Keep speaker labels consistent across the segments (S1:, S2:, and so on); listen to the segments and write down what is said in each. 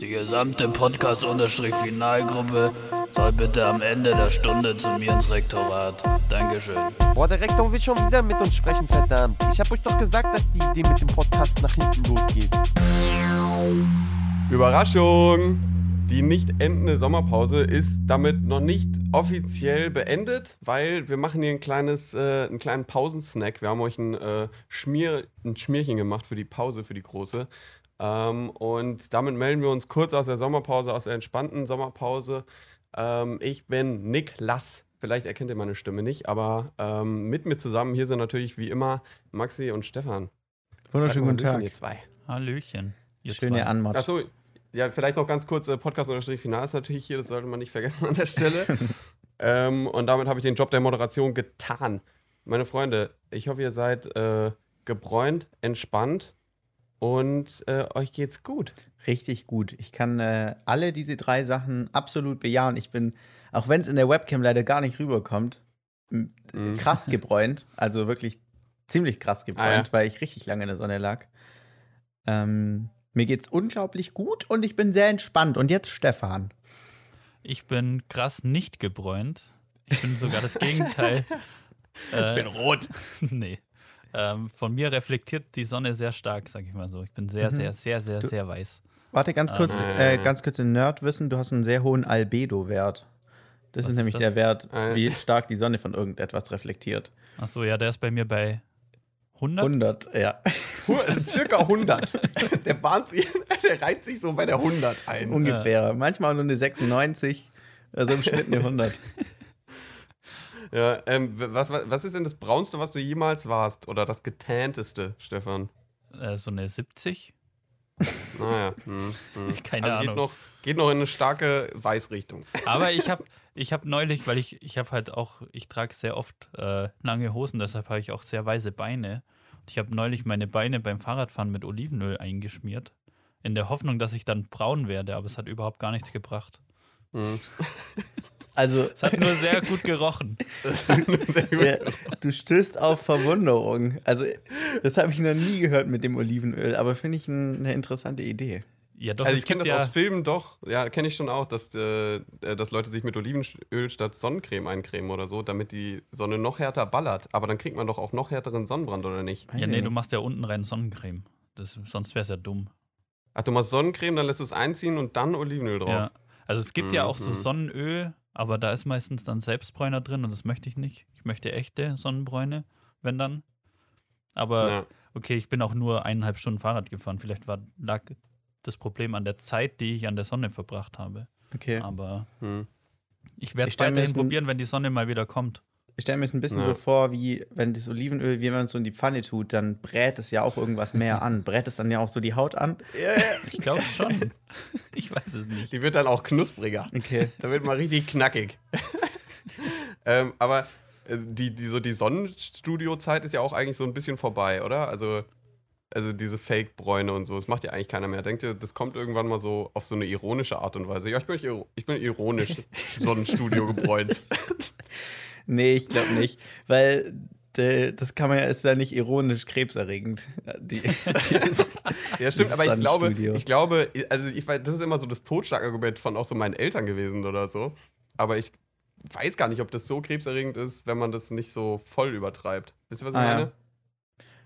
S1: Die gesamte Podcast-Finalgruppe soll bitte am Ende der Stunde zu mir ins Rektorat. Dankeschön.
S2: Boah, der Rektor will schon wieder mit uns sprechen, verdammt. Ich hab euch doch gesagt, dass die Idee mit dem Podcast nach hinten losgeht.
S3: Überraschung! Die nicht endende Sommerpause ist damit noch nicht offiziell beendet, weil wir machen hier ein kleines, äh, einen kleinen Pausensnack. Wir haben euch ein, äh, Schmier, ein Schmierchen gemacht für die Pause, für die große. Ähm, und damit melden wir uns kurz aus der Sommerpause, aus der entspannten Sommerpause. Ähm, ich bin Niklas. Vielleicht erkennt ihr meine Stimme nicht, aber ähm, mit mir zusammen hier sind natürlich wie immer Maxi und Stefan.
S4: Wunderschönen guten Tag.
S3: Ihr zwei.
S1: Hallöchen. Ihr
S4: Schöne. Anmod.
S3: Achso, ja, vielleicht noch ganz kurz, äh, Podcast-Final ist natürlich hier, das sollte man nicht vergessen an der Stelle. ähm, und damit habe ich den Job der Moderation getan. Meine Freunde, ich hoffe, ihr seid äh, gebräunt, entspannt und äh, euch geht's gut.
S4: Richtig gut. Ich kann äh, alle diese drei Sachen absolut bejahen. Ich bin, auch wenn es in der Webcam leider gar nicht rüberkommt,
S3: Mhm.
S4: krass gebräunt. Also wirklich ziemlich krass gebräunt,
S3: Ah, ja.
S4: weil ich richtig lange in der Sonne lag. Ähm, mir geht's unglaublich gut und ich bin sehr entspannt. Und jetzt Stefan.
S1: Ich bin krass nicht gebräunt. Ich bin sogar das Gegenteil. ich bin rot. nee. Ähm, von mir reflektiert die Sonne sehr stark, sag ich mal so. Ich bin sehr,
S4: Mhm.
S1: sehr, sehr, sehr,
S4: Du-
S1: sehr weiß.
S4: Warte, ganz kurz,
S3: Ah.
S4: äh, ganz kurz in Nerdwissen. Du hast einen sehr hohen Albedo-Wert. Das ist
S1: ist
S4: nämlich
S1: das?
S4: der Wert,
S3: Ah.
S4: wie stark die Sonne von irgendetwas reflektiert.
S1: Achso, ja, der ist bei mir bei 100.
S4: 100, ja.
S3: Circa 100. der bahnt sich, der reiht sich so bei der 100 ein.
S4: Ungefähr. Manchmal nur eine 96, also im Schnitt eine 100.
S3: Ja, ähm, was, was ist denn das Braunste, was du jemals warst? Oder das Getänteste, Stefan?
S1: Äh, so eine 70.
S3: Naja. Hm, hm.
S1: Keine
S3: also Geht
S1: Ahnung.
S3: noch, geht noch in eine starke Weißrichtung.
S1: Aber ich habe ich hab neulich, weil ich, ich habe halt auch, ich trage sehr oft äh, lange Hosen, deshalb habe ich auch sehr weiße Beine. Und ich habe neulich meine Beine beim Fahrradfahren mit Olivenöl eingeschmiert. In der Hoffnung, dass ich dann braun werde, aber es hat überhaupt gar nichts gebracht.
S3: Hm.
S4: Also,
S1: Es hat nur sehr gut gerochen.
S3: Sehr gut.
S4: ja, du stößt auf Verwunderung. Also, das habe ich noch nie gehört mit dem Olivenöl, aber finde ich ein, eine interessante Idee.
S1: Ja, doch,
S3: Also
S1: es
S3: ich kenne das
S1: ja,
S3: aus Filmen doch, ja, kenne ich schon auch, dass, äh, dass Leute sich mit Olivenöl statt Sonnencreme eincremen oder so, damit die Sonne noch härter ballert. Aber dann kriegt man doch auch noch härteren Sonnenbrand, oder nicht?
S1: Ja, nee, du machst ja unten rein Sonnencreme. Das, sonst wäre es ja dumm.
S3: Ach, du machst Sonnencreme, dann lässt du es einziehen und dann Olivenöl drauf.
S1: Ja. Also es gibt ja auch so
S3: Mhm.
S1: Sonnenöl, aber da ist meistens dann Selbstbräuner drin und das möchte ich nicht. Ich möchte echte Sonnenbräune, wenn dann. Aber
S3: Ja.
S1: okay, ich bin auch nur eineinhalb Stunden Fahrrad gefahren. Vielleicht war, lag das Problem an der Zeit, die ich an der Sonne verbracht habe.
S4: Okay.
S1: Aber
S3: Hm.
S1: ich werde es weiterhin probieren, wenn die Sonne mal wieder kommt.
S4: Ich stelle mir es ein bisschen
S3: Ja.
S4: so vor, wie wenn das Olivenöl, wie wenn man es so in die Pfanne tut, dann brät es ja auch irgendwas mehr an. Brät es dann ja auch so die Haut an?
S3: Ja, ja.
S1: Ich glaube schon. ich weiß es nicht.
S3: Die wird dann auch knuspriger.
S4: Okay.
S3: Da wird mal richtig knackig. ähm, aber äh, die, die, so die Sonnenstudio-Zeit ist ja auch eigentlich so ein bisschen vorbei, oder? Also, also diese Fake-Bräune und so, das macht ja eigentlich keiner mehr. Denkt ihr, das kommt irgendwann mal so auf so eine ironische Art und Weise? Ja, ich bin, ich bin ironisch Sonnenstudio gebräunt.
S4: Nee, ich glaube nicht. Weil äh, das kann man ja, ist ja nicht ironisch krebserregend. Die, dieses,
S3: Ja, stimmt, aber ich glaube, ich glaube, also ich weiß, das ist immer so das Totschlagargument von auch so meinen Eltern gewesen oder so. Aber ich weiß gar nicht, ob das so krebserregend ist, wenn man das nicht so voll übertreibt. Wisst ihr, was ich
S4: Ah, ja.
S3: meine?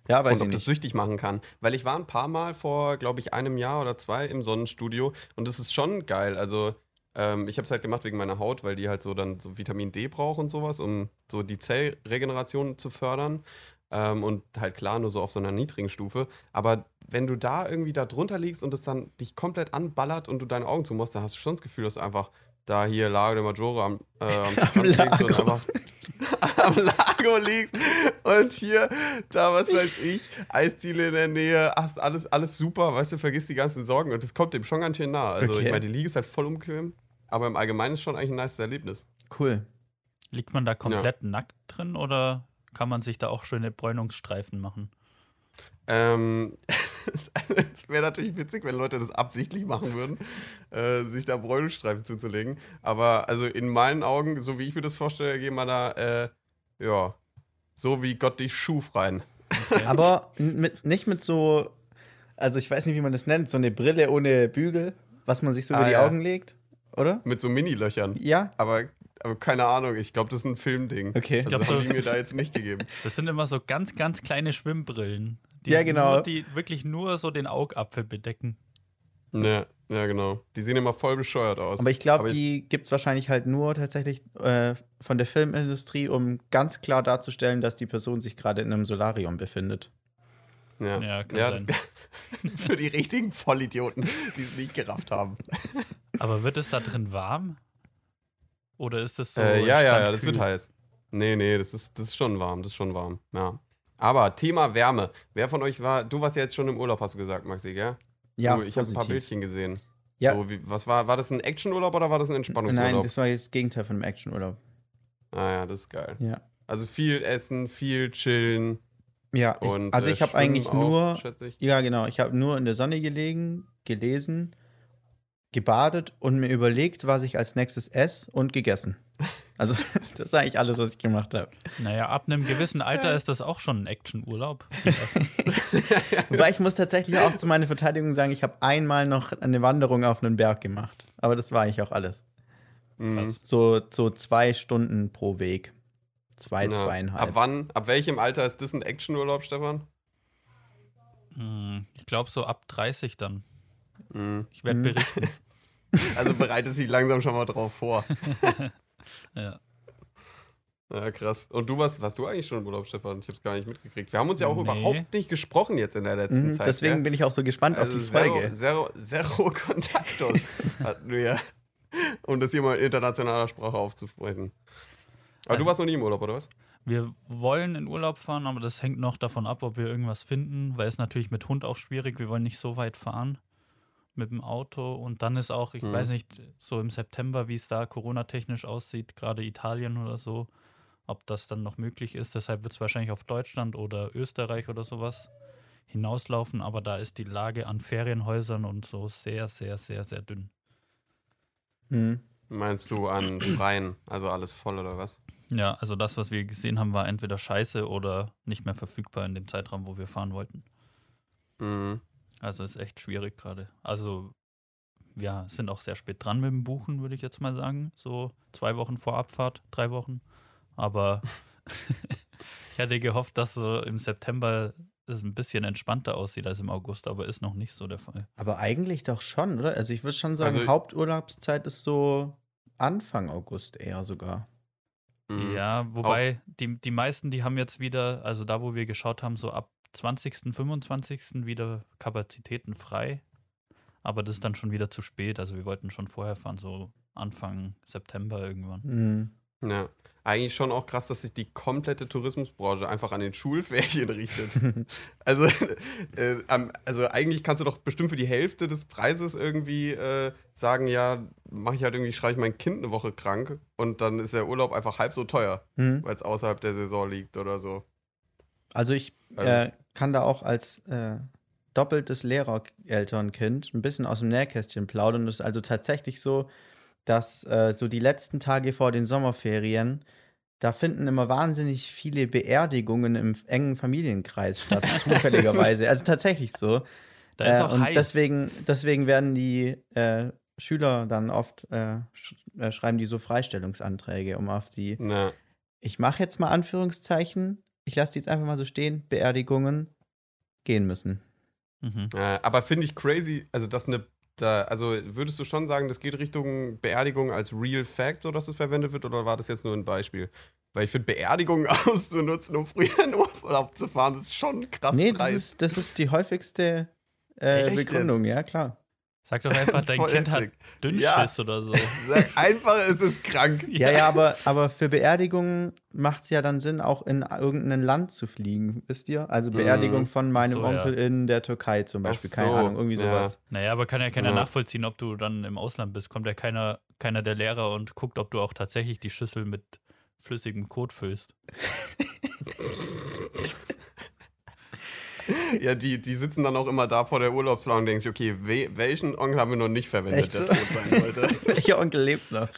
S4: ja, weiß
S3: und ob
S4: ich
S3: das
S4: nicht.
S3: süchtig machen kann. Weil ich war ein paar Mal vor, glaube ich, einem Jahr oder zwei im Sonnenstudio und das ist schon geil. Also, ähm, ich habe es halt gemacht wegen meiner Haut, weil die halt so dann so Vitamin D braucht und sowas, um so die Zellregeneration zu fördern. Ähm, und halt klar, nur so auf so einer niedrigen Stufe. Aber wenn du da irgendwie da drunter liegst und es dann dich komplett anballert und du deine Augen zumachst, dann hast du schon das Gefühl, dass du einfach da hier Lago de Maggiore am, äh, am Strand liegst und
S4: Lago.
S3: einfach am Lago liegst und hier, da, was weiß ich, Eisdiele in der Nähe, hast alles, alles super, weißt du, vergisst die ganzen Sorgen und das kommt dem schon ganz schön nah. Also,
S4: Okay.
S3: ich meine, die Liege ist halt voll unbequem, aber im Allgemeinen ist schon eigentlich ein nice Erlebnis.
S4: Cool.
S1: Liegt man da komplett nackt drin oder kann man sich da auch schöne Bräunungsstreifen machen?
S3: Ähm, es wäre natürlich witzig, wenn Leute das absichtlich machen würden, äh, sich da Bräunungsstreifen zuzulegen. Aber also in meinen Augen, so wie ich mir das vorstelle, gehen wir da, äh, ja, so wie Gott dich schuf rein.
S4: Aber n- mit, nicht mit so Also ich weiß nicht, wie man das nennt. So eine Brille ohne Bügel, was man sich so
S3: Ah,
S4: über die
S3: ja.
S4: Augen legt, oder?
S3: Mit so Mini-Löchern.
S4: Ja.
S3: Aber, aber keine Ahnung, ich glaube, das ist ein Filmding.
S4: Okay.
S3: Also
S1: glaub,
S3: das
S1: so-
S3: haben die mir da jetzt nicht gegeben.
S1: Das sind immer so ganz, ganz kleine Schwimmbrillen. Die
S4: Ja, genau.
S1: Nur, die wirklich nur so den Augapfel bedecken.
S3: Ja, ja, genau. Die sehen immer voll bescheuert aus.
S4: Aber ich glaube, die gibt es wahrscheinlich halt nur tatsächlich äh, von der Filmindustrie, um ganz klar darzustellen, dass die Person sich gerade in einem Solarium befindet.
S3: Ja,
S1: Ja, kann
S3: ja
S1: sein.
S3: Das, für die richtigen Vollidioten, die es nicht gerafft haben.
S1: Aber wird es da drin warm? Oder ist das so?
S3: äh, ja, ja, ja, das wird heiß. Nee, nee, das ist, das ist schon warm, das ist schon warm, ja. Aber Thema Wärme. Wer von euch war, du warst ja jetzt schon im Urlaub, hast du gesagt, Maxi, gell?
S4: Ja,
S3: du, ich habe ein paar. Bildchen gesehen.
S4: Ja,
S3: So, wie, was war, war das ein Actionurlaub oder war das ein Entspannungsurlaub?
S4: nein, das war jetzt das Gegenteil von einem Actionurlaub.
S3: ah ja, das ist geil.
S4: Ja.
S3: Also viel essen, viel chillen
S4: Ja, ich,
S3: und
S4: also
S3: äh,
S4: ich habe
S3: schwimmen
S4: eigentlich
S3: auch,
S4: nur,
S3: schätze ich.
S4: ja genau, ich habe nur in der Sonne gelegen, gelesen, gebadet und mir überlegt, was ich als nächstes esse und gegessen. Also das ist eigentlich alles, was ich gemacht habe.
S1: Naja, ab einem gewissen Alter ist das auch schon ein Actionurlaub.
S4: Wobei ich muss tatsächlich auch zu meiner Verteidigung sagen, ich habe einmal noch eine Wanderung auf einen Berg gemacht. Aber das war eigentlich auch alles.
S3: Mhm.
S1: Krass.
S4: So, so zwei Stunden pro Weg. Zwei,
S3: Ja.
S4: zweieinhalb.
S3: Ab wann, ab welchem Alter ist das ein Actionurlaub, Stefan?
S1: Hm, ich glaube so ab 30 dann.
S3: Mhm.
S1: Ich werde
S4: Mhm.
S1: berichten.
S3: Also bereitet sich langsam schon mal drauf vor.
S1: Ja.
S3: Ja, krass. Und du warst, warst du eigentlich schon im Urlaub, Stefan? Ich hab's gar nicht mitgekriegt. Wir haben uns ja auch
S1: Nee.
S3: überhaupt nicht gesprochen jetzt in der letzten
S4: Mhm,
S3: Zeit.
S4: deswegen
S3: gell?
S4: bin ich auch so gespannt
S3: also
S4: auf die Folge.
S3: Zero, zero, zero Kontaktos hatten wir, um das hier mal in internationaler Sprache aufzusprechen. Aber
S1: Also-
S3: du warst noch nie im Urlaub, oder was?
S1: Wir wollen in Urlaub fahren, aber das hängt noch davon ab, ob wir irgendwas finden, weil es natürlich mit Hund auch schwierig. Wir wollen nicht so weit fahren mit dem Auto. Und dann ist auch, ich
S3: Mhm.
S1: weiß nicht, so im September, wie es da Corona-technisch aussieht, gerade Italien oder so, ob das dann noch möglich ist. Deshalb wird es wahrscheinlich auf Deutschland oder Österreich oder sowas hinauslaufen. Aber da ist die Lage an Ferienhäusern und so sehr, sehr, sehr, sehr dünn.
S4: Mhm.
S3: Meinst du an Freien, also alles voll oder was?
S1: Ja, also das, was wir gesehen haben, war entweder scheiße oder nicht mehr verfügbar in dem Zeitraum, wo wir fahren wollten.
S3: Mhm.
S1: Also ist echt schwierig gerade. Also wir sind auch sehr spät dran mit dem Buchen, würde ich jetzt mal sagen. So zwei Wochen vor Abfahrt, drei Wochen. Aber ich hatte gehofft, dass so im September es ein bisschen entspannter aussieht als im August, aber ist noch nicht so der Fall.
S4: Aber eigentlich doch schon, oder? Also ich würde schon sagen,
S3: Also-
S4: Haupturlaubszeit ist so Anfang August eher sogar.
S3: Mhm.
S1: Ja, wobei die, die meisten, die haben jetzt wieder, also da, wo wir geschaut haben, so ab 20., 25. wieder Kapazitäten frei. Aber das ist dann schon wieder zu spät. Also wir wollten schon vorher fahren, so Anfang September irgendwann.
S4: Mhm.
S3: Ja. Eigentlich schon auch krass, dass sich die komplette Tourismusbranche einfach an den Schulferien richtet. also, äh, also eigentlich kannst du doch bestimmt für die Hälfte des Preises irgendwie äh, sagen, ja, mache ich halt irgendwie, schreibe ich mein Kind eine Woche krank und dann ist der Urlaub einfach halb so teuer,
S4: Mhm.
S3: weil es außerhalb der Saison liegt oder so.
S4: Also ich
S3: Also
S4: äh, kann da auch als äh, doppeltes Lehrerelternkind ein bisschen aus dem Nähkästchen plaudern. Es ist also tatsächlich so, dass äh, so die letzten Tage vor den Sommerferien, da finden immer wahnsinnig viele Beerdigungen im engen Familienkreis statt, zufälligerweise. Also tatsächlich so.
S1: Da ist
S4: Äh,
S1: auch
S4: und
S1: heiß.
S4: deswegen, deswegen werden die äh, Schüler dann oft, äh, sch äh, schreiben die so Freistellungsanträge, um auf die,
S3: Na,
S4: ich mache jetzt mal Anführungszeichen, ich lasse die jetzt einfach mal so stehen, Beerdigungen gehen müssen.
S1: mhm.
S3: äh, aber finde ich crazy, also dass eine, da, also würdest du schon sagen, das geht Richtung Beerdigung als Real Fact, so dass es verwendet wird, oder war das jetzt nur ein Beispiel? Weil ich finde, Beerdigungen auszunutzen, um früher in Urlaub zu fahren, das ist schon krass
S4: nee, das ist, das ist die häufigste äh, Begründung, ja klar.
S1: Sag doch einfach, dein Kind hat
S3: heftig.
S1: Dünnschiss oder so.
S3: Sag einfach, es ist krank.
S4: Ja, ja, aber, aber für Beerdigungen macht es ja dann Sinn, auch in irgendein Land zu fliegen, wisst ihr? Also Beerdigung
S3: Mhm.
S4: von meinem
S1: so, ja.
S4: Onkel in der Türkei zum Beispiel, keine
S3: so,
S4: Ahnung, irgendwie
S3: ja.
S4: sowas.
S1: Naja, aber kann ja keiner
S3: Ja.
S1: nachvollziehen, ob du dann im Ausland bist. Kommt ja keiner, keiner der Lehrer und guckt, ob du auch tatsächlich die Schüssel mit flüssigem Kot füllst.
S3: Ja, die, die sitzen dann auch immer da vor der Urlaubsplanung und denken sich, okay, we, welchen Onkel haben wir noch nicht verwendet,
S4: Echt
S3: der tot sein sollte.
S4: Welcher Onkel lebt noch?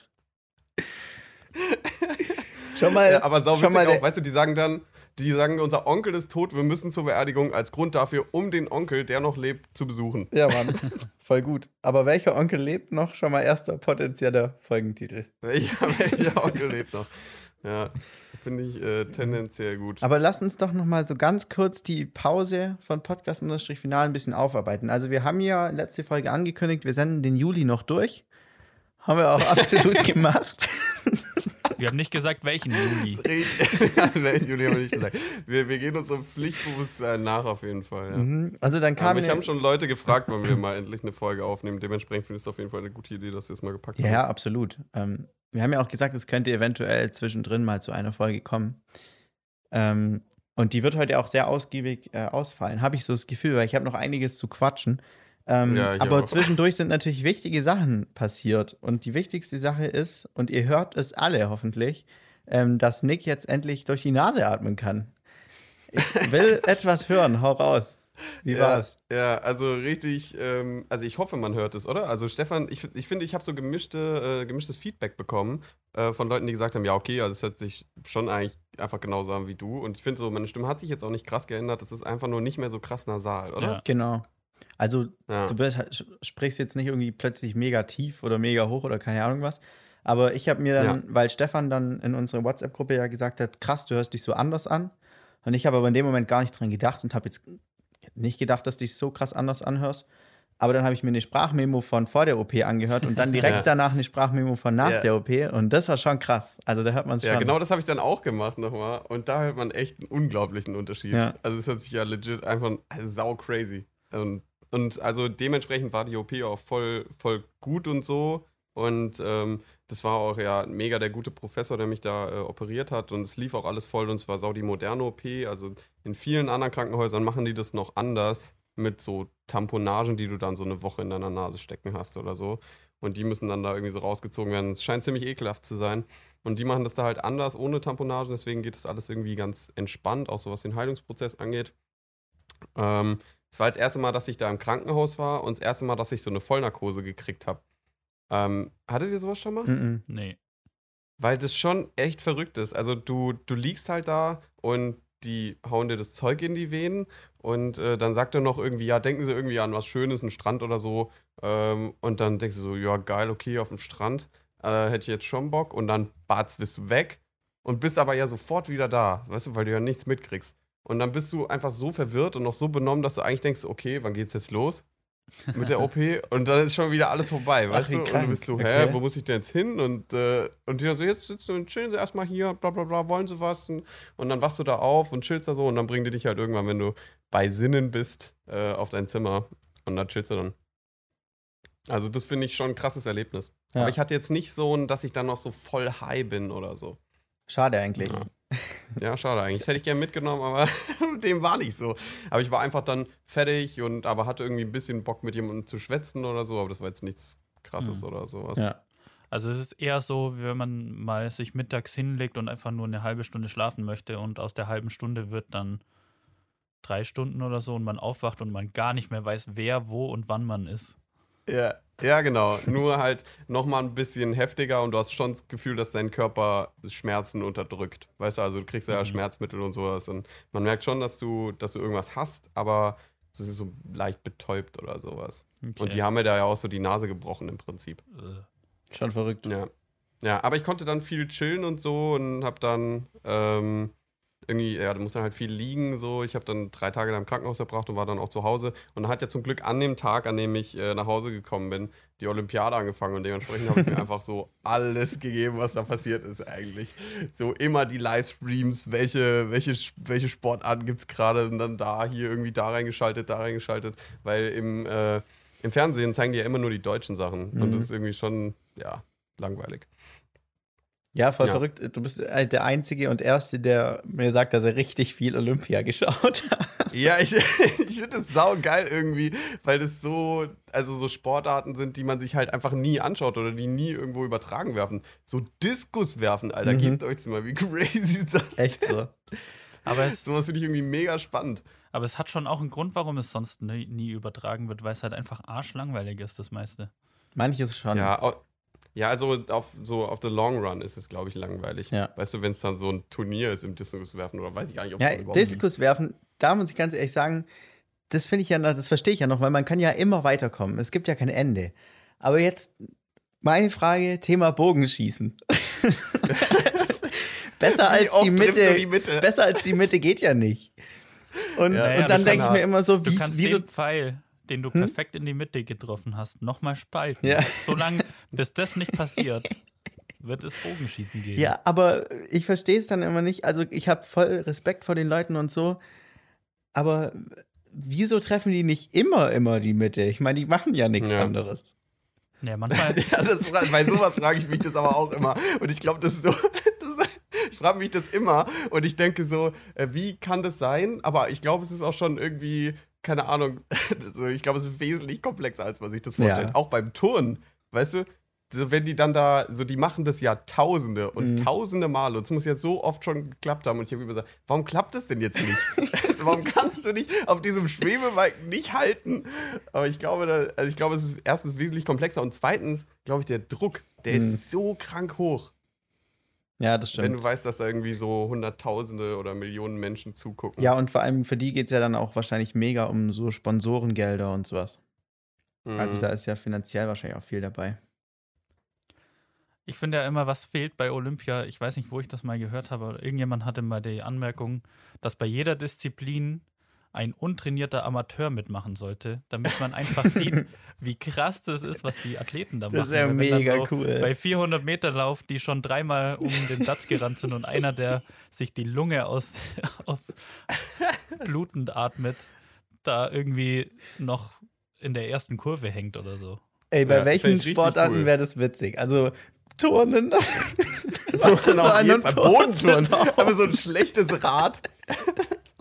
S4: Schon mal,
S3: Ja, aber sau
S4: schon mal
S3: auch, weißt du, die sagen dann, Die sagen, unser Onkel ist tot, wir müssen zur Beerdigung als Grund dafür, um den Onkel, der noch lebt, zu besuchen.
S4: Ja, Mann. Voll gut. Aber welcher Onkel lebt noch? Schon mal erster potenzieller Folgentitel.
S3: Welcher, welcher Onkel lebt noch? Ja, finde ich äh, tendenziell gut.
S4: Aber lass uns doch noch mal so ganz kurz die Pause von Podcast-Final ein bisschen aufarbeiten. Also wir haben ja letzte Folge angekündigt, wir senden den Juli noch durch. Haben wir auch absolut gemacht.
S1: Wir haben nicht gesagt, welchen Juli.
S3: welchen Juli haben wir nicht gesagt. Wir, wir gehen unserem Pflichtbewusstsein nach auf jeden Fall. Ja.
S4: Mhm. Also dann kam
S3: Aber mich haben schon Leute gefragt, wann wir mal endlich eine Folge aufnehmen. Dementsprechend finde ich es auf jeden Fall eine gute Idee, dass wir es mal gepackt
S4: ja,
S3: haben.
S4: Ja, absolut. Ähm, wir haben ja auch gesagt, es könnte eventuell zwischendrin mal zu einer Folge kommen. Ähm, und die wird heute auch sehr ausgiebig äh, ausfallen, habe ich so das Gefühl, weil ich habe noch einiges zu quatschen. Ähm, ja, aber auch. zwischendurch sind natürlich wichtige Sachen passiert. Und die wichtigste Sache ist, und ihr hört es alle hoffentlich, ähm, dass Nick jetzt endlich durch die Nase atmen kann. Ich will etwas hören, hau raus. Wie
S3: ja,
S4: war's?
S3: Ja, also richtig, ähm, also ich hoffe, man hört es, oder? Also Stefan, ich, ich finde, ich habe so gemischte, äh, gemischtes Feedback bekommen äh, von Leuten, die gesagt haben, ja, okay, also es hört sich schon eigentlich einfach genauso an wie du. Und ich finde so, meine Stimme hat sich jetzt auch nicht krass geändert, es ist einfach nur nicht mehr so krass nasal, oder?
S4: Ja. Genau. Also ja. du halt, sprichst jetzt nicht irgendwie plötzlich mega tief oder mega hoch oder keine Ahnung was. Aber ich habe mir dann, ja. weil Stefan dann in unserer WhatsApp-Gruppe ja gesagt hat, krass, du hörst dich so anders an. Und ich habe aber in dem Moment gar nicht dran gedacht und habe jetzt nicht gedacht, dass du dich so krass anders anhörst. Aber dann habe ich mir eine Sprachmemo von vor der OP angehört und dann direkt ja. danach eine Sprachmemo von nach ja. der OP. Und das war schon krass. Also da hört man es schon.
S3: Ja, genau das habe ich dann auch gemacht nochmal. Und da hört man echt einen unglaublichen Unterschied. Ja. Also es hört sich ja legit einfach also sau crazy. Und, und also dementsprechend war die OP auch voll, voll gut und so. Und ähm, das war auch ja mega der gute Professor, der mich da äh, operiert hat. Und es lief auch alles voll und es war sau die moderne OP. Also in vielen anderen Krankenhäusern machen die das noch anders mit so Tamponagen, die du dann so eine Woche in deiner Nase stecken hast oder so. Und die müssen dann da irgendwie so rausgezogen werden. Es scheint ziemlich ekelhaft zu sein. Und die machen das da halt anders, ohne Tamponagen. Deswegen geht das alles irgendwie ganz entspannt, auch so was den Heilungsprozess angeht. Ähm, es war das erste Mal, dass ich da im Krankenhaus war und das erste Mal, dass ich so eine Vollnarkose gekriegt habe. Ähm, hattet ihr sowas schon mal? Mm
S4: -mm.
S1: Nee.
S3: Weil das schon echt verrückt ist. Also du, du liegst halt da und die hauen dir das Zeug in die Venen und äh, dann sagt er noch irgendwie, ja, denken Sie irgendwie an was Schönes, einen Strand oder so. Ähm, und dann denkst du so, ja, geil, okay, auf dem Strand. Äh, hätte ich jetzt schon Bock. Und dann, batz, bist du weg und bist aber ja sofort wieder da, weißt du, weil du ja nichts mitkriegst. Und dann bist du einfach so verwirrt und noch so benommen, dass du eigentlich denkst, okay, wann geht's jetzt los? mit der OP und dann ist schon wieder alles vorbei, weißt Ach, du? Krank. Und du bist so, hä, okay. wo muss ich denn jetzt hin? Und, äh, und die so, jetzt sitzen und chillen sie erstmal hier, bla bla bla, wollen sie was? Und, und, dann wachst du da auf und chillst da so und dann bringen die dich halt irgendwann, wenn du bei Sinnen bist, äh, auf dein Zimmer und da chillst du dann. Also das finde ich schon ein krasses Erlebnis. Ja. Aber ich hatte jetzt nicht so, dass ich dann noch so voll high bin oder so.
S4: Schade eigentlich.
S3: Ja. Ja, schade eigentlich. Das hätte ich gerne mitgenommen, aber dem war nicht so. Aber ich war einfach dann fertig und aber hatte irgendwie ein bisschen Bock mit jemandem zu schwätzen oder so, aber das war jetzt nichts krasses mhm. oder sowas.
S1: Ja. Also es ist eher so, wenn man mal sich mittags hinlegt und einfach nur eine halbe Stunde schlafen möchte und aus der halben Stunde wird dann drei Stunden oder so und man aufwacht und man gar nicht mehr weiß, wer, wo und wann man ist.
S3: Ja, ja, genau. Nur halt nochmal ein bisschen heftiger und du hast schon das Gefühl, dass dein Körper Schmerzen unterdrückt. Weißt du, also du kriegst ja mhm. Schmerzmittel und sowas. Und man merkt schon, dass du, dass du irgendwas hast, aber es ist so leicht betäubt oder sowas. Okay. Und die haben mir da ja auch so die Nase gebrochen im Prinzip.
S4: Schon verrückt.
S3: Ja. Ja, aber ich konnte dann viel chillen und so und hab dann ähm, irgendwie, ja, du musst dann halt viel liegen, so. Ich habe dann drei Tage da im Krankenhaus verbracht und war dann auch zu Hause. Und dann hat ja zum Glück an dem Tag, an dem ich äh, nach Hause gekommen bin, die Olympiade angefangen und dementsprechend habe ich mir einfach so alles gegeben, was da passiert ist eigentlich. So immer die Livestreams, welche, welche, welche Sportarten gibt es gerade und dann da, hier irgendwie da reingeschaltet, da reingeschaltet, weil im, äh, im Fernsehen zeigen die ja immer nur die deutschen Sachen mhm. und das ist irgendwie schon, ja, langweilig.
S4: Ja, voll ja. verrückt. Du bist halt der Einzige und Erste, der mir sagt, dass er richtig viel Olympia geschaut hat.
S3: Ja, ich, ich finde das sau geil irgendwie, weil das so, also so Sportarten sind, die man sich halt einfach nie anschaut oder die nie irgendwo übertragen werfen. So Diskus werfen, Alter, mhm. gebt euch mal, wie crazy ist das?
S4: Echt so.
S3: Aber es, sowas finde ich irgendwie mega spannend.
S1: Aber es hat schon auch einen Grund, warum es sonst nie, nie übertragen wird, weil es halt einfach arschlangweilig ist, das meiste.
S4: Manches schon.
S3: Ja, Ja, also auf, so auf the long run ist es, glaube ich, langweilig.
S4: Ja.
S3: Weißt du, wenn es dann so ein Turnier ist im Diskuswerfen oder weiß ich gar nicht, ob
S4: Ja. Diskus werfen, da muss ich ganz ehrlich sagen, das finde ich ja, noch- das verstehe ich ja noch, weil man kann ja immer weiterkommen. Es gibt ja kein Ende. Aber jetzt meine Frage, Thema Bogenschießen. besser
S3: Wie
S4: als die Mitte,
S3: die Mitte?
S4: besser als die Mitte geht ja nicht. Und,
S3: Ja,
S1: ja,
S4: und dann
S1: das
S4: denke ich mir
S3: er.
S4: immer so,
S1: Du
S4: wie,
S1: kannst
S4: wieso
S1: den Pfeil, den du perfekt in die Mitte getroffen hast, nochmal spalten.
S4: Ja.
S1: Solange, bis das nicht passiert, wird es Bogenschießen geben.
S4: Ja, aber ich verstehe es dann immer nicht. Also ich habe voll Respekt vor den Leuten und so. Aber wieso treffen die nicht immer, immer die Mitte? Ich meine, die machen ja nichts
S3: Ja.
S4: anderes.
S1: Ja, manchmal.
S3: Ja, das, bei sowas frage ich mich das aber auch immer. Und ich glaube, das ist so. Das, ich frage mich das immer. Und ich denke so, äh, wie kann das sein? Aber ich glaube, es ist auch schon irgendwie, keine Ahnung, so, ich glaube, es ist wesentlich komplexer, als man sich das vorstellt.
S4: Ja.
S3: Auch beim Turnen, weißt du? So, wenn die dann da, so die machen das ja tausende und
S4: Mhm.
S3: tausende Male und es muss ja so oft schon geklappt haben und ich habe immer gesagt, warum klappt das denn jetzt nicht? warum kannst du nicht auf diesem Schwebebalken nicht halten? Aber ich glaube, da, also ich glaube, es ist erstens wesentlich komplexer und zweitens, glaube ich, der Druck, der
S4: Mhm.
S3: ist so krank hoch.
S4: Ja, das
S3: Wenn
S4: stimmt.
S3: du weißt, dass da irgendwie so Hunderttausende oder Millionen Menschen zugucken.
S4: Ja, und vor allem für die geht es ja dann auch wahrscheinlich mega um so Sponsorengelder und sowas.
S3: Mhm.
S4: Also da ist ja finanziell wahrscheinlich auch viel dabei.
S1: Ich finde ja immer, was fehlt bei Olympia, ich weiß nicht, wo ich das mal gehört habe, aber irgendjemand hatte mal die Anmerkung, dass bei jeder Disziplin ein untrainierter Amateur mitmachen sollte, damit man einfach sieht, wie krass das ist, was die Athleten da machen.
S4: Das ist ja mega
S1: so
S4: cool.
S1: Bei 400 Meter Lauf, die schon dreimal um den Platz gerannt sind und einer, der sich die Lunge aus, aus blutend atmet, da irgendwie noch in der ersten Kurve hängt oder so.
S4: Ey, bei
S3: Ja,
S4: welchen Sportarten
S3: cool.
S4: wäre das witzig? Also Turnen.
S3: Turnen auf
S4: einen. Purzelbaum.
S3: Aber so ein schlechtes Rad.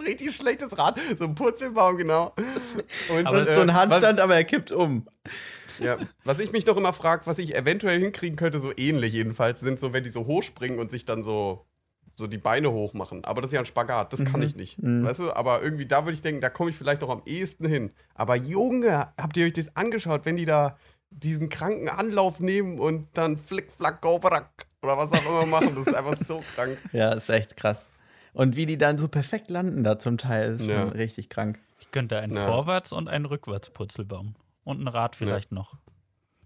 S3: Richtig schlechtes Rad. So ein Purzelbaum, genau. Und,
S1: Aber
S4: ist so
S3: äh,
S4: ein Handstand, aber er kippt um.
S3: Was, ja, was ich mich noch immer frage, was ich eventuell hinkriegen könnte, so ähnlich jedenfalls, sind so, wenn die so hochspringen und sich dann so, so die Beine hoch machen. Aber das ist ja ein Spagat, das kann
S4: Mhm.
S3: ich nicht.
S4: Mhm.
S3: Weißt du, aber irgendwie da würde ich denken, da komme ich vielleicht noch am ehesten hin. Aber Junge, habt ihr euch das angeschaut, wenn die da diesen kranken Anlauf nehmen und dann flick, flack, go, brack, oder was auch immer machen? Das ist einfach so krank.
S4: Ja, ist echt krass. Und wie die dann so perfekt landen da zum Teil, ist schon
S3: Ja.
S4: richtig krank.
S1: Ich könnte einen
S3: Ja.
S1: Vorwärts- und einen Rückwärts-Purzelbaum. Und ein Rad vielleicht noch.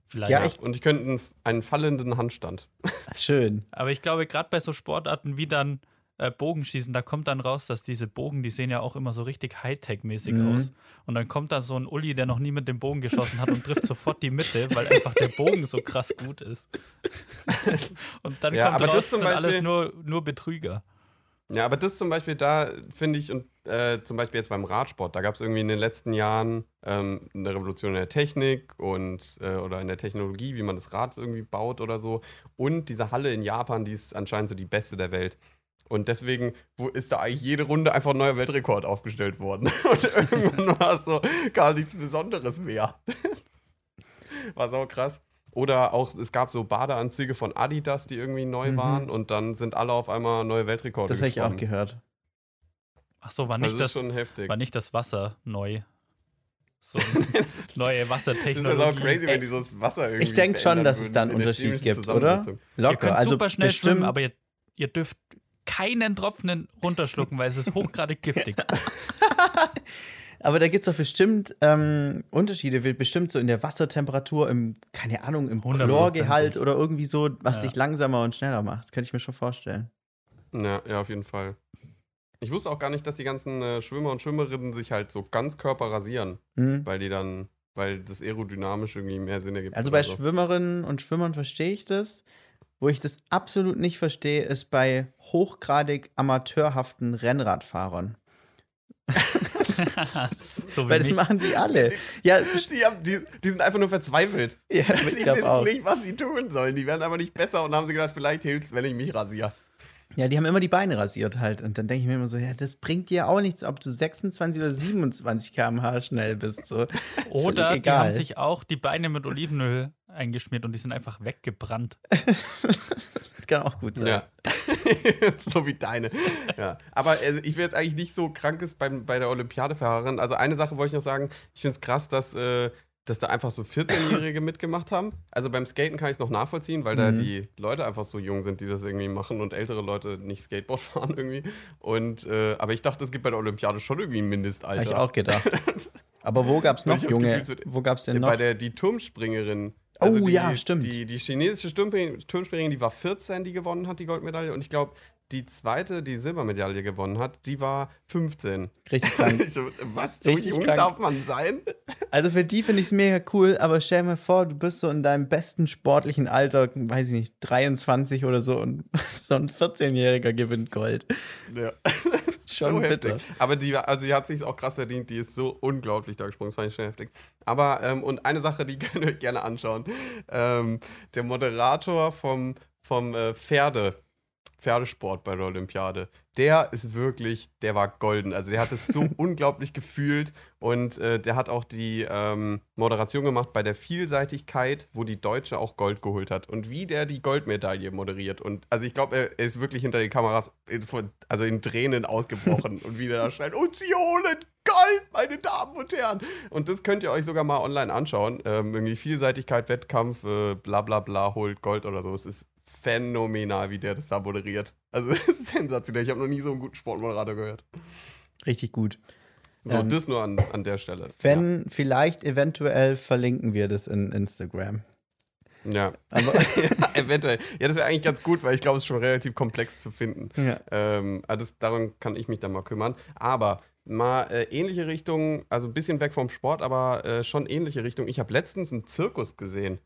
S1: Vielleicht.
S4: Ja,
S3: Ja,
S4: ich-
S3: und ich könnte einen, einen fallenden Handstand.
S4: Schön.
S1: Aber ich glaube, gerade bei so Sportarten wie dann äh, Bogenschießen, da kommt dann raus, dass diese Bogen, die sehen ja auch immer so richtig Hightech-mäßig
S4: Mhm.
S1: aus. Und dann kommt da so ein Uli, der noch nie mit dem Bogen geschossen hat und trifft sofort die Mitte, weil einfach der Bogen so krass gut ist. und dann
S3: Ja,
S1: kommt raus, das sind alles nur, nur Betrüger.
S3: Ja, aber das zum Beispiel da finde ich, und äh, zum Beispiel jetzt beim Radsport, da gab es irgendwie in den letzten Jahren ähm, eine Revolution in der Technik und äh, oder in der Technologie, wie man das Rad irgendwie baut oder so. Und diese Halle in Japan, die ist anscheinend so die beste der Welt. Und deswegen ist da eigentlich jede Runde einfach ein neuer Weltrekord aufgestellt worden. Und irgendwann war es so gar nichts Besonderes mehr. war so krass. Oder auch, es gab so Badeanzüge von Adidas, die irgendwie neu
S4: Mhm.
S3: waren und dann sind alle auf einmal neue Weltrekorde
S4: Das habe ich auch gehört.
S1: Ach so, war
S3: Also
S1: nicht,
S3: das
S1: das,
S3: heftig.
S1: war nicht das Wasser neu. So neue
S3: Das ist
S1: Wassertechnologie.
S3: auch crazy, wenn die so das Wasser irgendwie
S4: Ich denke schon, dass es da einen Unterschied gibt, oder?
S3: Zusammensetzung.
S1: Ihr
S4: Locker.
S1: könnt
S4: Also
S1: super schnell
S4: bestimmt,
S1: schwimmen, aber ihr, ihr dürft keinen Tropfen runterschlucken, weil es ist hochgradig giftig.
S4: aber da gibt es doch bestimmt ähm, Unterschiede, wird bestimmt so in der Wassertemperatur, im, keine Ahnung, im. Chlorgehalt oder irgendwie so, was
S1: Ja.
S4: dich langsamer und schneller macht. Das könnte ich mir schon vorstellen.
S3: Ja, ja, auf jeden Fall. Ich wusste auch gar nicht, dass die ganzen äh, Schwimmer und Schwimmerinnen sich halt so ganz Körper rasieren,
S4: Hm?
S3: weil die dann, weil das aerodynamisch irgendwie mehr Sinn ergibt.
S4: Also bei
S3: so.
S4: Schwimmerinnen und Schwimmern verstehe ich das. Wo ich das absolut nicht verstehe, ist bei hochgradig amateurhaften Rennradfahrern.
S1: so
S4: Weil das
S1: mich.
S4: machen die alle. Ja,
S3: Die, haben, die, die sind einfach nur verzweifelt.
S4: ja
S3: Die
S4: ich
S3: wissen
S4: auch.
S3: nicht, was sie tun sollen. Die werden aber nicht besser und haben sie gedacht, vielleicht hilft es, wenn ich mich rasiere.
S4: Ja, die haben immer die Beine rasiert halt. Und dann denke ich mir immer so, ja, das bringt dir auch nichts, ob du 26 oder 27 km/h schnell bist. So.
S1: Oder die haben sich auch die Beine mit Olivenöl eingeschmiert und die sind einfach weggebrannt.
S4: Das kann auch gut sein.
S3: Ja. so wie deine. Ja. Aber also, ich will jetzt eigentlich nicht so krankes beim, bei der Olympiadefahrerin. Also eine Sache wollte ich noch sagen. Ich finde es krass, dass, äh, dass da einfach so 14-Jährige mitgemacht haben. Also beim Skaten kann ich es noch nachvollziehen, weil da
S4: Mhm.
S3: die Leute einfach so jung sind, die das irgendwie machen und ältere Leute nicht Skateboard fahren irgendwie. Und äh, aber ich dachte, es gibt bei der Olympiade schon irgendwie ein Mindestalter.
S4: Habe ich auch gedacht. Aber wo gab es noch Junge?
S3: Gefühl,
S4: Wo gab es denn noch?
S3: Bei der die Turmspringerin. Also
S4: Oh,
S3: die,
S4: ja, stimmt.
S3: Die, die chinesische Turmspringerin, die war 14, die gewonnen hat, die Goldmedaille. Und ich glaube, die zweite, die Silbermedaille gewonnen hat, die war 15.
S4: Richtig krank.
S3: So, was? So
S4: Richtig
S3: jung
S4: krank.
S3: darf man sein?
S4: Also für die finde ich es mega cool, aber stell mir vor, du bist so in deinem besten sportlichen Alter, weiß ich nicht, 23 oder so und so ein 14-Jähriger gewinnt Gold.
S3: Ja.
S4: Schon bitter.
S3: Aber die, also die hat sich auch krass verdient. Die ist so unglaublich da gesprungen. Das fand ich schon heftig. Aber, ähm, und eine Sache, die könnt ihr euch gerne anschauen. Ähm, der Moderator vom, vom äh, Pferde, Pferdesport bei der Olympiade, der ist wirklich, der war golden. Also der hat es so unglaublich gefühlt und äh, der hat auch die ähm, Moderation gemacht bei der Vielseitigkeit, wo die Deutsche auch Gold geholt hat und wie der die Goldmedaille moderiert. Und also ich glaube, er, er ist wirklich hinter den Kameras in, von, also in Tränen ausgebrochen und wie der da schreit, und sie holen Gold, meine Damen und Herren. Und das könnt ihr euch sogar mal online anschauen. Ähm, irgendwie Vielseitigkeit, Wettkampf, äh, bla bla bla, holt Gold oder so. Es ist phänomenal, wie der das da moderiert. Also sensationell. Ich habe noch nie so einen guten Sportmoderator gehört.
S4: Richtig gut.
S3: So,
S4: Ähm,
S3: das nur an, an der Stelle.
S4: Wenn, vielleicht eventuell verlinken wir das in Instagram.
S3: Ja.
S4: Aber
S3: ja, eventuell. Ja, das wäre eigentlich ganz gut, weil ich glaube, es ist schon relativ komplex zu finden.
S4: ja.
S3: Ähm, also das, darum kann ich mich dann mal kümmern. Aber mal äh, ähnliche Richtung, also ein bisschen weg vom Sport, aber äh, schon ähnliche Richtung. Ich habe letztens einen Zirkus gesehen.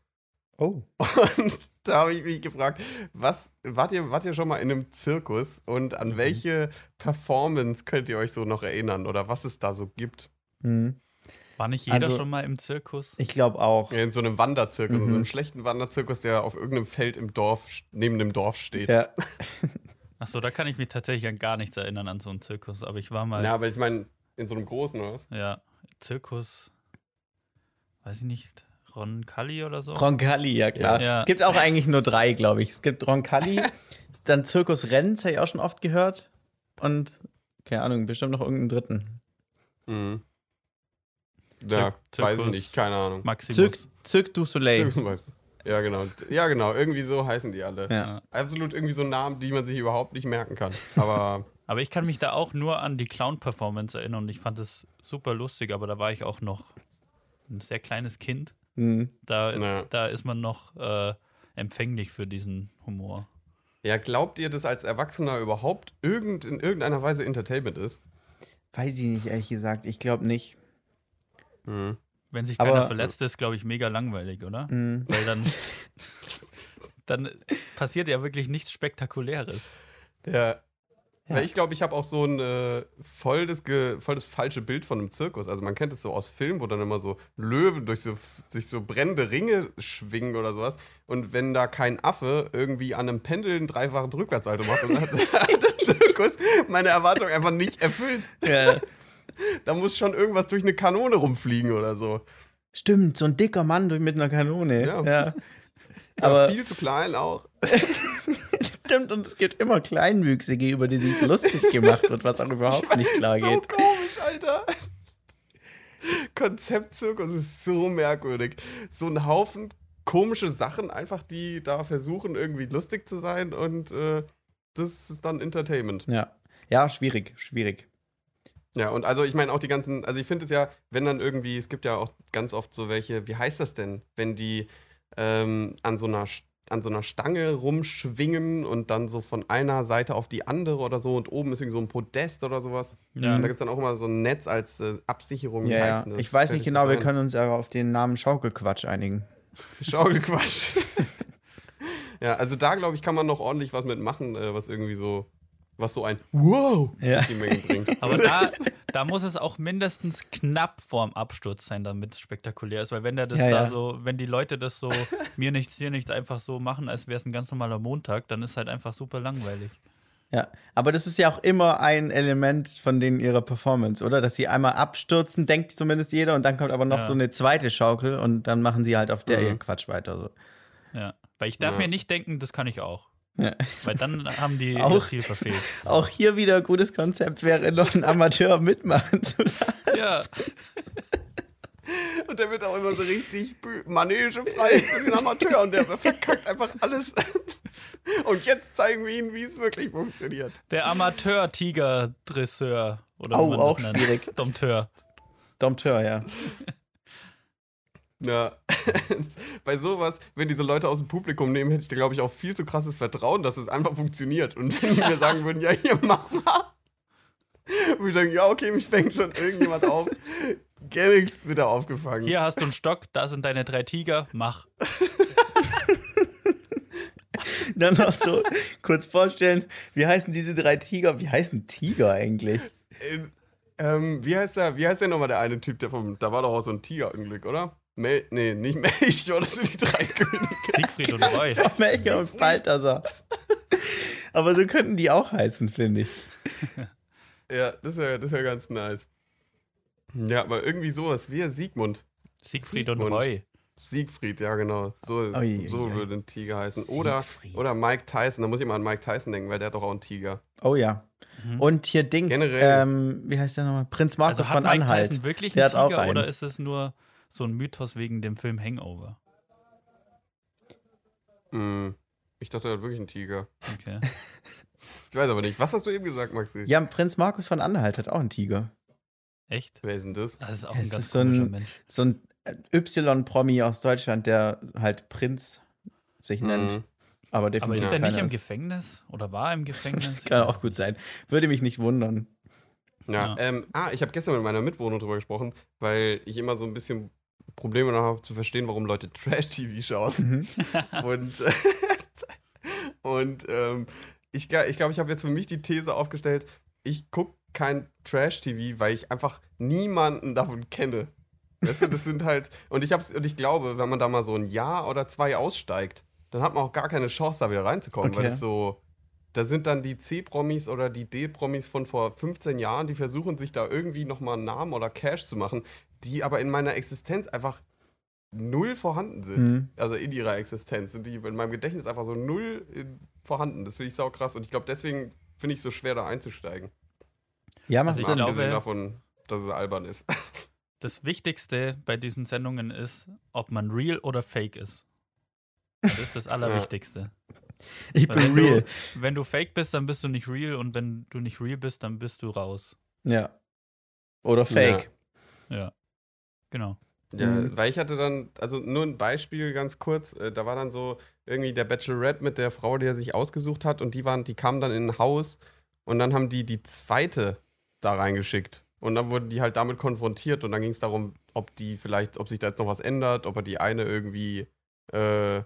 S4: Oh.
S3: Und da habe ich mich gefragt, was, wart ihr, wart ihr schon mal in einem Zirkus und an
S4: Mhm.
S3: welche Performance könnt ihr euch so noch erinnern oder was es da so gibt?
S4: Hm.
S1: War nicht jeder
S4: Also-
S1: schon mal im Zirkus?
S4: Ich glaube auch.
S3: In so einem Wanderzirkus, in so
S4: Mhm.
S3: einem schlechten Wanderzirkus, der auf irgendeinem Feld im Dorf, neben dem Dorf steht.
S4: Ja.
S1: Achso, da kann ich mich tatsächlich an gar nichts erinnern an so einen Zirkus. Aber ich war mal,
S3: Ja,
S1: ja,
S3: aber ich meine, in so einem großen oder was?
S1: Zirkus, weiß ich nicht, Roncalli oder so?
S4: Roncalli, ja klar.
S1: Ja.
S4: Es gibt auch eigentlich nur drei, glaube ich. Es gibt Roncalli, dann Zirkus Renz, habe ich auch schon oft gehört. Und, keine Ahnung, bestimmt noch irgendeinen dritten.
S3: Mhm. Ja,
S1: Zirk-
S3: weiß ich
S1: Zirkus.
S3: nicht, keine Ahnung.
S1: Maximus.
S4: Cirque, Cirque du Soleil.
S3: Zirkus zum Beispiel. Ja, genau. Ja, genau. Irgendwie so heißen die alle.
S4: Ja.
S3: Absolut irgendwie so Namen, die man sich überhaupt nicht merken kann. Aber
S1: Aber ich kann mich da auch nur an die Clown-Performance erinnern und ich fand es super lustig, aber da war ich auch noch ein sehr kleines Kind.
S4: Hm.
S1: Da,
S3: Ja.
S1: da ist man noch äh, empfänglich für diesen Humor.
S3: ja, glaubt ihr, dass als Erwachsener überhaupt irgend, in irgendeiner Weise Entertainment ist?
S4: Weiß ich nicht, ehrlich gesagt. Ich glaube nicht.
S3: Mhm.
S1: Wenn sich
S4: Aber-
S1: keiner verletzt, ist, glaube ich, mega langweilig, oder?
S4: Hm.
S1: Weil dann, dann passiert ja wirklich nichts Spektakuläres.
S3: Ja.
S4: Ja.
S3: Weil ich glaube, ich habe auch so ein äh, voll, das ge, voll das falsche Bild von einem Zirkus. Also man kennt es so aus Filmen, wo dann immer so Löwen durch so, durch so brennende Ringe schwingen oder sowas. Und wenn da kein Affe irgendwie an einem Pendel einen dreifachen Rückwärtsalto macht, dann hat, hat der Zirkus meine Erwartung einfach nicht erfüllt.
S4: Ja.
S3: Da muss schon irgendwas durch eine Kanone rumfliegen oder so.
S4: Stimmt, so ein dicker Mann mit einer Kanone.
S3: Ja.
S4: Ja.
S3: Aber
S4: Aber
S3: viel zu klein auch.
S4: stimmt, und es gibt immer Kleinwüchsige, über die sich lustig gemacht wird, was auch überhaupt nicht klar
S3: so
S4: geht.
S3: komisch, Alter. Konzeptzirkus ist so merkwürdig. So ein Haufen komische Sachen, einfach die da versuchen, irgendwie lustig zu sein und äh, das ist dann Entertainment.
S4: Ja. Ja, schwierig, schwierig.
S3: Ja, und also ich meine auch die ganzen, also ich finde es ja, wenn dann irgendwie, es gibt ja auch ganz oft so welche, wie heißt das denn, wenn die ähm, an so einer an so einer Stange rumschwingen und dann so von einer Seite auf die andere oder so und oben ist irgendwie so ein Podest oder sowas.
S1: Ja.
S3: Und da gibt es dann auch immer so ein Netz als äh, Absicherung.
S4: Ja,
S3: heißt
S4: ja.
S3: das?
S4: Ich weiß nicht genau, wir können uns aber auf den Namen Schaukelquatsch einigen.
S3: Schaukelquatsch. ja, also da glaube ich, kann man noch ordentlich was mitmachen, äh, was irgendwie so, was so ein Wow
S4: Ja.
S3: in die Menge bringt.
S1: Aber da, da muss es auch mindestens knapp vorm Absturz sein, damit es spektakulär ist. Weil wenn der das
S4: Ja,
S1: da
S4: ja.
S1: so, wenn die Leute das so mir nichts, dir nichts einfach so machen, als wäre es ein ganz normaler Montag, dann ist halt einfach super langweilig.
S4: Ja, aber das ist ja auch immer ein Element von denen ihrer Performance, oder? Dass sie einmal abstürzen, denkt zumindest jeder, und dann kommt aber noch
S1: Ja.
S4: so eine zweite Schaukel und dann machen sie halt auf der
S3: Mhm.
S4: ihren Quatsch weiter. So.
S1: Ja. Weil ich darf
S3: Ja.
S1: mir nicht denken, das kann ich auch.
S4: Ja.
S1: Weil dann haben die ihr
S4: Auch-
S1: Ziel verfehlt.
S4: Auch hier wieder ein gutes Konzept wäre, noch einen Amateur mitmachen zu lassen.
S1: Ja,
S3: Und der wird auch immer so richtig bü- manege frei für den Amateur und der verkackt einfach alles. Und jetzt zeigen wir ihnen, wie es wirklich funktioniert.
S1: Der Amateur-Tiger-Dresseur. Oder man
S4: auch
S1: das nennt.
S4: schwierig.
S1: Dompteur.
S4: Dompteur, ja.
S3: Ja, bei sowas, wenn diese Leute aus dem Publikum nehmen, hätte ich da, glaube ich, auch viel zu krasses Vertrauen, dass es einfach funktioniert. Und wenn die mir sagen würden, ja, hier, mach mal. Und ich denke, ja, okay, mich fängt schon irgendjemand auf. Gar nichts wird da aufgefangen.
S1: Hier hast du einen Stock, da sind deine drei Tiger, mach.
S4: Dann noch so kurz vorstellen, wie heißen diese drei Tiger? Wie heißen Tiger eigentlich?
S3: Äh, ähm, wie heißt der, wie heißt der nochmal der eine Typ, der vom, da war doch auch so ein Tigerunglück, oder? Mel, nee, nicht Melchior, das sind die drei Könige.
S1: Siegfried und Roy.
S4: Melchior und Balthasar. Aber so könnten die auch heißen, finde ich.
S3: Ja, das wäre das wär ganz nice. Ja, aber irgendwie sowas wie Siegmund.
S1: Siegfried und
S3: Siegmund.
S1: Roy.
S3: Siegfried, ja genau. So,
S4: Ui,
S3: so
S4: ui.
S3: würde ein Tiger heißen. Oder,
S4: Siegfried.
S3: oder Mike Tyson, da muss ich mal an Mike Tyson denken, weil der hat doch auch einen Tiger.
S4: Oh ja.
S1: Mhm.
S4: Und hier Dings,
S3: Generell.
S4: ähm, wie heißt der nochmal? Prinz Markus
S1: Also hat
S4: von
S1: Mike
S4: Anhalt.
S1: Tyson wirklich
S4: Der
S1: einen
S4: hat auch
S1: Tiger
S4: einen.
S1: oder ist es nur so ein Mythos wegen dem Film Hangover?
S3: Hm, ich dachte, er hat wirklich einen Tiger.
S1: Okay.
S3: Ich weiß aber nicht. Was hast du eben gesagt, Maxi?
S4: Ja, Prinz Markus von Anhalt hat auch einen Tiger.
S1: Echt?
S3: Wer ist denn das?
S1: Das ist auch
S4: Es
S1: ein ganz
S4: ist so ein-
S1: Mensch.
S4: So ein äh, Y-Promi aus Deutschland, der halt Prinz sich nennt.
S3: Mhm.
S4: Aber
S1: Aber ist der nicht im. Gefängnis? Oder war er im Gefängnis?
S4: Kann auch gut sein. Würde mich nicht wundern.
S3: Ja,
S1: Ja.
S3: Ähm, ah, ich habe gestern mit meiner Mitwohnerin drüber gesprochen, weil ich immer so ein bisschen Probleme noch habe zu verstehen, warum Leute Trash-TV schauen.
S4: Mhm.
S3: Und, und ähm, ich glaube, ich, glaub, ich habe jetzt für mich die These aufgestellt, ich gucke kein Trash-TV, weil ich einfach niemanden davon kenne. Weißt du, das sind halt, und ich, hab's, und ich glaube, wenn man da mal so ein Jahr oder zwei aussteigt, dann hat man auch gar keine Chance, da wieder reinzukommen, weil
S4: Okay.
S3: es so, da sind dann die C-Promis oder die D-Promis von vor 15 Jahren, die versuchen sich da irgendwie nochmal einen Namen oder Cash zu machen, die aber in meiner Existenz einfach null vorhanden sind.
S4: Mhm.
S3: Also in ihrer Existenz sind die in meinem Gedächtnis einfach so null in, vorhanden. Das finde ich sau krass und ich glaube, deswegen finde ich es so schwer, da einzusteigen.
S4: Ja, macht
S1: Also ich glaube-
S3: Abgesehen davon, dass es albern ist.
S1: Das Wichtigste bei diesen Sendungen ist, ob man real oder fake ist. Das ist das Allerwichtigste.
S4: ich
S1: Weil
S4: bin
S1: wenn
S4: real.
S1: Du, wenn du fake bist, dann bist du nicht real und wenn du nicht real bist, dann bist du raus.
S4: Ja. Oder Fake.
S1: Ja. Genau.
S3: Ja,
S4: Mhm.
S3: weil ich hatte dann, also nur ein Beispiel ganz kurz, äh, da war dann so irgendwie der Bachelorette mit der Frau, die er sich ausgesucht hat und die waren, die kamen dann in ein Haus und dann haben die die zweite da reingeschickt und dann wurden die halt damit konfrontiert und dann ging es darum, ob die vielleicht, ob sich da jetzt noch was ändert, ob er die eine irgendwie äh,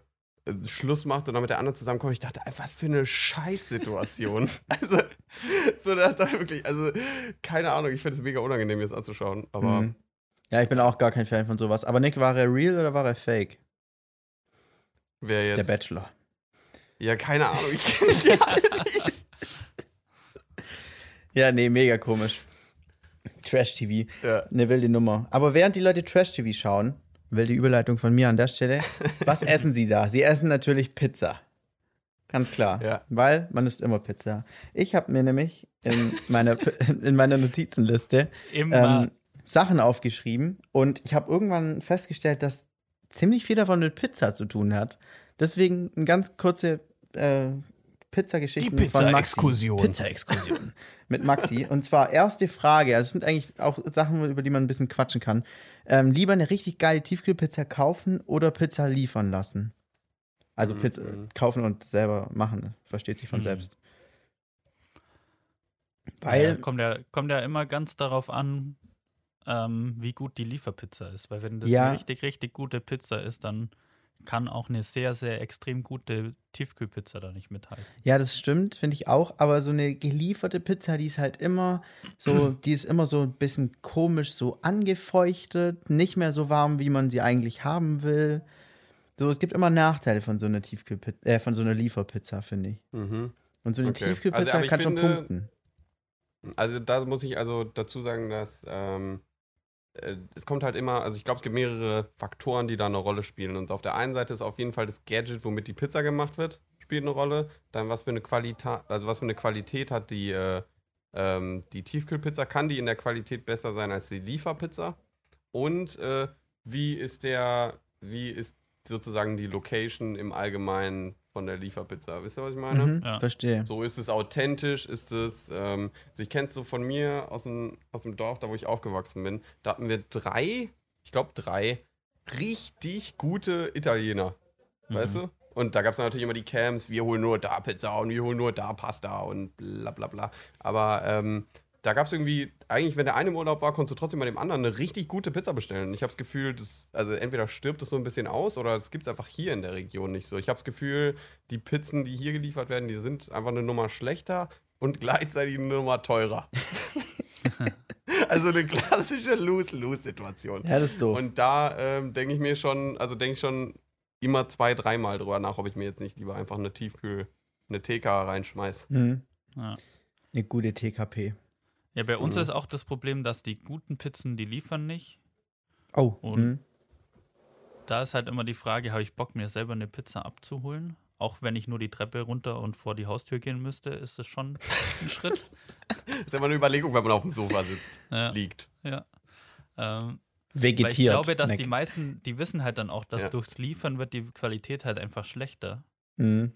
S3: Schluss macht und dann mit der anderen zusammenkommt. Ich dachte, was für eine Scheißsituation. also, so da, da wirklich, also keine Ahnung, ich finde es mega unangenehm, jetzt anzuschauen, aber
S4: Mhm. Ja, ich bin auch gar kein Fan von sowas. Aber Nick, war er real oder war er fake?
S3: wer jetzt.
S4: Der Bachelor.
S3: Ja, keine Ahnung, ich kenne die alle nicht.
S4: Ja, nee, mega komisch. Trash-TV.
S3: Ja.
S4: Eine wilde Nummer. Aber während die Leute Trash-TV schauen, wilde Überleitung von mir an der Stelle, was essen sie da? Sie essen natürlich Pizza. Ganz klar.
S3: Ja.
S4: Weil man isst immer Pizza. Ich habe mir nämlich in meiner, in meiner Notizenliste ähm, Sachen aufgeschrieben und ich habe irgendwann festgestellt, dass ziemlich viel davon mit Pizza zu tun hat. Deswegen eine ganz kurze äh, Pizzageschichten
S2: Die
S4: von Maxi.
S2: Pizza-Exkursion.
S4: Pizza-Exkursion. mit Maxi. Und zwar erste Frage, also es sind eigentlich auch Sachen, über die man ein bisschen quatschen kann. Ähm, lieber eine richtig geile Tiefkühlpizza kaufen oder Pizza liefern lassen? Also
S3: Mhm.
S4: Pizza kaufen und selber machen, versteht sich von
S1: Mhm.
S4: selbst.
S1: ja,
S4: Weil,
S1: kommt, ja, kommt ja immer ganz darauf an, ähm, wie gut die Lieferpizza ist. Weil wenn das
S4: Ja.
S1: eine richtig, richtig gute Pizza ist, dann kann auch eine sehr, sehr extrem gute Tiefkühlpizza da nicht mithalten.
S4: Ja, das stimmt, finde ich auch. Aber so eine gelieferte Pizza, die ist halt immer so, die ist immer so ein bisschen komisch, so angefeuchtet, nicht mehr so warm, wie man sie eigentlich haben will. So, es gibt immer Nachteile von so einer Tiefkühlpizza, äh, von so einer Lieferpizza, finde ich.
S3: Mhm.
S4: Und so eine
S3: Okay.
S4: Tiefkühlpizza
S3: Also,
S4: kann schon
S3: finde-
S4: punkten.
S3: Also da muss ich also dazu sagen, dass ähm, äh, es kommt halt immer, also ich glaube, es gibt mehrere Faktoren, die da eine Rolle spielen. Und auf der einen Seite ist auf jeden Fall das Gadget, womit die Pizza gemacht wird, spielt eine Rolle. Dann was für eine Qualität, also was für eine Qualität hat die, äh, ähm, die Tiefkühlpizza, kann die in der Qualität besser sein als die Lieferpizza? Und äh, wie ist der, wie ist sozusagen die Location im Allgemeinen von der Lieferpizza? Wisst ihr, was ich meine?
S4: Mhm,
S1: Ja.
S4: Verstehe.
S3: So ist es authentisch, ist es, ähm, also ich kenne es so von mir aus dem, aus dem Dorf, da wo ich aufgewachsen bin. Da hatten wir drei, ich glaube drei, richtig gute Italiener. Weißt du? Und da gab es natürlich immer die Camps, wir holen nur da Pizza und wir holen nur da Pasta und bla bla bla. Aber ähm, da gab es irgendwie, eigentlich, wenn der eine im Urlaub war, konntest du trotzdem bei dem anderen eine richtig gute Pizza bestellen. Ich habe das Gefühl, dass, also entweder stirbt es so ein bisschen aus oder es gibt es einfach hier in der Region nicht so. Ich habe das Gefühl, die Pizzen, die hier geliefert werden, die sind einfach eine Nummer schlechter und gleichzeitig eine Nummer teurer. also eine klassische Lose-Lose-Situation.
S4: Ja, das ist doof.
S3: Und da ähm, denke ich mir schon, also denke ich schon immer zwei, dreimal drüber nach, ob ich mir jetzt nicht lieber einfach eine Tiefkühl, eine TK reinschmeiß.
S4: mhm.
S1: Ja.
S4: Eine gute TKP.
S1: Ja, bei uns
S3: Mhm.
S1: ist auch das Problem, dass die guten Pizzen, die liefern nicht.
S4: Oh,
S1: Und-
S4: mhm.
S1: Da ist halt immer die Frage, habe ich Bock, mir selber eine Pizza abzuholen? Auch wenn ich nur die Treppe runter und vor die Haustür gehen müsste, ist das schon ein Schritt.
S3: ist immer eine Überlegung, wenn man auf dem Sofa sitzt,
S1: Ja,
S3: liegt.
S1: ja. Ähm, weil ich
S4: vegetiert.
S1: glaube, dass
S4: Mac.
S1: die meisten, die wissen halt dann auch, dass
S3: Ja.
S1: durchs Liefern wird die Qualität halt einfach schlechter.
S4: Mhm.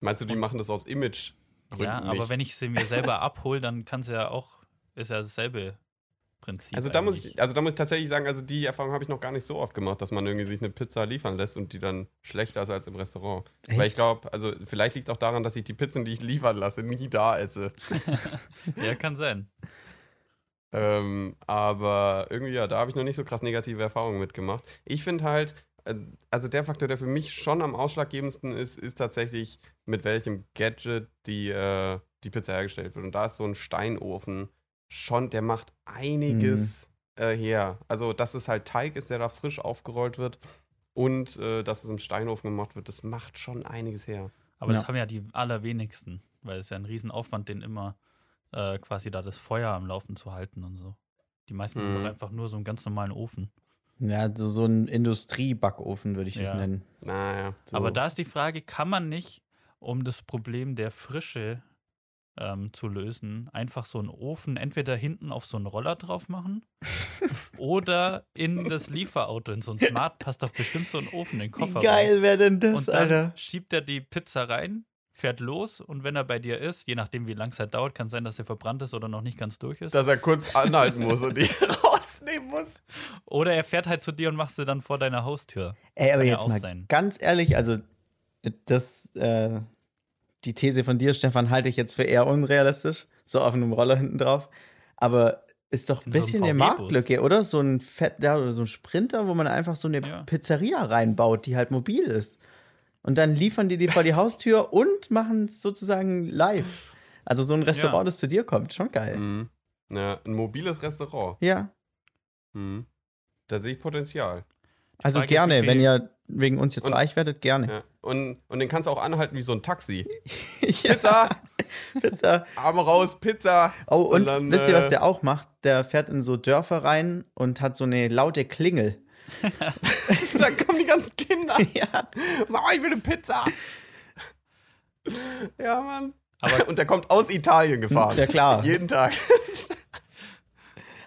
S3: Meinst du, die machen das aus Image?
S1: Ja,
S3: Gründen
S1: aber
S3: nicht.
S1: wenn ich sie mir selber abhole, dann kann es ja auch, ist ja dasselbe Prinzip.
S3: Also da, muss ich, also da muss ich tatsächlich sagen, also die Erfahrung habe ich noch gar nicht so oft gemacht, dass man irgendwie sich eine Pizza liefern lässt und die dann schlechter ist als im Restaurant.
S4: Echt?
S3: Weil ich glaube, also vielleicht liegt es auch daran, dass ich die Pizzen, die ich liefern lasse, nie da esse.
S1: Ja, kann sein.
S3: Ähm, aber irgendwie, ja, da habe ich noch nicht so krass negative Erfahrungen mitgemacht. Ich finde halt, also der Faktor, der für mich schon am ausschlaggebendsten ist, ist tatsächlich, mit welchem Gadget die, äh, die Pizza hergestellt wird. Und da ist so ein Steinofen schon, der macht einiges äh, her. Also, dass es halt Teig ist, der da frisch aufgerollt wird und äh, dass es im Steinofen gemacht wird, das macht schon einiges her.
S1: Aber
S4: Ja.
S1: das haben ja die allerwenigsten, weil es ja ein Riesenaufwand, den immer äh, quasi da das Feuer am Laufen zu halten und so. Die meisten haben
S3: Mhm.
S1: doch einfach nur so einen ganz normalen Ofen.
S4: Ja, so, so ein Industriebackofen würde ich das
S1: Ja.
S4: nennen.
S3: Naja.
S4: So.
S1: Aber da ist die Frage, kann man nicht, um das Problem der Frische ähm, zu lösen, einfach so einen Ofen entweder hinten auf so einen Roller drauf machen oder in das Lieferauto, in so ein Smart passt doch bestimmt so ein Ofen in den
S4: Wie
S1: Kofferraum.
S4: geil wäre denn das,
S1: Und dann
S4: Alter?
S1: schiebt er die Pizza rein, fährt los und wenn er bei dir ist, je nachdem wie lang es halt dauert, kann sein, dass er verbrannt ist oder noch nicht ganz durch ist.
S3: Dass er kurz anhalten muss und die rausnehmen muss.
S1: Oder er fährt halt zu dir und macht sie dann vor deiner Haustür.
S4: Ey, aber
S1: Kann
S4: jetzt mal
S1: sein.
S4: ganz ehrlich, also das, äh, die These von dir, Stefan, halte ich jetzt für eher unrealistisch. So auf einem Roller hinten drauf. Aber ist doch ein
S1: In so
S4: bisschen eine. Marktlücke, oder? So ein Fett, ja, oder so ein Sprinter, wo man einfach so eine
S1: Ja.
S4: Pizzeria reinbaut, die halt mobil ist. Und dann liefern die die vor die Haustür und machen es sozusagen live. Also so ein Restaurant,
S1: Ja.
S4: das zu dir kommt, schon geil.
S3: Mhm. Ja, ein mobiles Restaurant.
S4: Ja,
S3: Mhm. Da sehe ich Potenzial.
S4: also
S1: Frage ist,
S4: gerne,
S1: viel-
S4: wenn ihr wegen uns jetzt
S3: Und-
S4: reich werdet, gerne.
S3: Ja. Und, und den kannst du auch anhalten wie so ein Taxi.
S4: Ja,
S3: Pizza,
S4: Pizza.
S3: Arme raus, Pizza.
S4: Oh, und,
S3: Und dann,
S4: wisst ihr, was
S3: äh,
S4: der auch macht? Der fährt in so Dörfer rein und hat so eine laute Klingel.
S3: Dann kommen die ganzen Kinder.
S4: ja.
S3: Mama, ich will eine Pizza. Ja, Mann.
S1: Aber-
S3: und der kommt aus Italien gefahren.
S4: Ja, klar.
S3: Jeden Tag.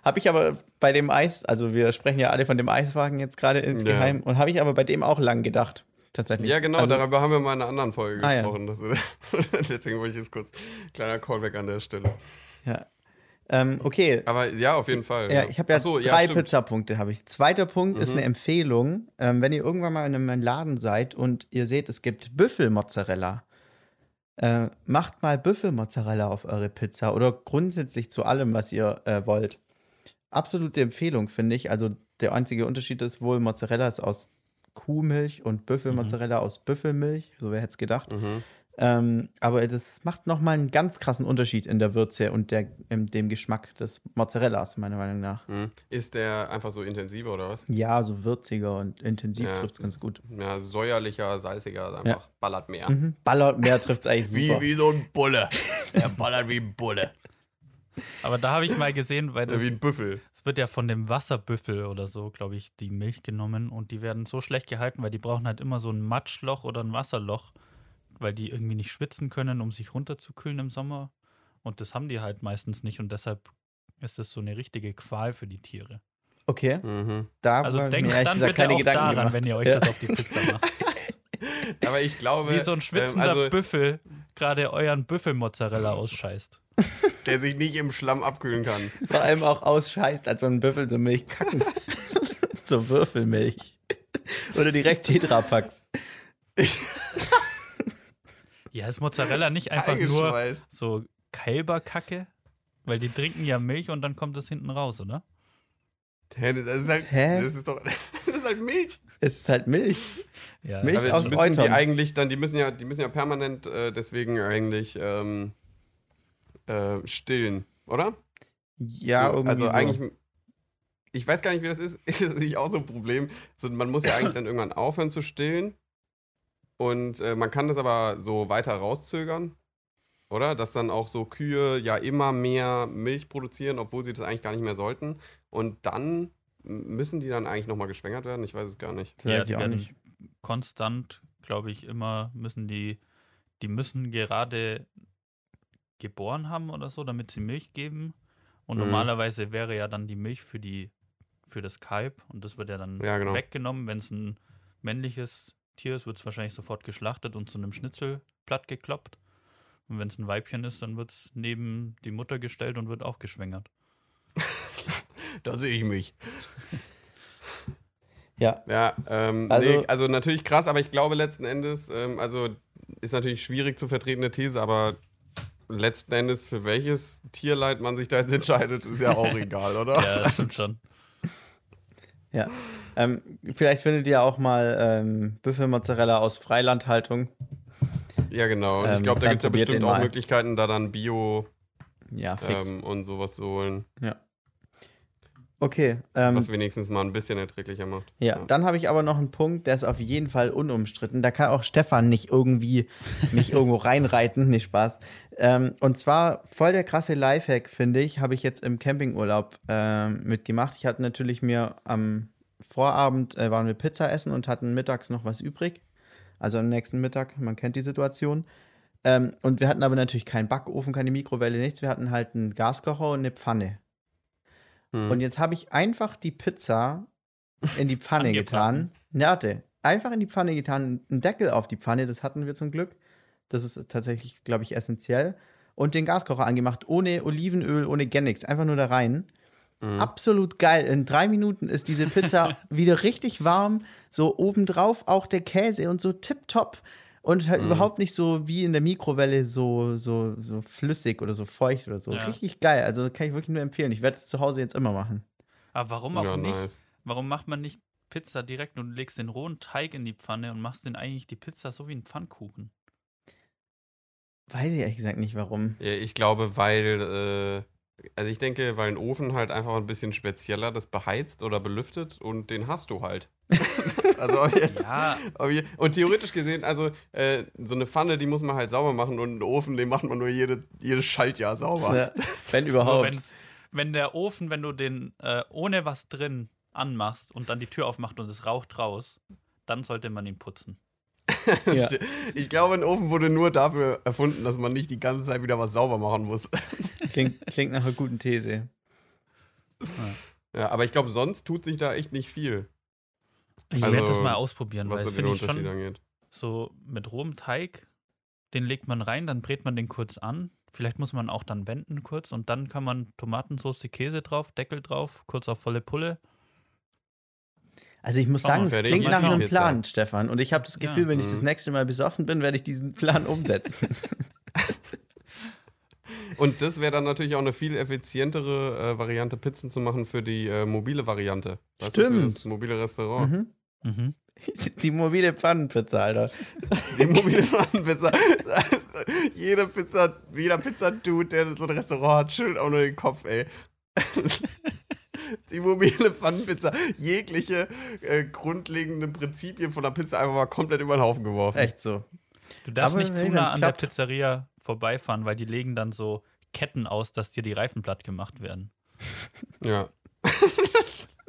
S4: Habe ich aber bei dem Eis, also wir sprechen ja alle von dem Eiswagen jetzt gerade insgeheim, und habe ich aber bei dem auch lang gedacht. Tatsächlich.
S3: Ja, genau,
S4: Also,
S3: darüber haben wir mal in einer anderen Folge
S4: Ah, ja.
S3: gesprochen. dass wir- Deswegen wollte ich jetzt kurz kleiner Callback an der Stelle.
S4: ja. Ähm, okay.
S3: Aber ja, auf jeden Fall.
S4: Ja, ich habe ja
S3: so,
S4: drei
S3: stimmt.
S4: Pizzapunkte. Habe ich. Zweiter Punkt ist
S3: Mhm.
S4: eine Empfehlung. Ähm, wenn ihr irgendwann mal in einem Laden seid und ihr seht, es gibt Büffelmozzarella, äh, macht mal Büffelmozzarella auf eure Pizza oder grundsätzlich zu allem, was ihr äh, wollt. Absolute Empfehlung, finde ich. Also der einzige Unterschied ist wohl, Mozzarella ist aus Kuhmilch und Büffelmozzarella aus Büffelmilch. So wer hätte es gedacht.
S3: Mhm.
S4: Ähm, aber das macht nochmal einen ganz krassen Unterschied in der Würze und der, in dem Geschmack des Mozzarellas, meiner Meinung nach.
S3: Mhm. Ist der einfach so intensiver oder was?
S4: Ja, so würziger und intensiv
S3: Ja,
S4: trifft es ganz gut.
S3: Ja, säuerlicher, salziger, also einfach ballert mehr.
S4: Mhm. Ballert mehr trifft es eigentlich super.
S3: Wie, wie so ein Bulle. Der ballert wie ein Bulle.
S1: Aber da habe ich mal gesehen, weil das,
S3: wie ein Büffel.
S1: es wird ja von dem Wasserbüffel oder so, glaube ich, die Milch genommen und die werden so schlecht gehalten, weil die brauchen halt immer so ein Matschloch oder ein Wasserloch, weil die irgendwie nicht schwitzen können, um sich runterzukühlen im Sommer. Und das haben die halt meistens nicht und deshalb ist das so eine richtige Qual für die Tiere.
S4: Okay,
S3: Mhm.
S4: da
S1: Also
S4: habe ich
S1: denkt dann
S4: gesagt
S1: bitte
S4: keine
S1: auch
S4: Gedanken
S1: daran,
S4: gemacht.
S1: wenn ihr euch
S4: ja.
S1: das auf die Pizza macht.
S3: Aber ich glaube,
S1: Wie so ein schwitzender
S3: ähm, also,
S1: Büffel gerade euren Büffelmozzarella ausscheißt.
S3: Der sich nicht im Schlamm abkühlen kann.
S4: Vor allem auch ausscheißt, als man Büffel so Milch kacken. so Würfelmilch. Oder direkt Tetrapacks.
S1: Ja, ist Mozzarella nicht einfach nur so Kälberkacke? Weil die trinken ja Milch und dann kommt das hinten raus, oder?
S3: Hä, das ist halt,
S4: Hä?
S3: das ist doch, das ist halt Milch.
S4: Es ist halt Milch.
S1: Ja.
S4: Milch aus
S3: die müssen die
S4: Euton.
S3: eigentlich dann, die müssen ja, die müssen ja permanent äh, deswegen eigentlich ähm, äh, stillen, oder?
S4: Ja,
S3: So,
S4: irgendwie
S3: Also
S4: so.
S3: eigentlich, ich weiß gar nicht, wie das ist. Ist das nicht auch so ein Problem? So, man muss ja eigentlich dann irgendwann aufhören zu stillen. Und äh, man kann das aber so weiter rauszögern. Oder? Dass dann auch so Kühe ja immer mehr Milch produzieren, obwohl sie das eigentlich gar nicht mehr sollten. Und dann müssen die dann eigentlich nochmal geschwängert werden? Ich weiß es gar nicht.
S4: Ich
S1: die werden
S4: nicht.
S1: Konstant, glaube ich, immer müssen die, die müssen gerade geboren haben oder so, damit sie Milch geben. Und
S3: Mhm.
S1: normalerweise wäre ja dann die Milch für die, für das Kalb und das wird ja dann
S3: Ja, genau.
S1: weggenommen. Wenn es ein männliches Tier ist, wird es wahrscheinlich sofort geschlachtet und zu einem Schnitzelblatt gekloppt. Und wenn es ein Weibchen ist, dann wird es neben die Mutter gestellt und wird auch geschwängert.
S3: Da sehe ich mich.
S4: Ja,
S3: Ja, ähm,
S4: Also-
S3: also, nee, also natürlich krass, aber ich glaube letzten Endes, ähm, also ist natürlich schwierig zu vertretene These, aber letzten Endes, für welches Tierleid man sich da jetzt entscheidet, ist ja auch egal, oder?
S1: Ja, das stimmt schon.
S4: ja. Ähm, vielleicht findet ihr auch mal ähm, Büffelmozzarella aus Freilandhaltung.
S3: Ja, genau. Und
S4: Ähm,
S3: ich glaube, da gibt es ja bestimmt auch
S4: mal.
S3: Möglichkeiten, da dann Bio
S4: Ja, fix.
S3: ähm, und sowas zu holen,
S4: okay. Ähm,
S3: was wenigstens mal ein bisschen erträglicher macht.
S4: Ja, dann habe ich aber noch einen Punkt, der ist auf jeden Fall unumstritten. Da kann auch Stefan nicht irgendwie mich irgendwo reinreiten. Nee, Spaß. Ähm, und zwar voll der krasse Lifehack, finde ich, habe ich jetzt im Campingurlaub ähm, mitgemacht. Ich hatte natürlich mir am Vorabend äh, waren wir Pizza essen und hatten mittags noch was übrig. Also am nächsten Mittag, man kennt die Situation. Ähm, und wir hatten aber natürlich keinen Backofen, keine Mikrowelle, nichts. Wir hatten halt einen Gaskocher und eine Pfanne.
S3: Hm.
S4: Und jetzt habe ich einfach die Pizza in die Pfanne getan. Warte. Einfach in die Pfanne getan, einen Deckel auf die Pfanne, das hatten wir zum Glück. Das ist tatsächlich, glaube ich, essentiell. Und den Gaskocher angemacht, ohne Olivenöl, ohne gar nichts. Einfach nur da rein.
S3: Mhm.
S4: Absolut geil. In drei Minuten ist diese Pizza wieder richtig warm. So obendrauf auch der Käse und so tipptopp. Und halt
S3: Mhm.
S4: überhaupt nicht so wie in der Mikrowelle so, so, so flüssig oder so feucht oder so.
S1: Ja.
S4: Richtig geil. Also kann ich wirklich nur empfehlen. Ich werde es zu Hause jetzt immer machen.
S1: Aber warum auch
S3: ja,
S1: nicht?
S3: nice.
S1: Warum macht man nicht Pizza direkt und legst den rohen Teig in die Pfanne und machst den eigentlich die Pizza so wie ein Pfannkuchen?
S4: Weiß ich ehrlich gesagt nicht, warum.
S3: Ja, ich glaube, weil, äh, also ich denke, weil ein Ofen halt einfach ein bisschen spezieller das beheizt oder belüftet und den hast du halt. also ob jetzt,
S1: Ja,
S3: ob je- und theoretisch gesehen, also äh, so eine Pfanne, die muss man halt sauber machen und einen Ofen, den macht man nur jede, jedes Schaltjahr sauber.
S4: Ja, wenn überhaupt.
S1: wenn der Ofen, wenn du den äh, ohne was drin anmachst und dann die Tür aufmacht und es raucht raus, dann sollte man ihn putzen.
S4: Ja.
S3: Ich glaube, ein Ofen wurde nur dafür erfunden, dass man nicht die ganze Zeit wieder was sauber machen muss.
S4: Klingt, klingt nach einer guten These.
S3: Ja, aber ich glaube, sonst tut sich da echt nicht viel,
S1: Ich
S3: Also,
S1: werde das mal ausprobieren,
S3: was
S1: weil
S3: so
S1: das
S3: den
S1: finde ich
S3: Unterschied
S1: schon
S3: angeht.
S1: so mit rohem Teig, den legt man rein, dann brät man den kurz an. Vielleicht muss man auch dann wenden kurz und dann kann man Tomatensauce, Käse drauf, Deckel drauf, kurz auf volle Pulle.
S4: Also ich muss
S1: Schau
S4: sagen, es klingt nach einem
S3: Pizza.
S4: Plan, Stefan. Und ich habe das Gefühl,
S1: Ja.
S4: wenn ich das
S3: Mhm.
S4: nächste Mal besoffen bin, werde ich diesen Plan umsetzen.
S3: Und das wäre dann natürlich auch eine viel effizientere äh, Variante, Pizzen zu machen für die äh, mobile Variante.
S4: Stimmt.
S3: das mobile Restaurant.
S4: mhm.
S1: Mhm.
S4: Die mobile Pfannenpizza, Alter.
S3: Die mobile Pizza. jeder Pizza, jeder Pizza-Dude, der so ein Restaurant hat, schüttelt auch nur den Kopf, ey. Die mobile Pfannenpizza, jegliche äh, grundlegenden Prinzipien von der Pizza einfach mal komplett über den Haufen geworfen.
S4: Echt so.
S1: Du darfst
S4: Aber
S1: nicht zu nah an
S4: klappt.
S1: der Pizzeria vorbeifahren, weil die legen dann so Ketten aus, dass dir die Reifen platt gemacht werden.
S3: Ja.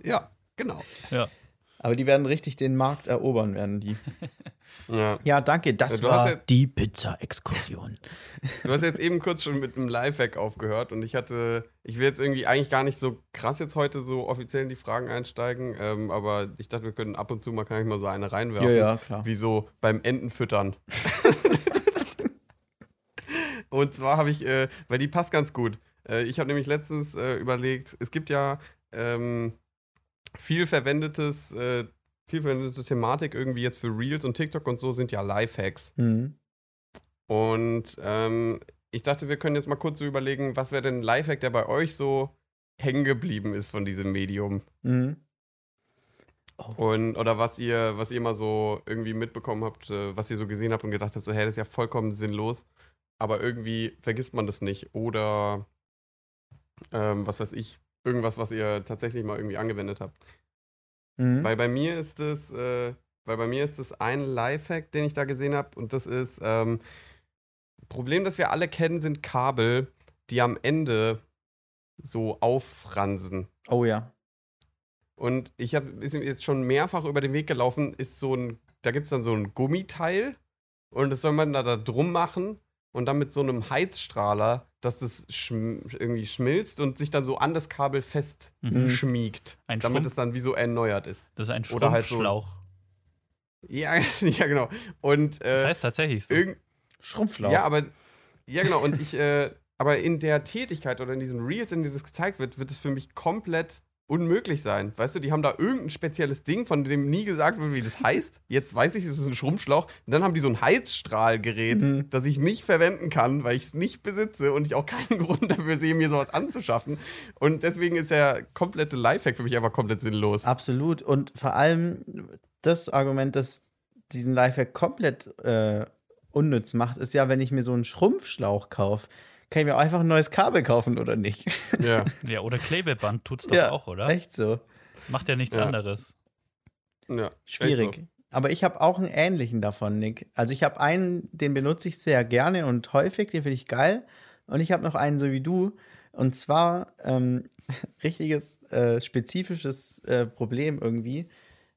S3: ja, genau.
S1: Ja.
S4: Aber die werden richtig den Markt erobern, werden die.
S3: Ja.
S4: Ja, danke. Das
S3: hast
S4: war
S3: ja-
S4: die Pizza-Exkursion.
S3: Du hast jetzt eben kurz schon mit einem Lifehack aufgehört und ich hatte, ich will jetzt irgendwie eigentlich gar nicht so krass jetzt heute so offiziell in die Fragen einsteigen, ähm, aber ich dachte, wir können ab und zu mal, kann ich mal so eine reinwerfen.
S4: Ja, ja, klar.
S3: Wie so beim Entenfüttern. und zwar habe ich, äh, weil die passt ganz gut. Äh, ich habe nämlich letztens äh, überlegt, es gibt ja ähm, viel verwendetes, äh, viel verwendete Thematik irgendwie jetzt für Reels und TikTok und so sind ja Lifehacks.
S4: Mhm.
S3: Und ähm, ich dachte, wir können jetzt mal kurz so überlegen, was wäre denn ein Lifehack, der bei euch so hängen geblieben ist von diesem Medium?
S4: Mhm.
S3: Und, oder was ihr, was ihr mal so irgendwie mitbekommen habt, äh, was ihr so gesehen habt und gedacht habt, so, hey, das ist ja vollkommen sinnlos, aber irgendwie vergisst man das nicht. Oder ähm, was weiß ich, irgendwas, was ihr tatsächlich mal irgendwie angewendet habt.
S4: Mhm.
S3: Weil bei mir ist es, äh, weil bei mir ist es ein Lifehack, den ich da gesehen habe, und das ist, ähm, Problem, das wir alle kennen, sind Kabel, die am Ende so auffransen.
S4: Oh ja.
S3: Und ich habe ist jetzt schon mehrfach über den Weg gelaufen, ist so ein, da gibt es dann so ein Gummiteil und das soll man da, da drum machen und dann mit so einem Heizstrahler, dass das schm irgendwie schmilzt und sich dann so an das Kabel fest
S1: Mhm.
S3: schmiegt,
S1: Ein
S3: damit
S1: Schrumpf-
S3: es dann wie so erneuert ist.
S1: Das ist ein
S3: Oder halt so-
S1: Schrumpfschlauch.
S3: Ja, ja genau. Und
S1: Das
S3: äh,
S1: heißt tatsächlich so.
S3: irgend,
S4: Schrumpflauch.
S3: ja, aber ja genau. Und ich, äh, aber in der Tätigkeit oder in diesen Reels, in denen das gezeigt wird, wird es für mich komplett unmöglich sein. Weißt du, die haben da irgendein spezielles Ding, von dem nie gesagt wird, wie das heißt. Jetzt weiß ich, es ist ein Schrumpfschlauch. Und dann haben die so ein Heizstrahlgerät,
S4: Mhm.
S3: das ich nicht verwenden kann, weil ich es nicht besitze und ich auch keinen Grund dafür sehe, mir sowas anzuschaffen. Und deswegen ist der komplette Lifehack für mich einfach komplett sinnlos.
S4: Absolut. Und vor allem das Argument, das diesen Lifehack komplett äh, unnütz macht, ist ja, wenn ich mir so einen Schrumpfschlauch kaufe, kann ich mir auch einfach ein neues Kabel kaufen oder nicht?
S3: Ja.
S1: Ja, oder Klebeband tut's doch
S4: Ja,
S1: auch, oder?
S4: Echt so.
S1: Macht ja nichts
S3: Ja.
S1: anderes.
S3: ja.
S4: Schwierig.
S3: Echt
S4: Aber ich habe auch einen ähnlichen davon, Nick. Also ich habe einen, den benutze ich sehr gerne und häufig, den finde ich geil. Und ich habe noch einen so wie du. Und zwar ähm, richtiges, äh, spezifisches äh, Problem irgendwie.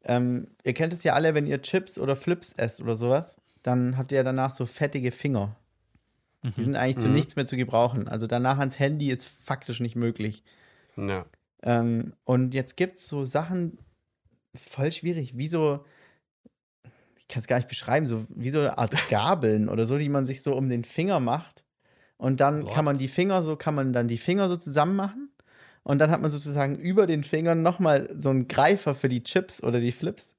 S4: Ähm, ihr kennt es ja alle, wenn ihr Chips oder Flips esst oder sowas, dann habt ihr ja danach so fettige Finger. Die sind eigentlich zu
S3: Mhm.
S4: nichts mehr zu gebrauchen. Also danach ans Handy ist faktisch nicht möglich.
S3: Ja.
S4: Ähm, und jetzt gibt es so Sachen, ist voll schwierig, wie so, ich kann es gar nicht beschreiben, so wie so eine Art Gabeln oder so, die man sich so um den Finger macht. Und dann
S1: What?
S4: kann man die Finger so, kann man dann die Finger so zusammen machen. Und dann hat man sozusagen über den Fingern nochmal so einen Greifer für die Chips oder die Flips.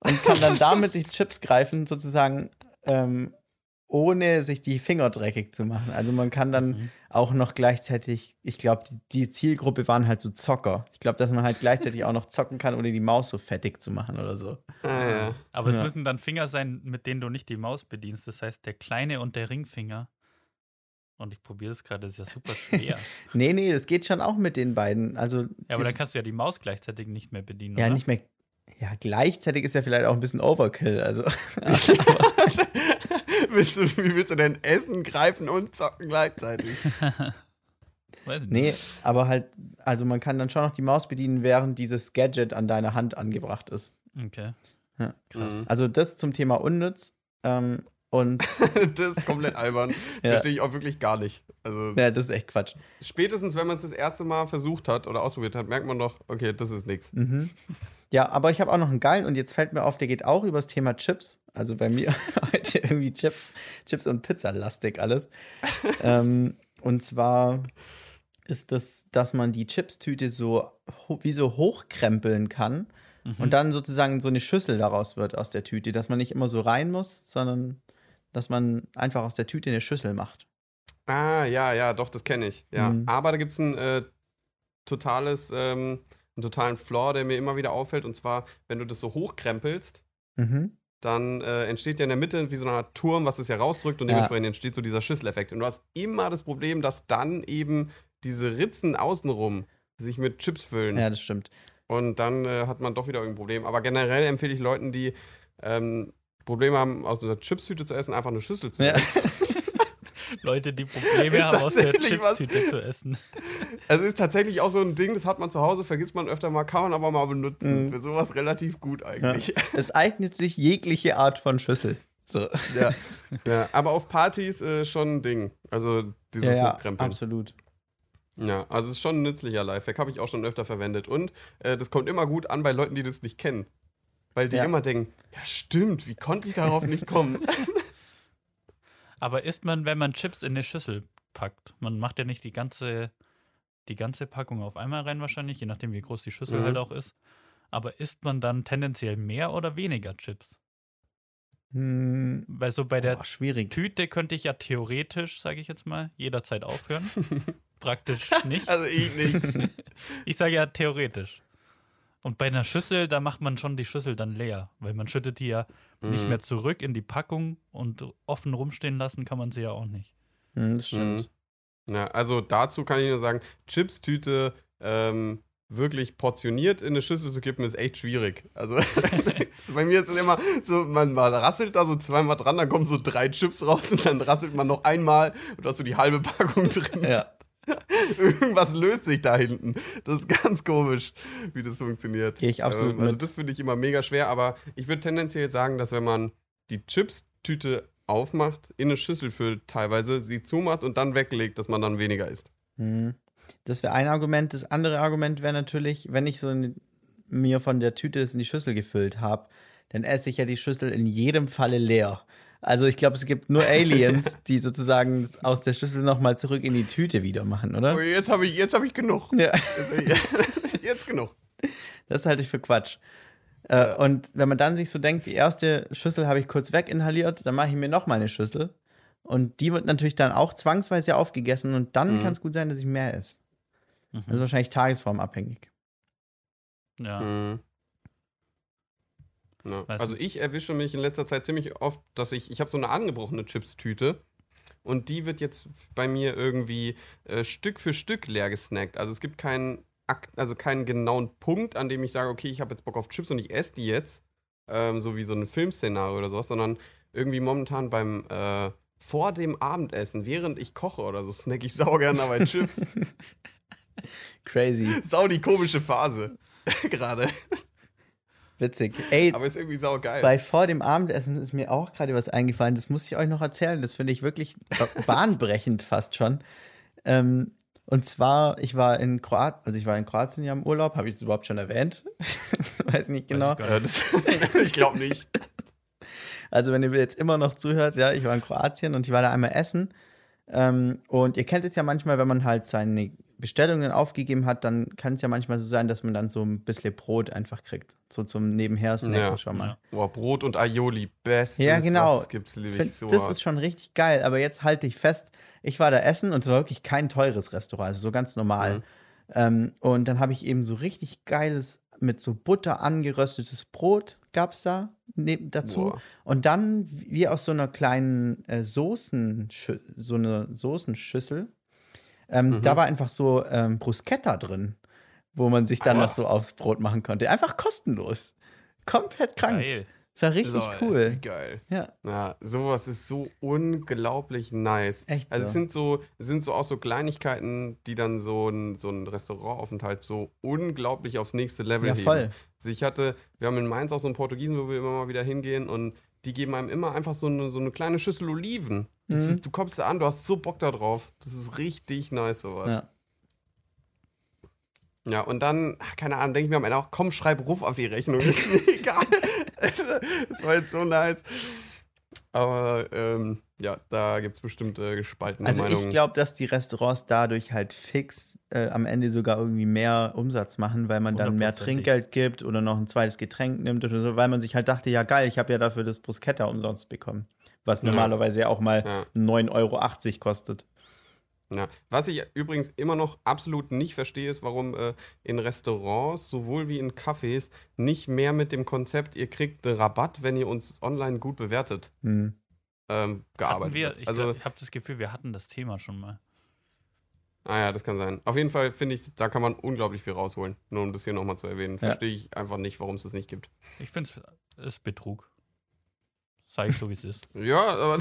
S4: Und kann dann damit die Chips greifen, sozusagen, ähm, ohne sich die Finger dreckig zu machen. Also man kann dann
S1: Mhm.
S4: auch noch gleichzeitig, ich glaube, die, die Zielgruppe waren halt so Zocker. Ich glaube, dass man halt gleichzeitig auch noch zocken kann, ohne die Maus so fettig zu machen oder so.
S3: Ah, ja.
S1: Aber es
S4: Ja.
S1: müssen dann Finger sein, mit denen du nicht die Maus bedienst. Das heißt, der kleine und der Ringfinger. Und ich probiere das gerade, das ist ja super schwer.
S4: Nee, nee, das geht schon auch mit den beiden. Also,
S1: ja, aber dann kannst du ja die Maus gleichzeitig nicht mehr bedienen.
S4: ja
S1: oder?
S4: nicht mehr. Ja, gleichzeitig ist ja vielleicht auch ein bisschen Overkill. Also,
S3: willst du, wie willst du denn essen, greifen und zocken gleichzeitig?
S1: Weiß ich
S4: nee,
S1: nicht.
S4: aber halt, also man kann dann schon noch die Maus bedienen, während dieses Gadget an deiner Hand angebracht ist.
S1: Okay.
S4: Ja.
S1: Krass.
S4: Also, das zum Thema unnütz. Ähm, und
S3: das ist komplett albern.
S4: Ja.
S3: Verstehe ich auch wirklich gar nicht. Also
S4: ja, das ist echt Quatsch.
S3: spätestens, wenn man es das erste Mal versucht hat oder ausprobiert hat, merkt man doch, okay, das ist nichts.
S4: Mhm. Ja, aber ich habe auch noch einen geilen und jetzt fällt mir auf, der geht auch übers Thema Chips. Also bei mir heute irgendwie Chips, Chips und Pizza lastig alles. ähm, und zwar ist das, dass man die Chipstüte so wie so hochkrempeln kann
S1: Mhm.
S4: und dann sozusagen so eine Schüssel daraus wird aus der Tüte, dass man nicht immer so rein muss, sondern dass man einfach aus der Tüte eine Schüssel macht.
S3: Ah, ja, ja, doch, das kenne ich. Ja.
S4: Mhm.
S3: Aber da gibt es ein äh, totales, ähm, einen totalen Flaw, der mir immer wieder auffällt. Und zwar, wenn du das so hochkrempelst,
S4: Mhm.
S3: dann äh, entsteht ja in der Mitte wie so Art Turm, was es ja rausdrückt und
S4: Ja.
S3: dementsprechend entsteht so dieser Schüsseleffekt. Und du hast immer das Problem, dass dann eben diese Ritzen außenrum sich mit Chips füllen.
S4: Ja, das stimmt.
S3: Und dann äh, hat man doch wieder irgendein Problem. Aber generell empfehle ich Leuten, die ähm, Probleme haben, aus einer Chipstüte zu essen, einfach eine Schüssel zu
S4: Ja.
S3: nehmen.
S1: Leute, die Probleme
S3: Ist
S1: haben, aus der Chipstüte zu essen.
S3: Es ist tatsächlich auch so ein Ding, das hat man zu Hause, vergisst man öfter mal, kann man aber mal benutzen.
S4: Mhm.
S3: Für sowas relativ gut
S4: Ja.
S3: eigentlich.
S4: Es eignet sich jegliche Art von Schüssel. So.
S3: Ja. ja. Aber auf Partys äh, schon ein Ding. Also dieses
S4: Ja, ja,
S3: Mitkrempeln.
S4: absolut.
S3: Ja, also es ist schon ein nützlicher Lifehack, habe ich auch schon öfter verwendet. Und äh, das kommt immer gut an bei Leuten, die das nicht kennen. Weil die
S4: Ja.
S3: immer denken, ja stimmt, wie konnte ich darauf nicht kommen?
S1: Aber isst man, wenn man Chips in eine Schüssel packt? Man macht ja nicht die ganze, die ganze Packung auf einmal rein wahrscheinlich, je nachdem wie groß die Schüssel
S3: Mhm.
S1: halt auch ist. Aber isst man dann tendenziell mehr oder weniger Chips?
S4: Hm,
S1: Weil so bei der
S4: boah, schwierig.
S1: Tüte könnte ich ja theoretisch, sage ich jetzt mal, jederzeit aufhören. Praktisch nicht.
S3: also ich nicht.
S1: Ich sage ja theoretisch. Und bei einer Schüssel, da macht man schon die Schüssel dann leer, weil man schüttet die ja nicht
S3: Mhm.
S1: mehr zurück in die Packung und offen rumstehen lassen kann man sie ja auch nicht.
S4: Hm, das stimmt.
S3: Ja, also dazu kann ich nur sagen, Chipstüte ähm, wirklich portioniert in eine Schüssel zu kippen, ist echt schwierig. Also bei mir ist es immer so, man, man rasselt da so zweimal dran, dann kommen so drei Chips raus und dann rasselt man noch einmal und hast du die halbe Packung drin.
S4: Ja.
S3: Irgendwas löst sich da hinten. Das ist ganz komisch, wie das funktioniert.
S4: Gehe ich absolut
S3: Ähm, Also
S4: mit.
S3: das finde ich immer mega schwer, aber ich würde tendenziell sagen, dass wenn man die Chips-Tüte aufmacht, in eine Schüssel füllt teilweise, sie zumacht und dann weglegt, dass man dann weniger isst.
S4: Hm. Das wäre ein Argument. Das andere Argument wäre natürlich, wenn ich so eine, mir von der Tüte das in die Schüssel gefüllt habe, dann esse ich ja die Schüssel in jedem Falle leer. Also ich glaube, es gibt nur Aliens, die sozusagen aus der Schüssel nochmal zurück in die Tüte wieder machen,
S3: Oh,
S4: oder?
S3: jetzt habe ich, jetzt hab ich genug.
S4: Ja,
S3: Jetzt, jetzt genug.
S4: das halte ich für Quatsch. Äh, und wenn man dann sich so denkt, die erste Schüssel habe ich kurz weginhaliert, dann mache ich mir nochmal eine Schüssel. Und die wird natürlich dann auch zwangsweise aufgegessen und dann
S3: Mhm.
S4: kann es gut sein, dass ich mehr esse.
S1: Mhm.
S4: Also wahrscheinlich tagesformabhängig.
S1: ja.
S3: Mhm. Ja.
S1: Weiß
S3: Also ich erwische mich in letzter Zeit ziemlich oft, dass ich, ich habe so eine angebrochene Chips-Tüte und die wird jetzt bei mir irgendwie äh, Stück für Stück leer gesnackt. Also es gibt keinen, also keinen genauen Punkt, an dem ich sage, okay, ich habe jetzt Bock auf Chips und ich esse die jetzt, ähm, so wie so ein Filmszenario oder sowas, sondern irgendwie momentan beim äh, vor dem Abendessen, während ich koche oder so, snack ich saugern dabei Chips.
S4: Crazy.
S3: Sau die komische Phase gerade.
S4: Witzig. Ey,
S3: Aber ist irgendwie saugeil.
S4: bei vor dem Abendessen ist mir auch gerade was eingefallen. Das muss ich euch noch erzählen. Das finde ich wirklich ba- bahnbrechend fast schon. Ähm, und zwar, ich war in Kroatien, also ich war in Kroatien ja im Urlaub. Habe ich das überhaupt schon erwähnt? Weiß nicht genau.
S1: ich
S3: glaube nicht.
S4: Also, wenn ihr jetzt immer noch zuhört, ja, ich war in Kroatien und ich war da einmal essen. Ähm, und ihr kennt es ja manchmal, wenn man halt seine Bestellungen aufgegeben hat, dann kann es ja manchmal so sein, dass man dann so ein bisschen Brot einfach kriegt. So zum Nebenher-Snacken
S3: Ja.
S4: schon mal.
S3: Boah, Brot und Aioli, bestes,
S4: Ja, genau.
S3: was es gibt, liebe ich so.
S4: das ist schon richtig geil, aber jetzt halte ich fest, ich war da essen und es war wirklich kein teures Restaurant, also so ganz normal.
S3: Mhm.
S4: Ähm, und dann habe ich eben so richtig geiles, mit so Butter angeröstetes Brot gab es da neben, dazu.
S3: Boah.
S4: Und dann wie aus so einer kleinen äh, Soßen, so eine Soßenschüssel. Ähm,
S3: Mhm.
S4: Da war einfach so ähm, Bruschetta drin, wo man sich dann
S3: Boah.
S4: noch so aufs Brot machen konnte. Einfach kostenlos. Komplett krank.
S1: Geil.
S4: Das war richtig
S3: Lol,
S4: cool.
S3: geil.
S4: Ja.
S3: Ja, sowas ist so unglaublich nice.
S4: Echt
S3: Also es
S4: so.
S3: sind so, es sind so auch so Kleinigkeiten, die dann so ein, so ein Restaurantaufenthalt so unglaublich aufs nächste Level
S4: Ja,
S3: heben.
S4: voll.
S3: Also ich hatte, wir haben in Mainz auch so einen Portugiesen, wo wir immer mal wieder hingehen und die geben einem immer einfach so eine, so eine kleine Schüssel Oliven.
S4: Mhm.
S3: ist, du kommst da an, du hast so Bock da drauf. Das ist richtig nice, sowas.
S4: Ja.
S3: Ja, und dann, ach, keine Ahnung, denke ich mir am Ende auch, komm, schreib Ruf auf die Rechnung, ist mir egal. das war jetzt so nice. Aber ähm, ja, da gibt es bestimmt äh, gespaltene
S4: Also
S3: Meinungen.
S4: ich glaube, dass die Restaurants dadurch halt fix äh, am Ende sogar irgendwie mehr Umsatz machen, weil man dann mehr. Trinkgeld gibt oder noch ein zweites Getränk nimmt oder so, weil man sich halt dachte, ja geil, ich habe ja dafür das Bruschetta umsonst bekommen. Was
S3: Ja.
S4: normalerweise ja auch mal
S3: Ja.
S4: 9,80 Euro kostet.
S3: Ja. Was ich übrigens immer noch absolut nicht verstehe, ist, warum äh, in Restaurants sowohl wie in Cafés nicht mehr mit dem Konzept, ihr kriegt einen Rabatt, wenn ihr uns online gut bewertet,
S4: Hm.
S3: ähm, gearbeitet
S1: wir,
S3: wird.
S1: ich,
S3: Also,
S1: ich habe das Gefühl, wir hatten das Thema schon mal.
S3: ah ja, das kann sein. Auf jeden Fall finde ich, da kann man unglaublich viel rausholen. Nur um das hier nochmal zu erwähnen.
S4: Ja.
S3: Verstehe ich einfach nicht, warum es das nicht gibt.
S1: Ich finde es ist Betrug. Sag ich so, wie es ist.
S3: Ja, aber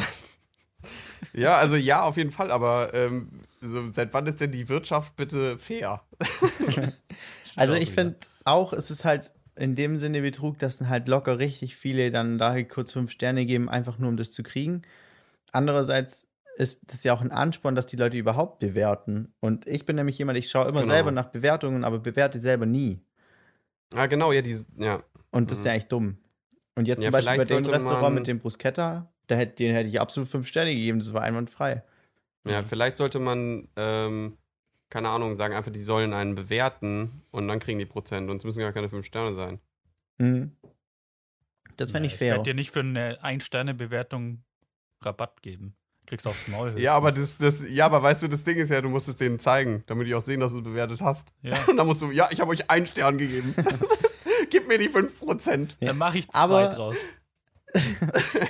S3: Ja, also ja, auf jeden Fall, aber ähm, so, seit wann ist denn die Wirtschaft bitte fair?
S4: Also ich finde auch, es ist halt in dem Sinne Betrug, dass dann halt locker richtig viele dann da kurz fünf Sterne geben, einfach nur um das zu kriegen. Andererseits ist das ja auch ein Ansporn, dass die Leute überhaupt bewerten. Und ich bin nämlich jemand, ich schaue immer
S3: Genau.
S4: selber nach Bewertungen, aber bewerte selber nie.
S3: Ah, genau, ja, die, ja.
S4: Und das ist
S3: Mhm.
S4: ja eigentlich dumm. Und jetzt
S3: Ja,
S4: zum Beispiel bei dem Restaurant mit dem Bruschetta, da hätte, den hätte ich absolut fünf Sterne gegeben, das war einwandfrei.
S3: Ja,
S1: Mhm.
S3: vielleicht sollte man, ähm, keine Ahnung, sagen einfach, die sollen einen bewerten und dann kriegen die Prozent und es müssen gar keine fünf Sterne sein.
S4: Mhm. Das fände
S1: Nee,
S4: ich fair.
S1: werde dir nicht für eine Ein-Sterne-Bewertung Rabatt geben. Kriegst aufs Maul.
S3: Ja, aber das, das, ja, aber weißt du, das Ding ist ja, du musst es denen zeigen, damit die auch sehen, dass du es bewertet hast.
S1: Ja.
S3: Und dann musst du, ja, ich habe euch einen Stern gegeben. Gib mir die 5%.
S1: Dann mache ich zwei
S4: Aber-
S1: draus.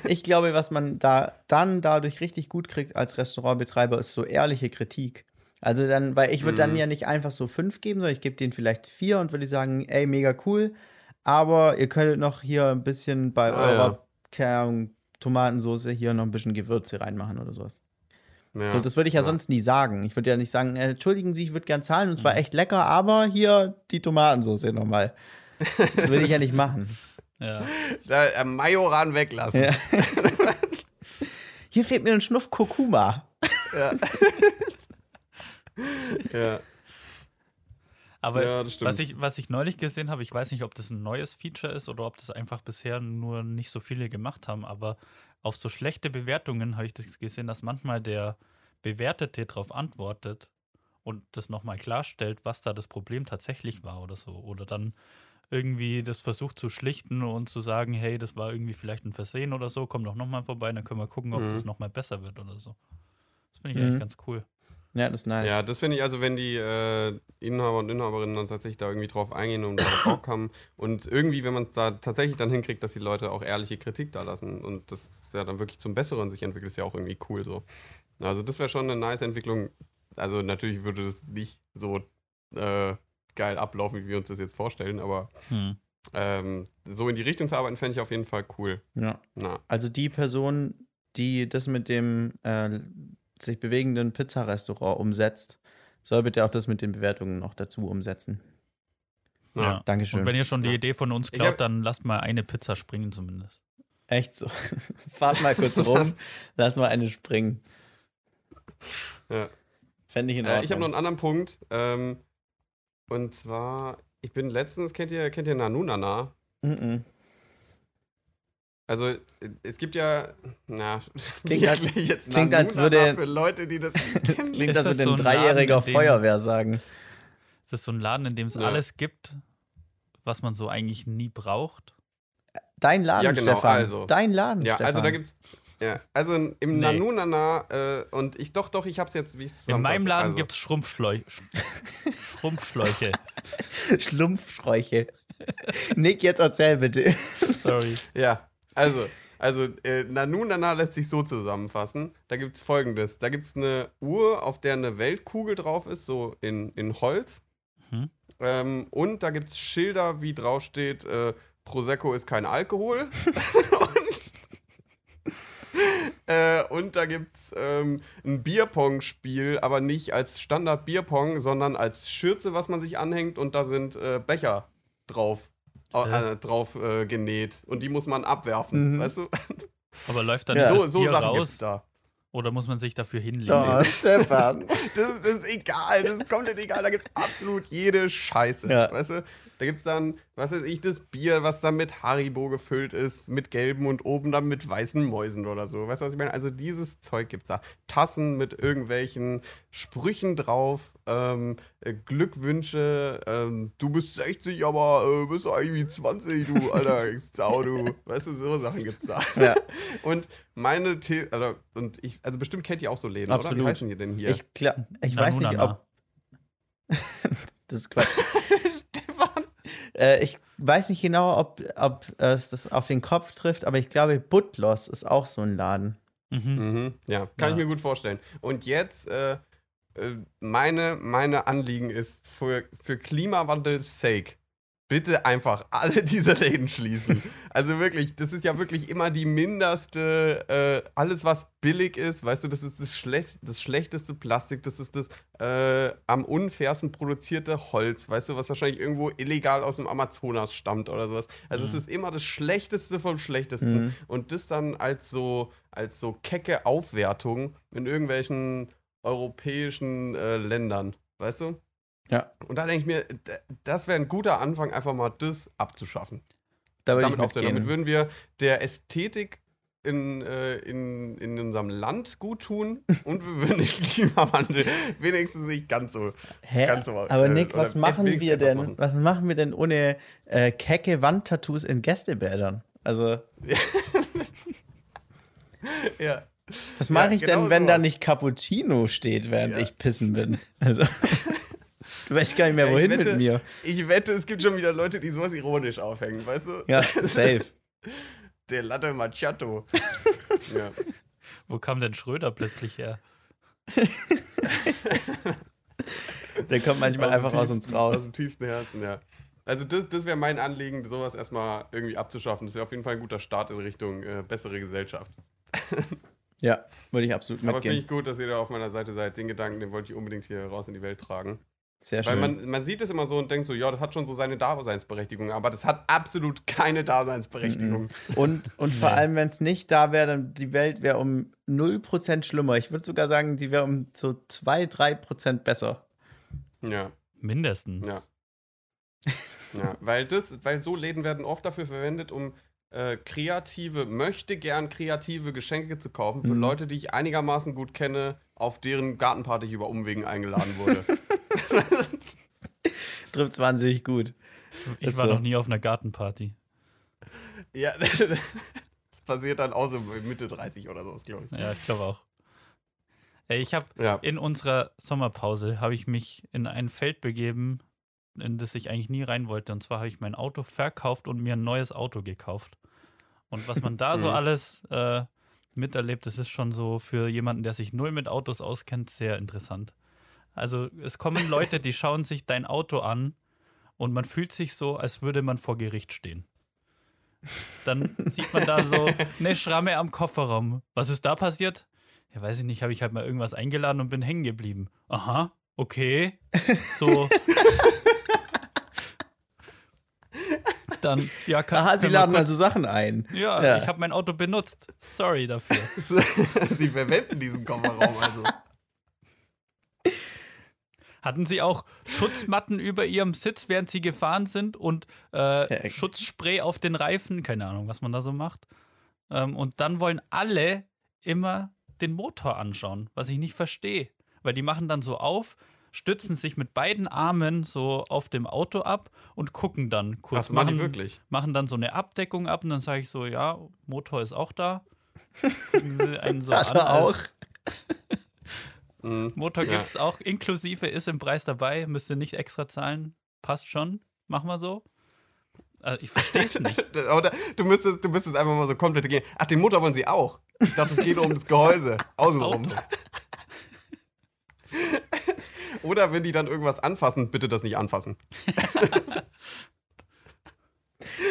S4: Ich glaube, was man da dann dadurch richtig gut kriegt als Restaurantbetreiber, ist so ehrliche Kritik. Also dann, weil ich würde dann
S3: Mhm.
S4: ja nicht einfach so fünf geben, sondern ich gebe denen vielleicht vier und würde sagen, ey, mega cool, aber ihr könntet noch hier ein bisschen bei
S3: Ah,
S4: eurer Ahnung, Tomatensauce hier noch ein bisschen Gewürze reinmachen oder sowas.
S3: Ja.
S4: So, das würde ich ja,
S3: Ja.
S4: sonst nie sagen. Ich würde ja nicht sagen, äh, entschuldigen Sie, ich würde gern zahlen und es war
S1: Mhm.
S4: echt lecker, aber hier die Tomatensauce nochmal. Das würde ich ja nicht machen.
S1: Ja.
S3: Da, äh, Majoran weglassen.
S4: Ja. Hier fehlt mir ein Schnuff Kurkuma.
S3: Ja.
S1: Aber
S3: Ja, das stimmt.
S1: was, ich, was ich neulich gesehen habe, ich weiß nicht, ob das ein neues Feature ist oder ob das einfach bisher nur nicht so viele gemacht haben, aber auf so schlechte Bewertungen habe ich das gesehen, dass manchmal der Bewertete darauf antwortet und das nochmal klarstellt, was da das Problem tatsächlich war oder so. Oder dann irgendwie das versucht zu schlichten und zu sagen, hey, das war irgendwie vielleicht ein Versehen oder so, komm doch nochmal vorbei, dann können wir gucken, ob
S3: Mhm.
S1: das nochmal besser wird oder so. Das finde ich
S4: Mhm.
S1: eigentlich ganz cool.
S4: Ja, das ist nice.
S3: Ja, das finde ich also, wenn die äh, Inhaber und Inhaberinnen dann tatsächlich da irgendwie drauf eingehen und darauf Bock haben und irgendwie, wenn man es da tatsächlich dann hinkriegt, dass die Leute auch ehrliche Kritik da lassen und das ist ja dann wirklich zum Besseren sich entwickelt, ist ja auch irgendwie cool so. Also das wäre schon eine nice Entwicklung. Also natürlich würde das nicht so äh, geil ablaufen, wie wir uns das jetzt vorstellen, aber
S1: Hm.
S3: ähm, so in die Richtung zu arbeiten, fände ich auf jeden Fall cool.
S4: Ja.
S3: Na,
S4: Also die Person, die das mit dem äh, sich bewegenden Pizzarestaurant umsetzt, soll bitte auch das mit den Bewertungen noch dazu umsetzen.
S3: na.
S1: Ja.
S4: Dankeschön.
S1: Und wenn ihr schon die
S3: Ja.
S1: Idee von uns
S3: hab-
S1: dann lasst mal eine Pizza springen zumindest.
S4: Echt so. Fahrt mal kurz rum, lass mal eine springen.
S3: Ja.
S4: Fände ich in Ordnung.
S3: Äh, ich habe noch einen anderen Punkt. Ähm, und zwar, ich bin letztens, kennt ihr, kennt ihr Nanunana?
S4: Mhm.
S3: Also, äh, es gibt ja, na,
S4: Klingt
S3: ich jetzt
S4: klingt, als würde-
S3: für Leute, die das nicht
S4: Das
S3: kennen.
S4: klingt, als
S1: das
S4: würde
S1: so
S4: ein
S1: Laden,
S4: dreijähriger
S1: dem-
S4: Feuerwehr sagen.
S1: Es ist so ein Laden, in dem es
S3: Ja.
S1: alles gibt, was man so eigentlich nie braucht.
S4: Dein Laden,
S3: Ja, genau,
S4: Stefan.
S3: also.
S4: Dein Laden,
S3: Ja,
S4: Stefan.
S3: also da gibt's, ja, also im
S1: Nee.
S3: Nanunana, äh, und ich, doch, doch, ich hab's jetzt, wie ich's
S1: In meinem. Laden
S3: also,
S1: gibt es Schrumpfschläuche. Schrumpfschläuche.
S4: Schlumpfschräuche. Nick, jetzt erzähl bitte.
S1: Sorry.
S3: Ja, also, also äh, Nanunana lässt sich so zusammenfassen. Da gibt's folgendes. Da gibt's eine Uhr, auf der eine Weltkugel drauf ist, so in, in Holz.
S1: Mhm.
S3: Ähm, und da gibt's Schilder, wie draufsteht, äh, Prosecco ist kein Alkohol. Und, äh, und da gibt's ähm, ein Bierpong-Spiel, aber nicht als Standard Bierpong, sondern als Schürze, was man sich anhängt und da sind äh, Becher drauf.
S1: Ja.
S3: Äh, drauf äh, genäht und die muss man abwerfen,
S4: Mhm.
S3: weißt du?
S1: Aber läuft dann
S4: Ja.
S1: nicht
S3: So,
S1: das
S3: so
S1: Bier
S3: Sachen
S1: raus
S3: da.
S1: oder muss man sich dafür hinlegen?
S4: Oh, Stefan.
S3: Das, ist- das ist egal, das ist komplett egal. Da gibt's absolut jede Scheiße.
S4: Ja.
S3: Weißt du? Da gibt's dann, was weiß ich, das Bier, was dann mit Haribo gefüllt ist, mit gelben und oben dann mit weißen Mäusen oder so. Weißt du, was ich meine? Also dieses Zeug gibt's da. Tassen mit irgendwelchen Sprüchen drauf, ähm, äh, Glückwünsche, ähm, du bist 60, aber äh, bist eigentlich 20, du alter Sau, du. Weißt du, so Sachen gibt's da.
S4: Ja.
S3: Und meine These, also, und ich, also bestimmt kennt ihr auch so Läden, oder?
S4: Absolut.
S3: Wie heißen die denn hier?
S4: Ich, glaub, ich weiß nicht, ob. das ist Quatsch. Äh, ich weiß nicht genau, ob, ob äh, es das auf den Kopf trifft, aber ich glaube, Butlos ist auch so ein Laden.
S1: Mhm.
S3: Mhm, ja, kann
S1: Ja.
S3: ich mir gut vorstellen. Und jetzt, äh, äh, meine, meine Anliegen ist für, für Klimawandels Sake, bitte einfach alle diese Läden schließen. Also wirklich, das ist ja wirklich immer die minderste, äh, alles was billig ist, weißt du, das ist das, Schlech das schlechteste Plastik, das ist das äh, am unfairsten produzierte Holz, weißt du, was wahrscheinlich irgendwo illegal aus dem Amazonas stammt oder sowas. Also
S1: Mhm.
S3: es ist immer das Schlechteste vom Schlechtesten.
S4: Mhm.
S3: Und das dann als so, als so kecke Aufwertung in irgendwelchen europäischen äh, Ländern, weißt du?
S4: Ja,
S3: Und da denke ich mir, das wäre ein guter Anfang, einfach mal das abzuschaffen.
S4: da ich
S3: damit aufzuhören. Damit würden wir der Ästhetik in, äh, in, in unserem Land gut tun und wir würden den Klimawandel wenigstens nicht ganz so.
S4: Hä?
S3: ganz so,
S4: Aber
S3: äh,
S4: Nick, was machen wir denn?
S3: machen.
S4: Was machen wir denn ohne äh, kecke Wandtattoos in Gästebädern? Also,
S3: Ja.
S4: was mache
S3: Ja,
S4: ich
S3: genau
S4: denn, wenn da
S3: sowas.
S4: nicht Cappuccino steht, während
S3: Ja.
S4: ich pissen bin? Also, du weißt gar nicht mehr,
S3: Ja,
S4: wohin
S3: wette-
S4: mit mir.
S3: Ich wette, es gibt schon wieder Leute, die sowas ironisch aufhängen, weißt du?
S4: Ja, safe.
S3: Der Latte Macchiato. ja.
S1: Wo kam denn Schröder plötzlich her?
S4: Der kommt manchmal
S3: dem
S4: einfach aus uns
S3: tiefsten-
S4: raus.
S3: Aus dem tiefsten Herzen, ja. Also das, das wäre mein Anliegen, sowas erstmal irgendwie abzuschaffen. Das wäre auf jeden Fall ein guter Start in Richtung äh, bessere Gesellschaft.
S4: Ja, würde ich absolut
S3: Aber finde
S4: mitgehen.
S3: ich gut, dass ihr da auf meiner Seite seid. Den Gedanken, den wollte ich unbedingt hier raus in die Welt tragen.
S4: Sehr
S3: Weil
S4: schön.
S3: man, man sieht es immer so und denkt so, ja, das hat schon so seine Daseinsberechtigung, aber das hat absolut keine Daseinsberechtigung.
S4: Und, und vor allem, wenn es nicht da wäre, dann die Welt wäre um 0% schlimmer. Ich würde sogar sagen, die wäre um so 2-3% besser.
S3: Ja,
S1: Mindestens.
S3: ja. ja, weil das, weil so Läden werden oft dafür verwendet, um äh, kreative, möchte gern kreative Geschenke zu kaufen für
S4: Mhm.
S3: Leute, die ich einigermaßen gut kenne, auf deren Gartenparty ich über Umwegen eingeladen wurde.
S4: Trifft wahnsinnig gut.
S1: Ich
S4: Ist
S1: war
S4: so.
S1: noch nie auf einer Gartenparty.
S3: ja, das passiert dann auch so Mitte 30 oder so, glaube ich.
S1: Ja, ich glaube auch. Ey, Ich habe
S3: Ja.
S1: in unserer Sommerpause habe ich mich in ein Feld begeben, in das ich eigentlich nie rein wollte. Und zwar habe ich mein Auto verkauft und mir ein neues Auto gekauft. Und was man da so
S3: Mhm.
S1: alles äh, miterlebt, das ist schon so für jemanden, der sich null mit Autos auskennt, sehr interessant. Also es kommen Leute, die schauen sich dein Auto an und man fühlt sich so, als würde man vor Gericht stehen. Dann sieht man da so eine Schramme am Kofferraum. Was ist da passiert? Ja, weiß ich nicht, habe ich halt mal irgendwas eingeladen und bin hängen geblieben. Aha, okay. So. Dann, ja, kann,
S4: Aha, sie laden also Sachen ein.
S1: Ja,
S4: Ja.
S1: ich habe mein Auto benutzt. Sorry dafür.
S3: Sie verwenden diesen Kofferraum also.
S1: Hatten Sie auch Schutzmatten über Ihrem Sitz, während Sie gefahren sind und äh,
S4: Ja.
S1: Schutzspray auf den Reifen? Keine Ahnung, was man da so macht. Ähm, und dann wollen alle immer den Motor anschauen, was ich nicht verstehe. Weil die machen dann so auf, stützen sich mit beiden Armen so auf dem Auto ab und gucken dann kurz.
S3: Das machen die
S1: machen,
S3: wirklich.
S1: machen dann so eine Abdeckung ab und dann sage ich so, ja, Motor ist auch da. Einen so
S4: Hat
S1: an,
S4: er auch.
S3: Mhm.
S1: Motor
S3: Ja.
S1: gibt es auch inklusive, ist im Preis dabei, müsst ihr nicht extra zahlen. Passt schon. Machen wir so. Also ich verstehe es nicht.
S3: Oder du müsstest, du müsstest einfach mal so komplett gehen. Ach, den Motor wollen sie auch. Ich dachte, es geht um das Gehäuse. Außenrum. Oder wenn die dann irgendwas anfassen, bitte das nicht anfassen.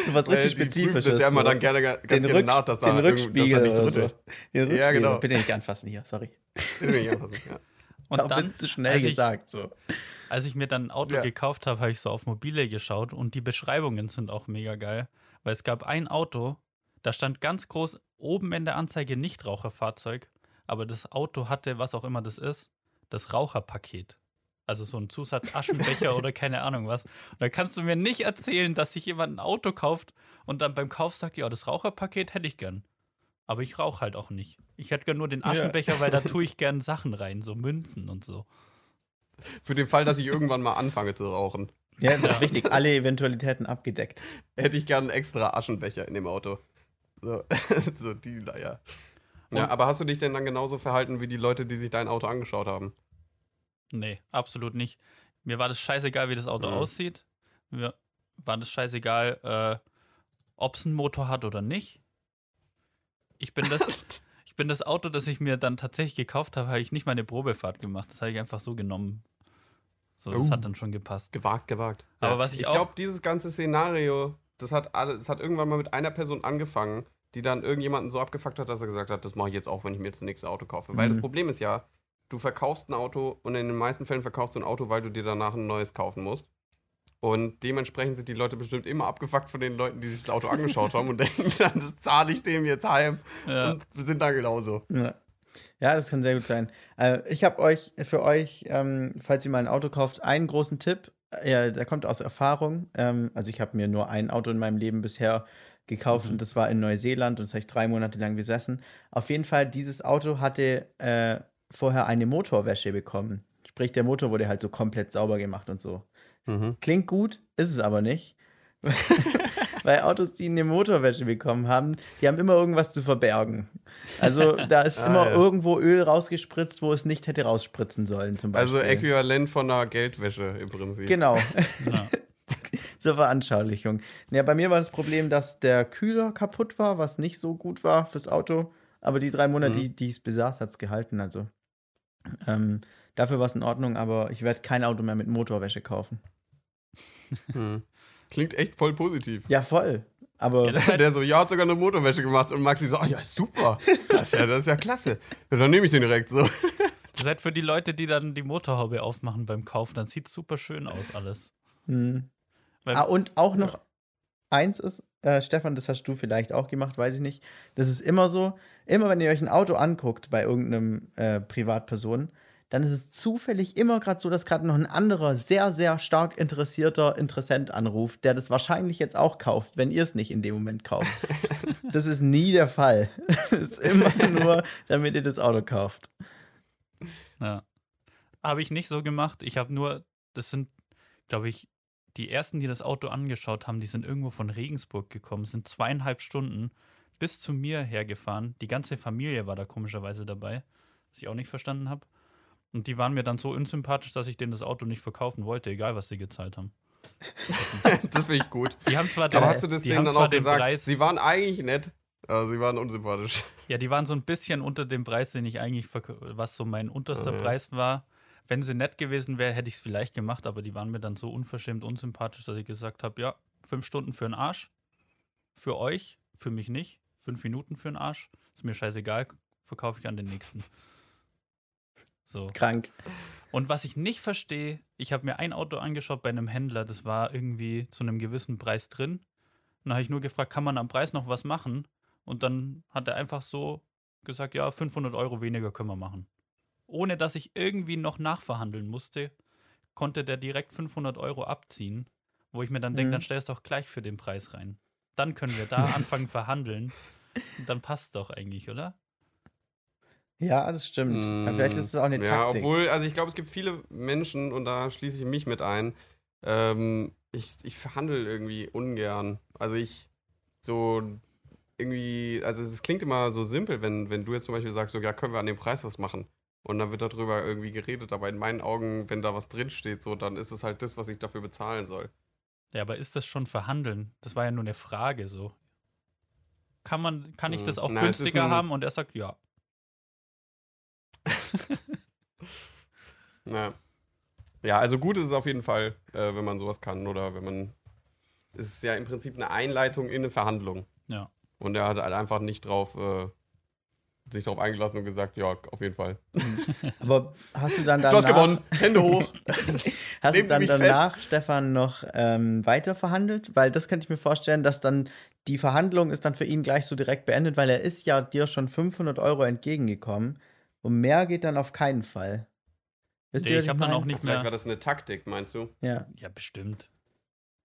S4: So was richtig Spezifisches.
S3: Das ja immer
S4: so.
S3: dann gerne, ganz
S4: den,
S3: gerne
S4: Rück,
S3: nach, dass da
S4: den
S3: da
S4: Rückspiegel
S3: nichts
S4: oder so.
S3: drin
S4: Den Rückspiegel.
S3: genau.
S4: Bitte nicht anfassen hier, sorry.
S3: Bitte nicht anfassen. Ja.
S1: Und
S4: Auch
S1: dann,
S4: bist zu schnell
S1: als ich-
S4: gesagt. So.
S1: als ich mir dann ein Auto
S3: Ja.
S1: gekauft habe, habe ich so auf mobile geschaut und die Beschreibungen sind auch mega geil. Weil es gab ein Auto, da stand ganz groß oben in der Anzeige Nichtraucherfahrzeug, aber das Auto hatte, was auch immer das ist, das Raucherpaket. Also so ein Zusatz Aschenbecher oder keine Ahnung was. Und da kannst du mir nicht erzählen, dass sich jemand ein Auto kauft und dann beim Kauf sagt, ja, das Raucherpaket hätte ich gern. Aber ich rauche halt auch nicht. Ich hätte gern nur den Aschenbecher, weil da tue ich gern Sachen rein, so Münzen und so.
S3: Für den Fall, dass ich irgendwann mal anfange zu rauchen,
S4: Ja, das ist wichtig. Alle Eventualitäten abgedeckt.
S3: hätte ich gern einen extra Aschenbecher in dem Auto. So, so die, ja. Ja, aber hast du dich denn dann genauso verhalten wie die Leute, die sich dein Auto angeschaut haben?
S1: Nee, absolut nicht. Mir war das scheißegal, wie das Auto
S3: Mhm.
S1: aussieht. Mir war das scheißegal, äh, ob es einen Motor hat oder nicht. Ich bin das, ich bin das Auto, das ich mir dann tatsächlich gekauft habe, habe ich nicht mal eine Probefahrt gemacht. Das habe ich einfach so genommen. So, das
S3: Oh.
S1: hat dann schon gepasst.
S3: Gewagt, gewagt.
S1: Aber was ich
S3: ich glaube, dieses ganze Szenario das hat alles, das hat irgendwann mal mit einer Person angefangen, die dann irgendjemanden so abgefuckt hat, dass er gesagt hat, das mache ich jetzt auch, wenn ich mir jetzt das nächste Auto kaufe. Weil das
S4: Mhm.
S3: Problem ist ja, du verkaufst ein Auto und in den meisten Fällen verkaufst du ein Auto, weil du dir danach ein neues kaufen musst. Und dementsprechend sind die Leute bestimmt immer abgefuckt von den Leuten, die sich das Auto angeschaut haben und denken dann, das zahle ich dem jetzt heim.
S1: Ja.
S3: Und wir sind da genauso.
S4: Ja. ja, das kann sehr gut sein. Äh, ich habe euch für euch, ähm, falls ihr mal ein Auto kauft, einen großen Tipp. Ja, der kommt aus Erfahrung. Ähm, also ich habe mir nur ein Auto in meinem Leben bisher gekauft
S1: Mhm.
S4: und das war in Neuseeland und das habe ich drei Monate lang besessen. Auf jeden Fall, dieses Auto hatte äh, vorher eine Motorwäsche bekommen. Sprich, der Motor wurde halt so komplett sauber gemacht und so.
S3: Mhm.
S4: Klingt gut, ist es aber nicht. Weil Autos, die eine Motorwäsche bekommen haben, die haben immer irgendwas zu verbergen. Also da ist
S3: Ah,
S4: immer
S3: ja.
S4: irgendwo Öl rausgespritzt, wo es nicht hätte rausspritzen sollen, zum Beispiel.
S3: Also äquivalent von einer Geldwäsche im Prinzip.
S4: Genau,
S1: Ja.
S4: zur Veranschaulichung. Ja, bei mir war das Problem, dass der Kühler kaputt war, was nicht so gut war fürs Auto. Aber die drei Monate,
S3: Mhm.
S4: die, die es besaß, hat es gehalten. Also ähm, dafür war es in Ordnung, aber ich werde kein Auto mehr mit Motorwäsche kaufen.
S3: Hm. Klingt echt voll positiv.
S4: Ja, voll. Aber
S1: Ja,
S3: Der so, ja, hat sogar eine Motorwäsche gemacht und Maxi so, ah ja, super. Das ist ja, das ist ja klasse. Ja, dann nehme ich den direkt so.
S1: das ist halt für die Leute, die dann die Motorhaube aufmachen beim Kauf, dann sieht es super schön aus alles.
S4: Hm.
S1: Weil-
S4: Ah, und auch noch eins ist, äh, Stefan, das hast du vielleicht auch gemacht, weiß ich nicht. Das ist immer so, immer wenn ihr euch ein Auto anguckt bei irgendeinem äh, Privatperson, dann ist es zufällig immer gerade so, dass gerade noch ein anderer, sehr, sehr stark interessierter Interessent anruft, der das wahrscheinlich jetzt auch kauft, wenn ihr es nicht in dem Moment kauft. das ist nie der Fall. Das ist immer nur, damit ihr das Auto kauft.
S1: Ja. Habe ich nicht so gemacht. Ich habe nur, das sind, glaube ich, die ersten, die das Auto angeschaut haben, die sind irgendwo von Regensburg gekommen, sind zweieinhalb Stunden bis zu mir hergefahren. Die ganze Familie war da komischerweise dabei, was ich auch nicht verstanden habe. Und die waren mir dann so unsympathisch, dass ich denen das Auto nicht verkaufen wollte, egal was sie gezahlt haben.
S3: Das finde ich gut.
S1: Die haben zwar den,
S3: Aber hast du das denen dann auch gesagt?
S1: Preis,
S3: Sie waren eigentlich nett, aber sie waren unsympathisch.
S1: Ja, die waren so ein bisschen unter dem Preis, den ich eigentlich, was so mein unterster
S3: ja.
S1: Preis war. Wenn sie nett gewesen wäre, hätte ich es vielleicht gemacht, aber die waren mir dann so unverschämt unsympathisch, dass ich gesagt habe, ja, fünf Stunden für einen Arsch. Für euch, für mich nicht. Fünf Minuten für einen Arsch. Ist mir scheißegal, verkaufe ich an den nächsten. So.
S4: Krank.
S1: Und was ich nicht verstehe, ich habe mir ein Auto angeschaut bei einem Händler, das war irgendwie zu einem gewissen Preis drin. Und dann habe ich nur gefragt, kann man am Preis noch was machen? Und dann hat er einfach so gesagt, ja, 500 Euro weniger können wir machen. Ohne dass ich irgendwie noch nachverhandeln musste, konnte der direkt 500 Euro abziehen, wo ich mir dann denke,
S4: Mhm.
S1: dann stellst du doch gleich für den Preis rein. Dann können wir da anfangen verhandeln. Und dann passt doch eigentlich, oder?
S4: Ja, das stimmt. Aber vielleicht ist das auch eine
S3: Mm, ja,
S4: Taktik.
S3: obwohl, also ich glaube, es gibt viele Menschen, und da schließe ich mich mit ein, ähm, ich, ich verhandle irgendwie ungern. Also ich so irgendwie, also es klingt immer so simpel, wenn, wenn du jetzt zum Beispiel sagst, so, ja, können wir an dem Preis was machen. Und dann wird darüber irgendwie geredet, aber in meinen Augen, wenn da was drinsteht, so, dann ist es halt das, was ich dafür bezahlen soll.
S1: Ja, aber ist das schon verhandeln? Das war ja nur eine Frage so. Kann man, kann ich
S3: Hm.
S1: das auch
S3: Na, ist
S1: günstiger haben? Und er sagt, ja.
S3: Ja. Ja, also gut ist es auf jeden Fall, äh, wenn man sowas kann oder wenn man. Es ist ja im Prinzip eine Einleitung in eine Verhandlung.
S1: Ja.
S3: Und er hat halt einfach nicht drauf, äh, sich darauf eingelassen und gesagt, ja, auf jeden Fall.
S4: Aber hast du dann danach,
S3: Du hast gewonnen, Hände hoch.
S4: Hast du
S3: Nehmen Sie
S4: dann danach, Stefan, noch ähm, weiter verhandelt? Weil das könnte ich mir vorstellen, dass dann die Verhandlung ist dann für ihn gleich so direkt beendet, weil er ist ja dir schon 500 Euro entgegengekommen. Und mehr geht dann auf keinen Fall. Wisst
S1: Nee,
S4: ihr, was
S1: ich habe dann auch nicht
S3: Vielleicht war
S1: mehr.
S3: das eine Taktik, meinst du?
S4: Ja.
S1: Ja, bestimmt.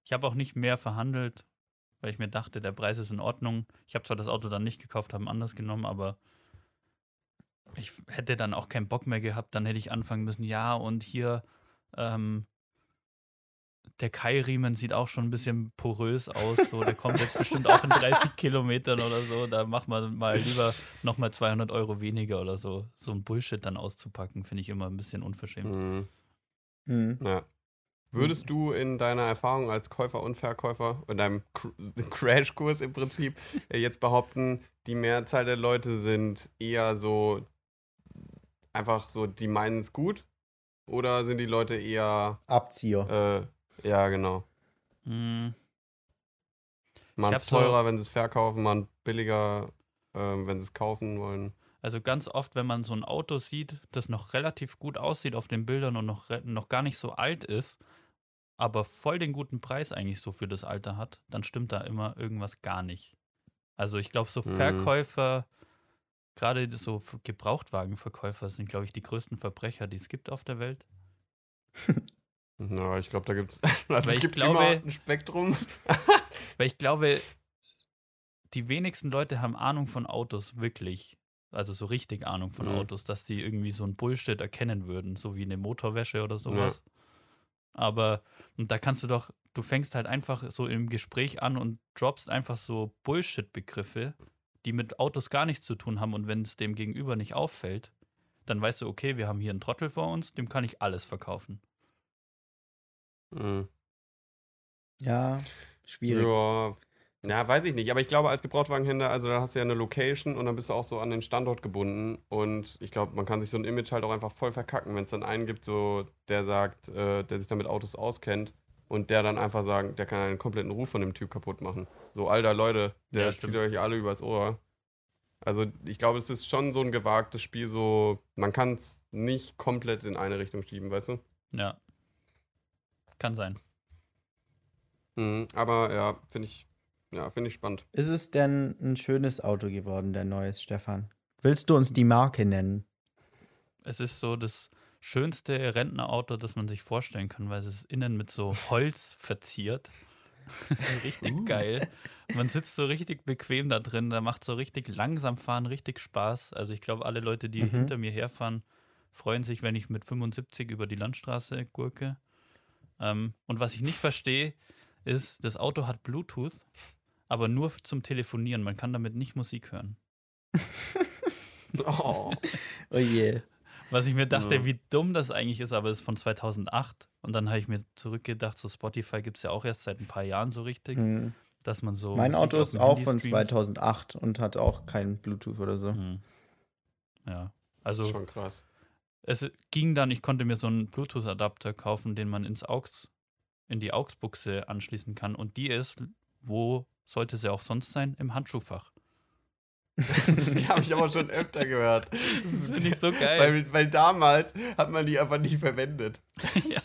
S1: Ich habe auch nicht mehr verhandelt, weil ich mir dachte, der Preis ist in Ordnung. Ich habe zwar das Auto dann nicht gekauft, haben anders genommen, aber ich hätte dann auch keinen Bock mehr gehabt. Dann hätte ich anfangen müssen, ja, und hier ähm, der Keilriemen sieht auch schon ein bisschen porös aus. So, der kommt jetzt bestimmt auch in 30 Kilometern oder so. Da macht man mal lieber nochmal 200 Euro weniger oder so. So ein Bullshit dann auszupacken, finde ich immer ein bisschen unverschämt.
S3: Mhm.
S4: Hm.
S3: Ja. Würdest du in deiner Erfahrung als Käufer und Verkäufer, in deinem Cr- Crashkurs im Prinzip, äh, jetzt behaupten, die Mehrzahl der Leute sind eher so einfach so, die meinen es gut? Oder sind die Leute eher,
S4: Abzieher.
S3: äh, ja, genau.
S1: Hm.
S3: Mal
S1: hab
S3: es
S1: so-
S3: teurer, wenn sie es verkaufen, mal billiger, ähm, wenn sie es kaufen wollen.
S1: Also ganz oft, wenn man so ein Auto sieht, das noch relativ gut aussieht auf den Bildern und noch, noch gar nicht so alt ist, aber voll den guten Preis eigentlich so für das Alter hat, dann stimmt da immer irgendwas gar nicht. Also ich glaube, so
S3: Mhm.
S1: Gerade so Gebrauchtwagenverkäufer sind, glaube ich, die größten Verbrecher, die es gibt auf der Welt.
S3: Ja, ich glaube, da gibt's, also es
S1: ich
S3: gibt
S1: glaube-
S3: immer ein Spektrum.
S1: Weil ich glaube, die wenigsten Leute haben Ahnung von Autos, wirklich. Also so richtig Ahnung von
S3: Mhm.
S1: Autos, dass die irgendwie so ein Bullshit erkennen würden, so wie eine Motorwäsche oder sowas. Aber, und da kannst du doch, du fängst halt einfach so im Gespräch an und droppst einfach so Bullshit-Begriffe, die mit Autos gar nichts zu tun haben. Und wenn es dem Gegenüber nicht auffällt, dann weißt du, okay, wir haben hier einen Trottel vor uns, dem kann ich alles verkaufen.
S3: Mhm.
S4: Ja, schwierig.
S3: Ja. ja, weiß ich nicht. Aber ich glaube, als Gebrauchtwagenhändler, also da hast du ja eine Location und dann bist du auch so an den Standort gebunden. Und ich glaube, man kann sich so ein Image halt auch einfach voll verkacken, wenn es dann einen gibt, so der sagt, äh, der sich dann mit Autos auskennt und der dann einfach sagen, der kann einen kompletten Ruf von dem Typ kaputt machen. So, alter Leute, der
S1: Ja,
S3: zieht euch alle übers Ohr. Also ich glaube, es ist schon so ein gewagtes Spiel, so man kann es nicht komplett in eine Richtung schieben, weißt du?
S1: Ja. Kann sein.
S3: Mhm, aber ja, finde ich, ja, finde ich spannend.
S4: Ist es denn ein schönes Auto geworden, der neues, Stefan? Willst du uns die Marke nennen?
S1: Es ist so das schönste Rentnerauto, das man sich vorstellen kann, weil es ist innen mit so Holz verziert. richtig geil. Man sitzt so richtig bequem da drin, da macht so richtig langsam fahren richtig Spaß. Also ich glaube, alle Leute, die
S4: Mhm.
S1: hinter mir herfahren, freuen sich, wenn ich mit 75 über die Landstraße gurke. Ähm, und was ich nicht verstehe, ist, das Auto hat Bluetooth, aber nur zum Telefonieren. Man kann damit nicht Musik hören.
S3: Oh.
S4: Oh je.
S1: Was ich mir dachte,
S3: Ja.
S1: wie dumm das eigentlich ist, aber es ist von 2008. Und dann habe ich mir zurückgedacht, so Spotify gibt es ja auch erst seit ein paar Jahren so richtig,
S4: Hm.
S1: dass man so.
S4: Mein Auto ist auch von
S1: streamt.
S4: 2008 und hat auch kein Bluetooth oder so.
S1: Mhm. Ja, also
S3: Schon krass.
S1: es ging dann, ich konnte mir so einen Bluetooth-Adapter kaufen, den man ins AUX, in die AUX-Buchse anschließen kann. Und die ist, wo sollte sie auch sonst sein? Im Handschuhfach.
S3: Das habe ich aber schon öfter gehört.
S1: Das finde ich so geil.
S3: Weil, weil damals hat man die einfach nicht verwendet.
S1: ja.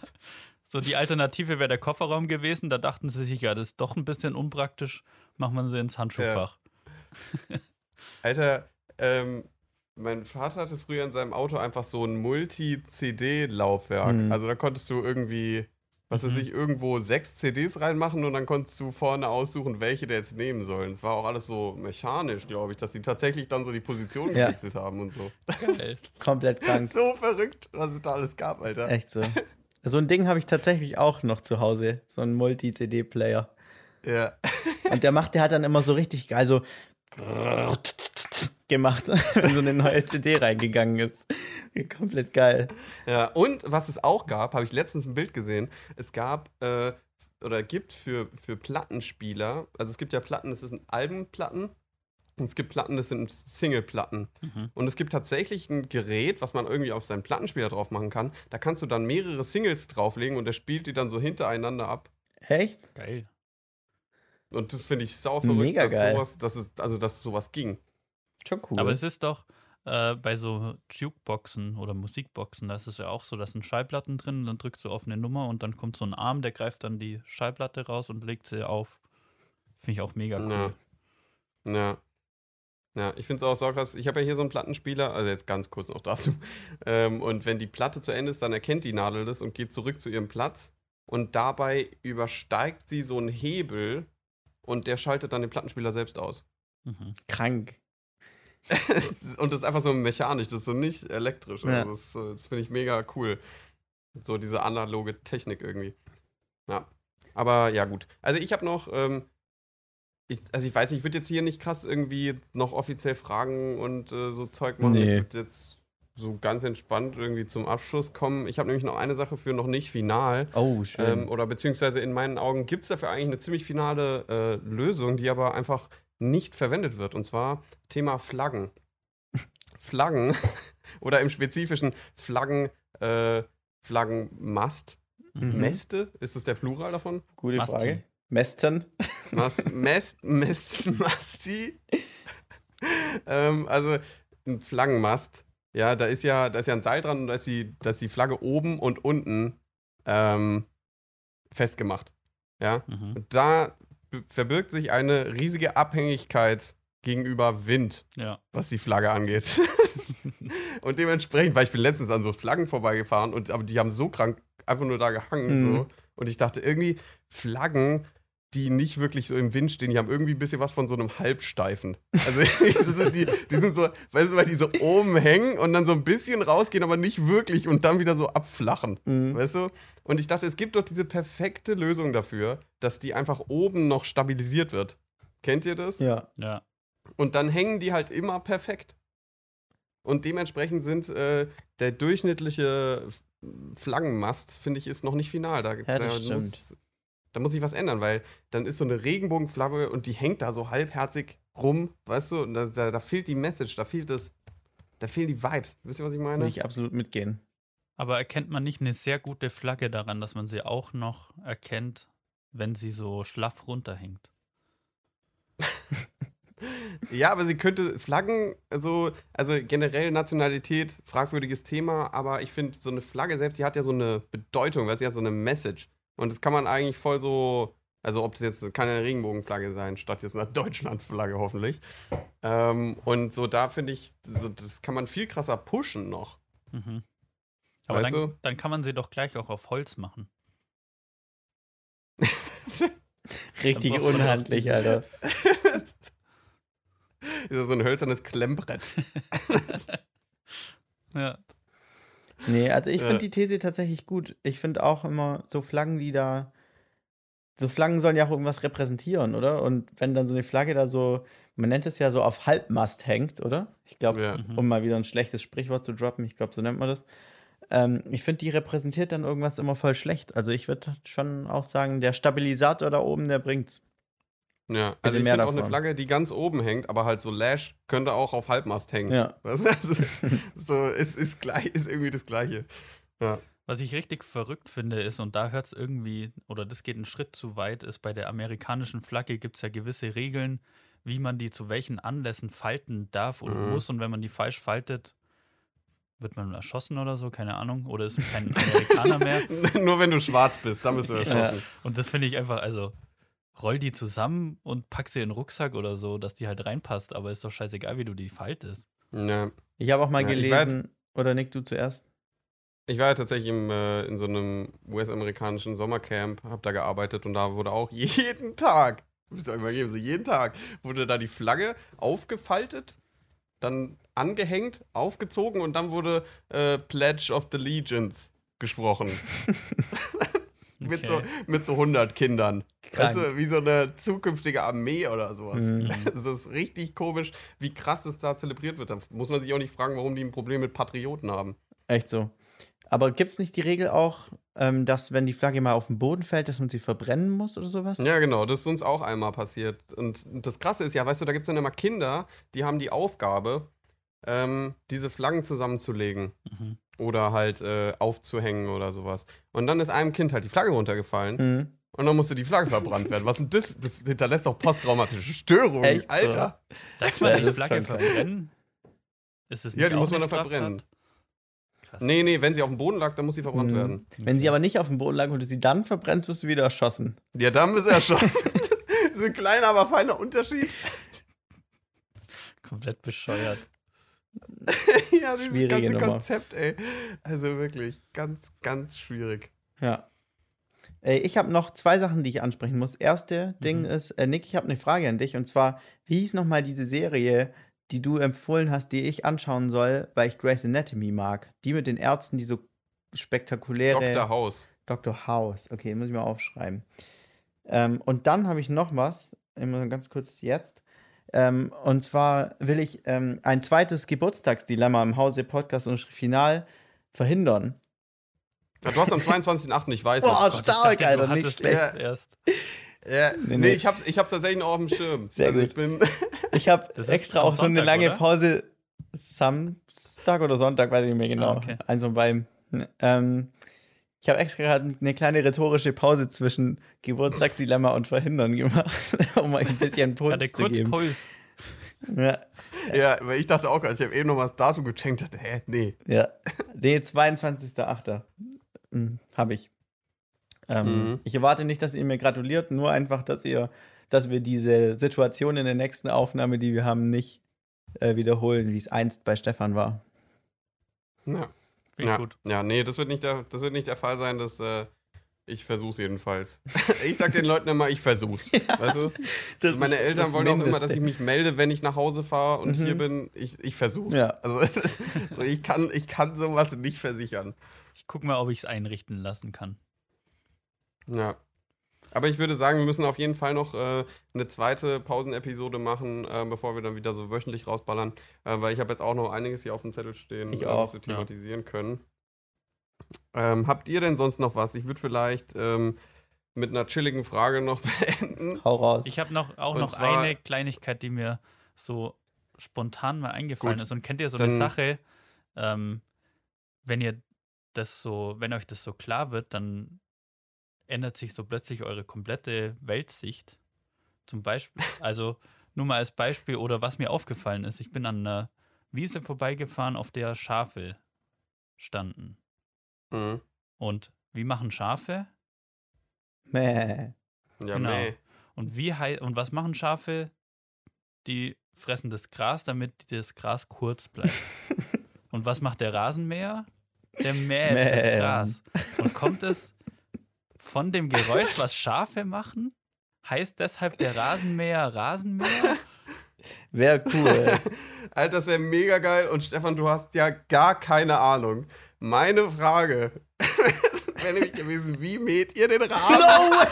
S1: So, die Alternative wäre der Kofferraum gewesen. Da dachten sie sich, ja, das ist doch ein bisschen unpraktisch. Machen wir sie ins Handschuhfach.
S3: Alter, ähm, mein Vater hatte früher in seinem Auto einfach so ein Multi-CD-Laufwerk.
S4: Mhm.
S3: Also da konntest du irgendwie, was weiß
S1: Mhm.
S3: ich, irgendwo sechs CDs reinmachen und dann konntest du vorne aussuchen, welche der jetzt nehmen sollen. Es war auch alles so mechanisch, glaube ich, dass sie tatsächlich dann so die Position
S4: Ja.
S3: gewechselt haben und so.
S1: Geil.
S4: Komplett krank.
S3: So verrückt, was es da alles gab, Alter.
S4: Echt so. So ein Ding habe ich tatsächlich auch noch zu Hause. So ein Multi-CD-Player.
S3: Ja.
S4: Und der macht, der hat dann immer so richtig geil so gemacht, wenn so eine neue CD reingegangen ist. Komplett geil.
S3: Ja, und was es auch gab, habe ich letztens ein Bild gesehen. Es gab äh, oder gibt für, für Plattenspieler, also es gibt ja Platten, das sind Albenplatten und es gibt Platten, das sind Singleplatten.
S1: Mhm.
S3: Und es gibt tatsächlich ein Gerät, was man irgendwie auf seinen Plattenspieler drauf machen kann. Da kannst du dann mehrere Singles drauflegen und der spielt die dann so hintereinander ab.
S4: Echt?
S1: Geil.
S3: Und das finde ich sau verrückt,
S4: Mega
S3: dass
S4: geil.
S3: sowas, dass es, also dass sowas ging.
S4: Schon cool.
S1: Aber es ist doch äh, bei so Jukeboxen oder Musikboxen, da ist es ja auch so, da sind Schallplatten drin, dann drückst du auf eine Nummer und dann kommt so ein Arm, der greift dann die Schallplatte raus und legt sie auf. Finde ich auch mega cool.
S3: Ja. Ja. Ja, ich finde es auch so krass. Ich habe ja hier so einen Plattenspieler, also jetzt ganz kurz noch dazu. Ähm, und wenn die Platte zu Ende ist, dann erkennt die Nadel das und geht zurück zu ihrem Platz. Und dabei übersteigt sie so einen Hebel und der schaltet dann den Plattenspieler selbst aus.
S1: Mhm.
S4: krank.
S3: und das ist einfach so mechanisch, das ist so nicht elektrisch.
S4: Ja.
S3: Also das, das finde ich mega cool. So diese analoge Technik irgendwie. Ja. Aber ja, gut. Also ich habe noch, ähm, ich, also ich weiß nicht, ich würde jetzt hier nicht krass irgendwie noch offiziell fragen und äh, so Zeug machen. Ich
S4: Nee.
S3: würde jetzt so ganz entspannt irgendwie zum Abschluss kommen. Ich habe nämlich noch eine Sache für noch nicht final.
S4: Oh, schön.
S3: Ähm, oder beziehungsweise in meinen Augen gibt es dafür eigentlich eine ziemlich finale äh, Lösung, die aber einfach nicht verwendet wird. Und zwar Thema Flaggen. Flaggen oder im Spezifischen Flaggen, äh, Flaggenmast.
S4: Mhm.
S3: Mäste? Ist es der Plural davon?
S4: Gute
S1: Masti.
S4: Frage. Mästen.
S3: Mast, Mest, Mest, Masti. ähm, also ein Flaggenmast. Ja, da ist ja, da ist ja ein Seil dran und da ist die, da ist die Flagge oben und unten ähm, festgemacht. Ja.
S1: Mhm.
S3: Und da verbirgt sich eine riesige Abhängigkeit gegenüber Wind,
S1: Ja.
S3: was die Flagge angeht. und dementsprechend, weil ich bin letztens an so Flaggen vorbeigefahren und aber die haben so krank einfach nur da gehangen
S4: Mhm.
S3: so und ich dachte irgendwie Flaggen die nicht wirklich so im Wind stehen, die haben irgendwie ein bisschen was von so einem Halbsteifen. Also die, die sind so, weißt du, weil die so oben hängen und dann so ein bisschen rausgehen, aber nicht wirklich und dann wieder so abflachen.
S4: Mhm.
S3: Weißt du? Und ich dachte, es gibt doch diese perfekte Lösung dafür, dass die einfach oben noch stabilisiert wird. Kennt ihr das?
S4: Ja.
S1: Ja.
S3: Und dann hängen die halt immer perfekt. Und dementsprechend sind äh, der durchschnittliche Flaggenmast, finde ich, ist noch nicht final. Da, da,
S4: das stimmt.
S3: muss, da muss ich was ändern, weil dann ist so eine Regenbogenflagge und die hängt da so halbherzig rum, weißt du? Und da, da, da fehlt die Message, da fehlt das, da fehlen die Vibes. Wisst ihr, was ich meine?
S4: Würde ich absolut mitgehen.
S1: Aber erkennt man nicht eine sehr gute Flagge daran, dass man sie auch noch erkennt, wenn sie so schlaff runterhängt?
S3: Ja, aber sie könnte Flaggen, so, also generell Nationalität, fragwürdiges Thema, aber ich finde, so eine Flagge selbst, die hat ja so eine Bedeutung, weil sie hat so eine Message. Und das kann man eigentlich voll so, also ob das jetzt kann eine Regenbogenflagge sein, statt jetzt eine Deutschlandflagge hoffentlich. Ähm, und so da finde ich, so, das kann man viel krasser pushen noch.
S1: Mhm. Aber
S3: Weißt
S1: dann,
S3: du?
S1: dann kann man sie doch gleich auch auf Holz machen.
S4: Richtig unhandlich, Alter.
S3: ist ja so ein hölzernes Klemmbrett.
S1: Ja.
S4: Nee, also ich finde die These tatsächlich gut. Ich finde auch immer so Flaggen, die da. So Flaggen sollen ja auch irgendwas repräsentieren, oder? Und wenn dann so eine Flagge da so, man nennt es ja so auf Halbmast hängt, oder? Ich glaube,
S3: Ja.
S1: Mhm.
S4: um mal wieder ein schlechtes Sprichwort zu droppen, ich glaube, so nennt man das. Ähm, ich finde, die repräsentiert dann irgendwas immer voll schlecht. Also ich würde schon auch sagen, der Stabilisator da oben, der bringt's.
S3: Ja, also ich
S4: mehr
S3: finde auch eine. Flagge, die ganz oben hängt, aber halt so Lash, könnte auch auf Halbmast hängen.
S4: Ja.
S3: Also, so, es ist, gleich, ist irgendwie das Gleiche. Ja.
S1: Was ich richtig verrückt finde, ist, und da hört es irgendwie, oder das geht einen Schritt zu weit, ist bei der amerikanischen Flagge gibt es ja gewisse Regeln, wie man die zu welchen Anlässen falten darf und
S3: Mhm.
S1: muss. Und wenn man die falsch faltet, wird man erschossen oder so, keine Ahnung. Oder ist kein Amerikaner mehr.
S3: Nur wenn du schwarz bist, dann bist du
S4: Ja.
S3: erschossen.
S1: Und das finde ich einfach, also roll die zusammen und pack sie in den Rucksack oder so, dass die halt reinpasst. Aber ist doch scheißegal, wie du die faltest.
S3: Ja.
S4: Ich habe auch mal
S3: Ja,
S4: gelesen, oder Nick, du zuerst?
S3: Ich war ja tatsächlich im, äh, in so einem US-amerikanischen Sommercamp, hab da gearbeitet und da wurde auch jeden Tag, müsst ihr euch mal geben, so jeden Tag, wurde da die Flagge aufgefaltet, dann angehängt, aufgezogen und dann wurde äh, Pledge of the Legions gesprochen. mit, so, mit so 100 Kindern.
S4: Krank.
S3: Weißt du, wie so eine zukünftige Armee oder sowas.
S4: Mhm.
S3: Ist richtig komisch, wie krass das da zelebriert wird. Da muss man sich auch nicht fragen, warum die ein Problem mit Patrioten haben.
S4: Echt so. Aber gibt es nicht die Regel auch, ähm, dass wenn die Flagge mal auf den Boden fällt, dass man sie verbrennen muss oder sowas?
S3: Ja, genau, das ist uns auch einmal passiert. Und das Krasse ist ja, weißt du, da gibt es dann immer Kinder, die haben die Aufgabe, ähm, diese Flaggen zusammenzulegen
S1: Mhm.
S3: Oder halt äh, aufzuhängen oder sowas. Und dann ist einem Kind halt die Flagge runtergefallen
S4: Mhm.
S3: und dann musste die Flagge verbrannt werden. Was denn das? Das hinterlässt doch posttraumatische Störungen,
S4: Echt so?
S3: Alter.
S1: Darf
S4: Ja,
S1: man
S4: das
S1: die Flagge verbrennen? Ist es nicht
S3: Ja, die
S1: auch
S3: muss man dann verbrennen.
S1: Krass.
S3: Nee, nee, wenn sie auf dem Boden lag, dann muss sie verbrannt
S4: Mhm.
S3: werden.
S4: Wenn sie aber nicht auf dem Boden lag und du sie dann verbrennst, wirst du wieder erschossen.
S3: Ja, dann ist er schon. das ist ein kleiner, aber feiner Unterschied.
S1: Komplett bescheuert.
S3: ja, dieses
S4: Schwierige
S3: ganze
S4: Nummer.
S3: Konzept, ey. Also wirklich ganz, ganz schwierig.
S4: Ja. Ey, ich habe noch zwei Sachen, die ich ansprechen muss. Erste Ding
S1: Mhm.
S4: ist, äh, Nick, ich habe eine Frage an dich. Und zwar, wie hieß nochmal diese Serie, die du empfohlen hast, die ich anschauen soll, weil ich Grey's Anatomy mag? Die mit den Ärzten, die so spektakuläre.
S3: Dr. House.
S4: Dr. House. Okay, muss ich mal aufschreiben. Ähm, und dann habe ich noch was, immer ganz kurz jetzt. Ähm, und zwar will ich ähm, ein zweites Geburtstagsdilemma im Hause Podcast und Final verhindern.
S3: Ja, du hast am 22.08. ich weiß
S4: Boah,
S3: es.
S1: Gott, ich
S4: stark,
S1: dachte,
S4: Alter, nicht schlecht.
S1: echt erst.
S3: Ja,
S4: Nee,
S3: nee,
S4: nee.
S3: ich hab's, ich hab's tatsächlich noch auf dem Schirm.
S4: Sehr
S3: also
S4: gut.
S3: ich bin.
S4: Ich
S1: ist
S4: extra auch so eine lange
S1: oder?
S4: Pause. Samstag oder Sonntag, weiß ich nicht mehr genau.
S1: Ah, okay.
S4: Eins von beiden. Ähm, ich habe extra gerade eine kleine rhetorische Pause zwischen Geburtstagsdilemma und Verhindern gemacht, um euch ein bisschen Puls
S1: Hatte
S4: zu
S1: kurz
S4: geben.
S1: Puls.
S4: Ja,
S3: Ja, weil ich dachte auch gerade, ich habe eben noch mal das Datum gecheckt, dachte, hä, nee.
S4: ja. Nee, 22.08. Hm, habe ich. Ähm,
S3: Mhm.
S4: Ich erwarte nicht, dass ihr mir gratuliert, nur einfach, dass ihr, dass wir diese Situation in der nächsten Aufnahme, die wir haben, nicht äh, wiederholen, wie es einst bei Stefan war.
S3: Ja. Ja,
S1: gut.
S3: ja, nee, das wird nicht der, das wird nicht der Fall sein, dass äh, ich versuch's jedenfalls. ich sag den Leuten immer, ich versuch's. Weißt du? Meine Eltern wollen auch immer, dass ich mich melde, wenn ich nach Hause fahre und
S4: Mhm.
S3: hier bin. Ich, ich versuch's.
S4: Ja.
S3: Also das, ich, kann, ich kann sowas nicht versichern.
S1: Ich guck mal, ob ich es einrichten lassen kann.
S3: Ja. Aber ich würde sagen, wir müssen auf jeden Fall noch äh, eine zweite Pausenepisode machen, äh, bevor wir dann wieder so wöchentlich rausballern. Äh, weil ich habe jetzt auch noch einiges hier auf dem Zettel stehen,
S4: Ich
S3: äh,
S4: auch,
S3: was wir
S1: ja.
S3: thematisieren können. Ähm, habt ihr denn sonst noch was? Ich würde vielleicht ähm, mit einer chilligen Frage noch beenden.
S4: Hau raus.
S1: Ich habe noch, auch
S3: Und
S1: noch
S3: zwar-
S1: eine Kleinigkeit, die mir so spontan mal eingefallen
S3: Gut,
S1: ist. Und kennt ihr so eine Sache, ähm, wenn ihr das so, wenn euch das so klar wird, dann ändert sich so plötzlich eure komplette Weltsicht. Zum Beispiel, also nur mal als Beispiel oder was mir aufgefallen ist, ich bin an einer Wiese vorbeigefahren, auf der Schafe standen.
S3: Mhm.
S1: Und wie machen Schafe?
S4: Mäh.
S3: Ja,
S1: Genau.
S3: meh.
S1: Und wie und was machen Schafe? Die fressen das Gras, damit das Gras kurz bleibt. und was macht der Rasenmäher? Der mäht das
S4: Mähen.
S1: Gras. Und kommt es von dem Geräusch, was Schafe machen? Heißt deshalb der Rasenmäher Rasenmäher?
S4: Wäre cool.
S3: Alter, das wäre mega geil. Und Stefan, du hast ja gar keine Ahnung. Meine Frage wäre nämlich gewesen, wie mäht ihr den Rasen?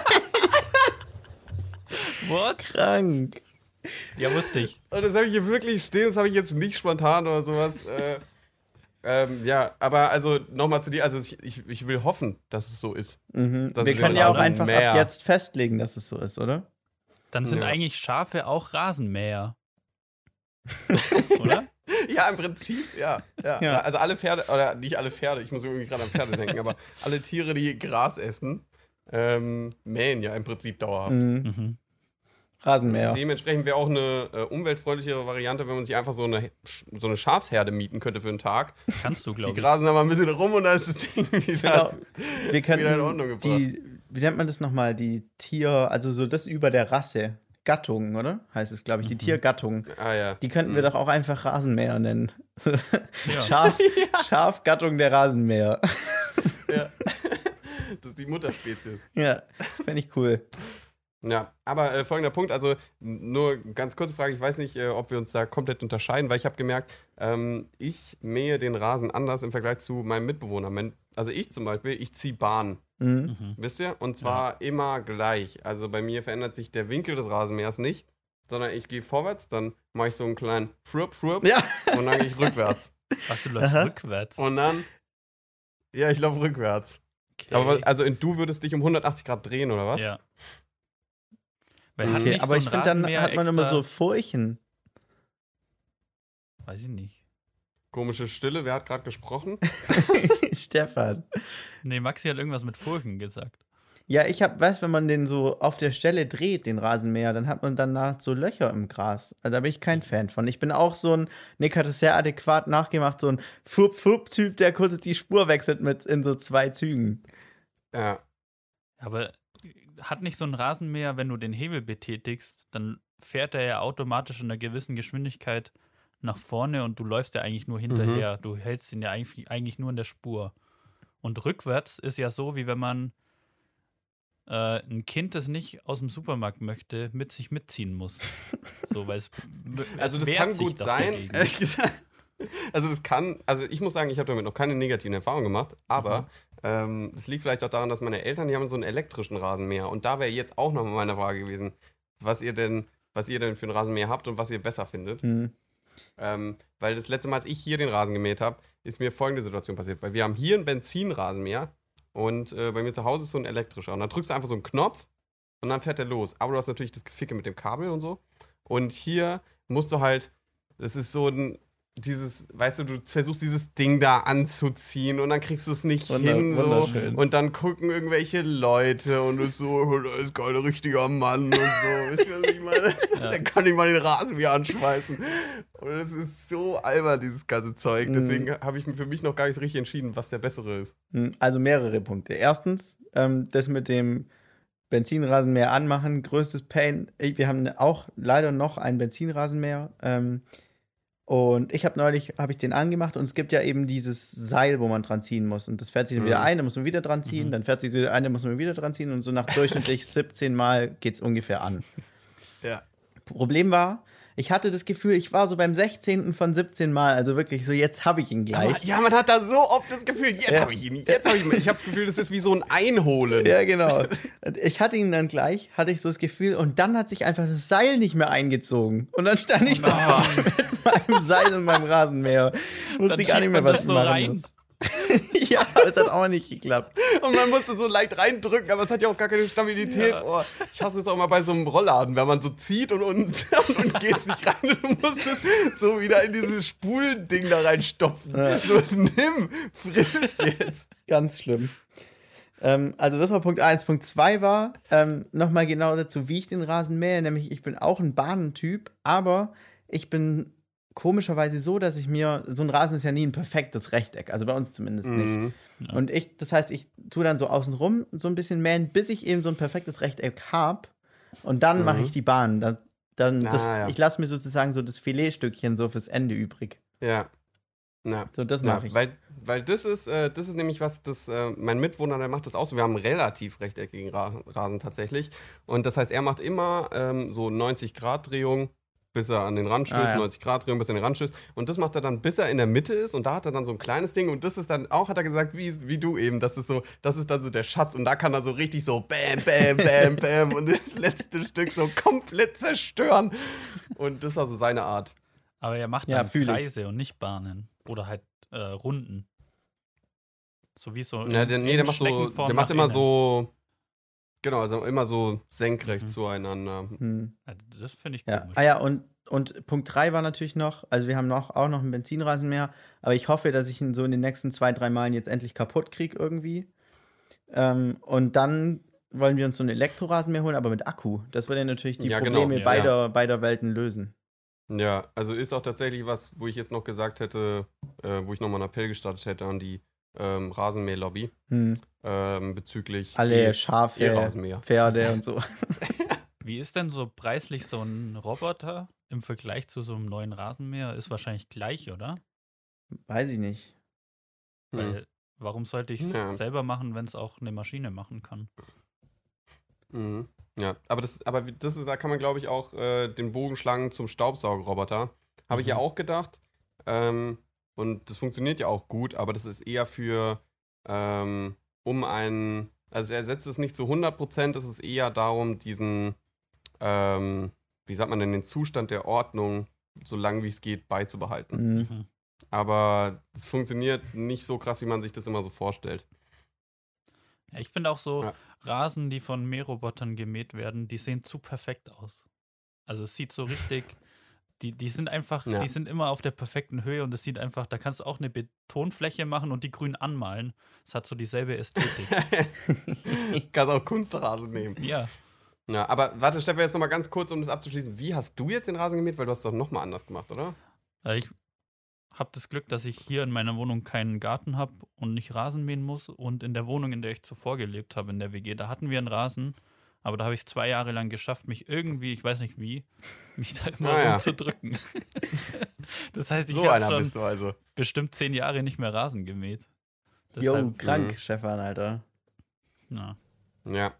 S1: What?
S4: Krank.
S1: Ja, wusste ich.
S3: Und das habe ich hier wirklich stehen, das habe ich jetzt nicht spontan oder sowas. Äh, ähm, ja, aber also nochmal zu dir, also ich, ich, ich will hoffen, dass es so ist.
S4: Mhm. Wir können
S3: ja
S4: auch
S3: ein
S4: einfach
S3: Meer.
S4: ab jetzt festlegen, dass es so ist, oder?
S1: Dann sind
S3: Ja.
S1: eigentlich Schafe auch Rasenmäher. Oder?
S3: Ja, im Prinzip, ja, ja.
S4: Ja.
S3: Also alle Pferde, oder nicht alle Pferde, ich muss irgendwie gerade an Pferde denken, aber alle Tiere, die Gras essen, ähm, mähen ja im Prinzip dauerhaft.
S4: Mhm. Rasenmäher.
S3: Dementsprechend wäre auch eine äh, umweltfreundlichere Variante, wenn man sich einfach so eine, so eine Schafsherde mieten könnte für einen Tag.
S1: Kannst du,
S3: Die
S1: glaube ich.
S3: grasen da mal ein bisschen rum und da ist das Ding wieder.
S4: Genau. Wir
S3: Wieder in Ordnung gebracht.
S4: die, wie nennt man das nochmal, die Tier, also so das über der Rasse, Gattung, oder? Heißt es, glaube ich, die
S1: Mhm.
S4: Tiergattung.
S3: Ah ja.
S4: Die könnten wir
S3: Mhm.
S4: doch auch einfach Rasenmäher nennen.
S1: Ja.
S4: Schaf, Schafgattung der Rasenmäher.
S3: ja. Das ist die Mutterspezies.
S4: ja, fände ich cool.
S3: Ja, aber äh, folgender Punkt, also nur ganz kurze Frage, ich weiß nicht, äh, ob wir uns da komplett unterscheiden, weil ich habe gemerkt, ähm, ich mähe den Rasen anders im Vergleich zu meinem Mitbewohner. Mein- Also ich zum Beispiel, ich ziehe Bahn,
S4: Mhm.
S1: Mhm.
S3: wisst ihr? Und zwar immer gleich. Also bei mir verändert sich der Winkel des Rasenmähers nicht, sondern ich gehe vorwärts, dann mache ich so einen kleinen Schrupp, Schrupp
S4: Ja.
S3: und dann gehe ich rückwärts.
S1: Was, du läufst
S4: Aha.
S1: rückwärts?
S3: Und dann, ja, ich laufe rückwärts.
S1: Okay.
S3: Aber also in, du würdest dich um 180 Grad drehen, oder was?
S1: Ja. Weil hat
S4: Okay,
S1: nicht
S4: aber
S1: so
S4: ich finde, dann hat man immer so Furchen.
S1: Weiß ich nicht.
S3: Komische Stille, wer hat gerade gesprochen?
S4: Stefan.
S1: Nee, Maxi hat irgendwas mit Furchen gesagt.
S4: Ja, ich hab, weißt, wenn man den so auf der Stelle dreht, den Rasenmäher, dann hat man danach so Löcher im Gras. Also da bin ich kein Fan von. Ich bin auch so ein, Nick hat es sehr adäquat nachgemacht, so ein Fup-Fup-Typ, der kurz die Spur wechselt mit in so zwei Zügen.
S3: Ja.
S1: Aber hat nicht so ein Rasenmäher, wenn du den Hebel betätigst, dann fährt er ja automatisch in einer gewissen Geschwindigkeit nach vorne und du läufst ja eigentlich nur hinterher. Du hältst ihn ja eigentlich, eigentlich nur in der Spur. Und rückwärts ist ja so, wie wenn man äh, ein Kind, das nicht aus dem Supermarkt möchte, mit sich mitziehen muss. So, weil es,
S3: Also
S1: es
S3: das
S1: wehrt
S3: kann gut sein, ehrlich gesagt. Also das kann, also ich muss sagen, ich habe damit noch keine negativen Erfahrungen gemacht, aber
S1: Mhm.
S3: ähm, es liegt vielleicht auch daran, dass meine Eltern, die haben so einen elektrischen Rasenmäher und da wäre jetzt auch noch mal meine Frage gewesen, was ihr denn, was ihr denn für einen Rasenmäher habt und was ihr besser findet.
S4: Hm.
S3: Ähm, weil das letzte Mal, als ich hier den Rasen gemäht habe, ist mir folgende Situation passiert. Weil wir haben hier einen Benzinrasenmäher und äh, bei mir zu Hause ist so ein elektrischer. Und dann drückst du einfach so einen Knopf und dann fährt der los. Aber du hast natürlich das Geficke mit dem Kabel und so. Und hier musst du halt, das ist so ein, dieses, weißt du, du versuchst dieses Ding da anzuziehen und dann kriegst du es nicht
S4: Wunder-
S3: hin so und dann gucken irgendwelche Leute und du so, oh, da ist kein richtiger Mann und so, wisst ihr, was ich meine?
S1: Ja.
S3: Dann kann ich mal den Rasen wieder anschmeißen. Und es ist so albern, dieses ganze Zeug.
S4: Mhm.
S3: Deswegen habe ich für mich noch gar nicht richtig entschieden, was der bessere ist.
S4: Hm, Also mehrere Punkte. Erstens, ähm, das mit dem Benzinrasenmäher anmachen, größtes Pain. Wir haben auch leider noch einen Benzinrasenmäher. Ähm, und ich habe neulich, habe ich den angemacht und es gibt ja eben dieses Seil, wo man dran ziehen muss. Und das fährt sich dann wieder
S3: Mhm.
S4: ein, dann muss man wieder dran ziehen,
S1: Mhm.
S4: dann fährt sich wieder ein, dann muss man wieder dran ziehen und so nach durchschnittlich 17 Mal geht es ungefähr an.
S3: Ja.
S4: Problem war, ich hatte das Gefühl, ich war so beim 16. von 17 Mal, also wirklich so, jetzt habe ich ihn gleich.
S3: ja, man hat da so oft das Gefühl, jetzt
S4: Ja.
S3: habe ich ihn, jetzt habe ich ihn. Ich habe das Gefühl, das ist wie so ein Einholen.
S4: Ja, genau. Ich hatte ihn dann gleich, hatte ich so das Gefühl, und dann hat sich einfach das Seil nicht mehr eingezogen. Und dann stand ich da mit meinem Seil und meinem Rasenmäher. Wusste
S1: Dann
S4: gar nicht mehr, was ich
S1: so
S4: machen
S1: rein.
S4: muss. ja, aber es hat auch nicht geklappt.
S3: Und man musste so leicht reindrücken, aber es hat ja auch gar keine Stabilität.
S1: Ja.
S3: Oh, ich hasse es auch mal bei so einem Rollladen, wenn man so zieht und unten und, und geht's nicht rein und du musst es so wieder in dieses Spulding da reinstopfen.
S4: Ja.
S3: So, nimm, friss jetzt.
S4: Ganz schlimm. Ähm, also das war Punkt 1. Punkt 2 war ähm, nochmal genau dazu, wie ich den Rasen mähe. Nämlich ich bin auch ein Bahnentyp, aber ich bin komischerweise so, dass ich mir, so ein Rasen ist ja nie ein perfektes Rechteck, also bei uns zumindest nicht.
S3: Mhm.
S1: Ja.
S4: Und ich, das heißt, ich tue dann so außenrum so ein bisschen mähen, bis ich eben so ein perfektes Rechteck habe. Und dann mache
S3: Mhm.
S4: ich die Bahn. Dann, dann
S3: Ah,
S4: das,
S3: ja.
S4: Ich lasse mir sozusagen so das Filetstückchen so fürs Ende übrig.
S3: Ja. Ja.
S4: So, das
S3: Ja,
S4: mache ich.
S3: weil, weil das ist, äh, das ist nämlich was, das, äh, mein Mitwohner, der macht das auch so. Wir haben einen relativ rechteckigen Ra Rasen tatsächlich. Und das heißt, er macht immer ähm, so 90 Grad Drehung, bis er an den Rand stößt,
S4: Ah, ja.
S3: 90 Grad Drehung, bis er an den Rand stößt. Und das macht er dann, bis er in der Mitte ist. Und da hat er dann so ein kleines Ding. Und das ist dann auch, hat er gesagt, wie, wie du eben, das ist so, das ist dann so der Schatz. Und da kann er so richtig so bam, bam, bam, bam und das letzte Stück so komplett zerstören. Und das war so seine Art.
S1: Aber er macht
S4: Ja,
S1: dann
S4: ich.
S1: Kreise und nicht Bahnen. Oder halt äh, Runden. So wie so.
S3: Ja,
S1: in-
S3: der, nee, der macht so, der macht immer
S1: innen.
S3: so, genau, also immer so senkrecht
S1: Mhm.
S3: zueinander.
S4: Hm.
S1: Ja, das finde ich
S4: Ja.
S1: komisch.
S4: Ah ja, und, und Punkt 3 war natürlich noch, also wir haben noch, auch noch einen Benzinrasenmäher, aber ich hoffe, dass ich ihn so in den nächsten zwei, drei Malen jetzt endlich kaputt kriege irgendwie. Ähm, und dann wollen wir uns so einen Elektrorasenmäher holen, aber mit Akku. Das würde natürlich die
S3: Ja, genau.
S4: Probleme
S1: Ja.
S4: beider, beider Welten lösen.
S3: Ja, also ist auch tatsächlich was, wo ich jetzt noch gesagt hätte, äh, wo ich nochmal einen Appell gestartet hätte an die ähm, Rasenmäher-Lobby
S4: Hm.
S3: ähm, bezüglich
S4: Alle
S3: E-
S4: Schafe. Pferde und so.
S1: Wie ist denn so preislich so ein Roboter im Vergleich zu so einem neuen Rasenmäher? Ist wahrscheinlich gleich, oder?
S4: Weiß ich nicht.
S3: Hm.
S1: Weil warum sollte ich es
S3: Ja.
S1: selber machen, wenn es auch eine Maschine machen kann?
S3: Mhm. Ja, aber das, aber das ist, da kann man, glaube ich, auch äh, den Bogen schlagen zum Staubsaugerroboter. Habe ich ja
S1: Mhm.
S3: auch gedacht. Ähm, und das funktioniert ja auch gut, aber das ist eher für, ähm, um einen, also er ersetzt es nicht zu 100%, es ist eher darum, diesen, ähm, wie sagt man denn, den Zustand der Ordnung, so lange wie es geht, beizubehalten.
S4: Hm.
S1: Mhm.
S3: Aber es funktioniert nicht so krass, wie man sich das immer so vorstellt.
S1: Ja, ich finde auch so
S3: Ja.
S1: Rasen, die von Mährobotern gemäht werden, die sehen zu perfekt aus. Also es sieht so richtig, die, die sind einfach,
S3: Ja.
S1: die sind immer auf der perfekten Höhe und es sieht einfach, da kannst du auch eine Betonfläche machen und die grün anmalen. Es hat so dieselbe Ästhetik.
S3: Kannst auch Kunstrasen nehmen.
S1: ja,
S3: Ja, aber warte, Stefan, jetzt nochmal ganz kurz, um das abzuschließen. Wie hast du jetzt den Rasen gemäht? Weil du hast es doch nochmal anders gemacht, oder?
S1: äh, ich habe das Glück, dass ich hier in meiner Wohnung keinen Garten habe und nicht Rasen mähen muss. Und in der Wohnung, in der ich zuvor gelebt habe, in der WG, da hatten wir einen Rasen. Aber da habe ich es zwei Jahre lang geschafft, mich irgendwie, ich weiß nicht wie, mich da immer
S3: Ah, ja.
S1: rumzudrücken. das heißt, ich
S3: so
S1: habe schon
S3: also.
S1: bestimmt zehn Jahre nicht mehr Rasen gemäht. Deshalb,
S4: krank,
S3: Mhm.
S4: Stefan, Alter.
S1: ja.
S3: Ja.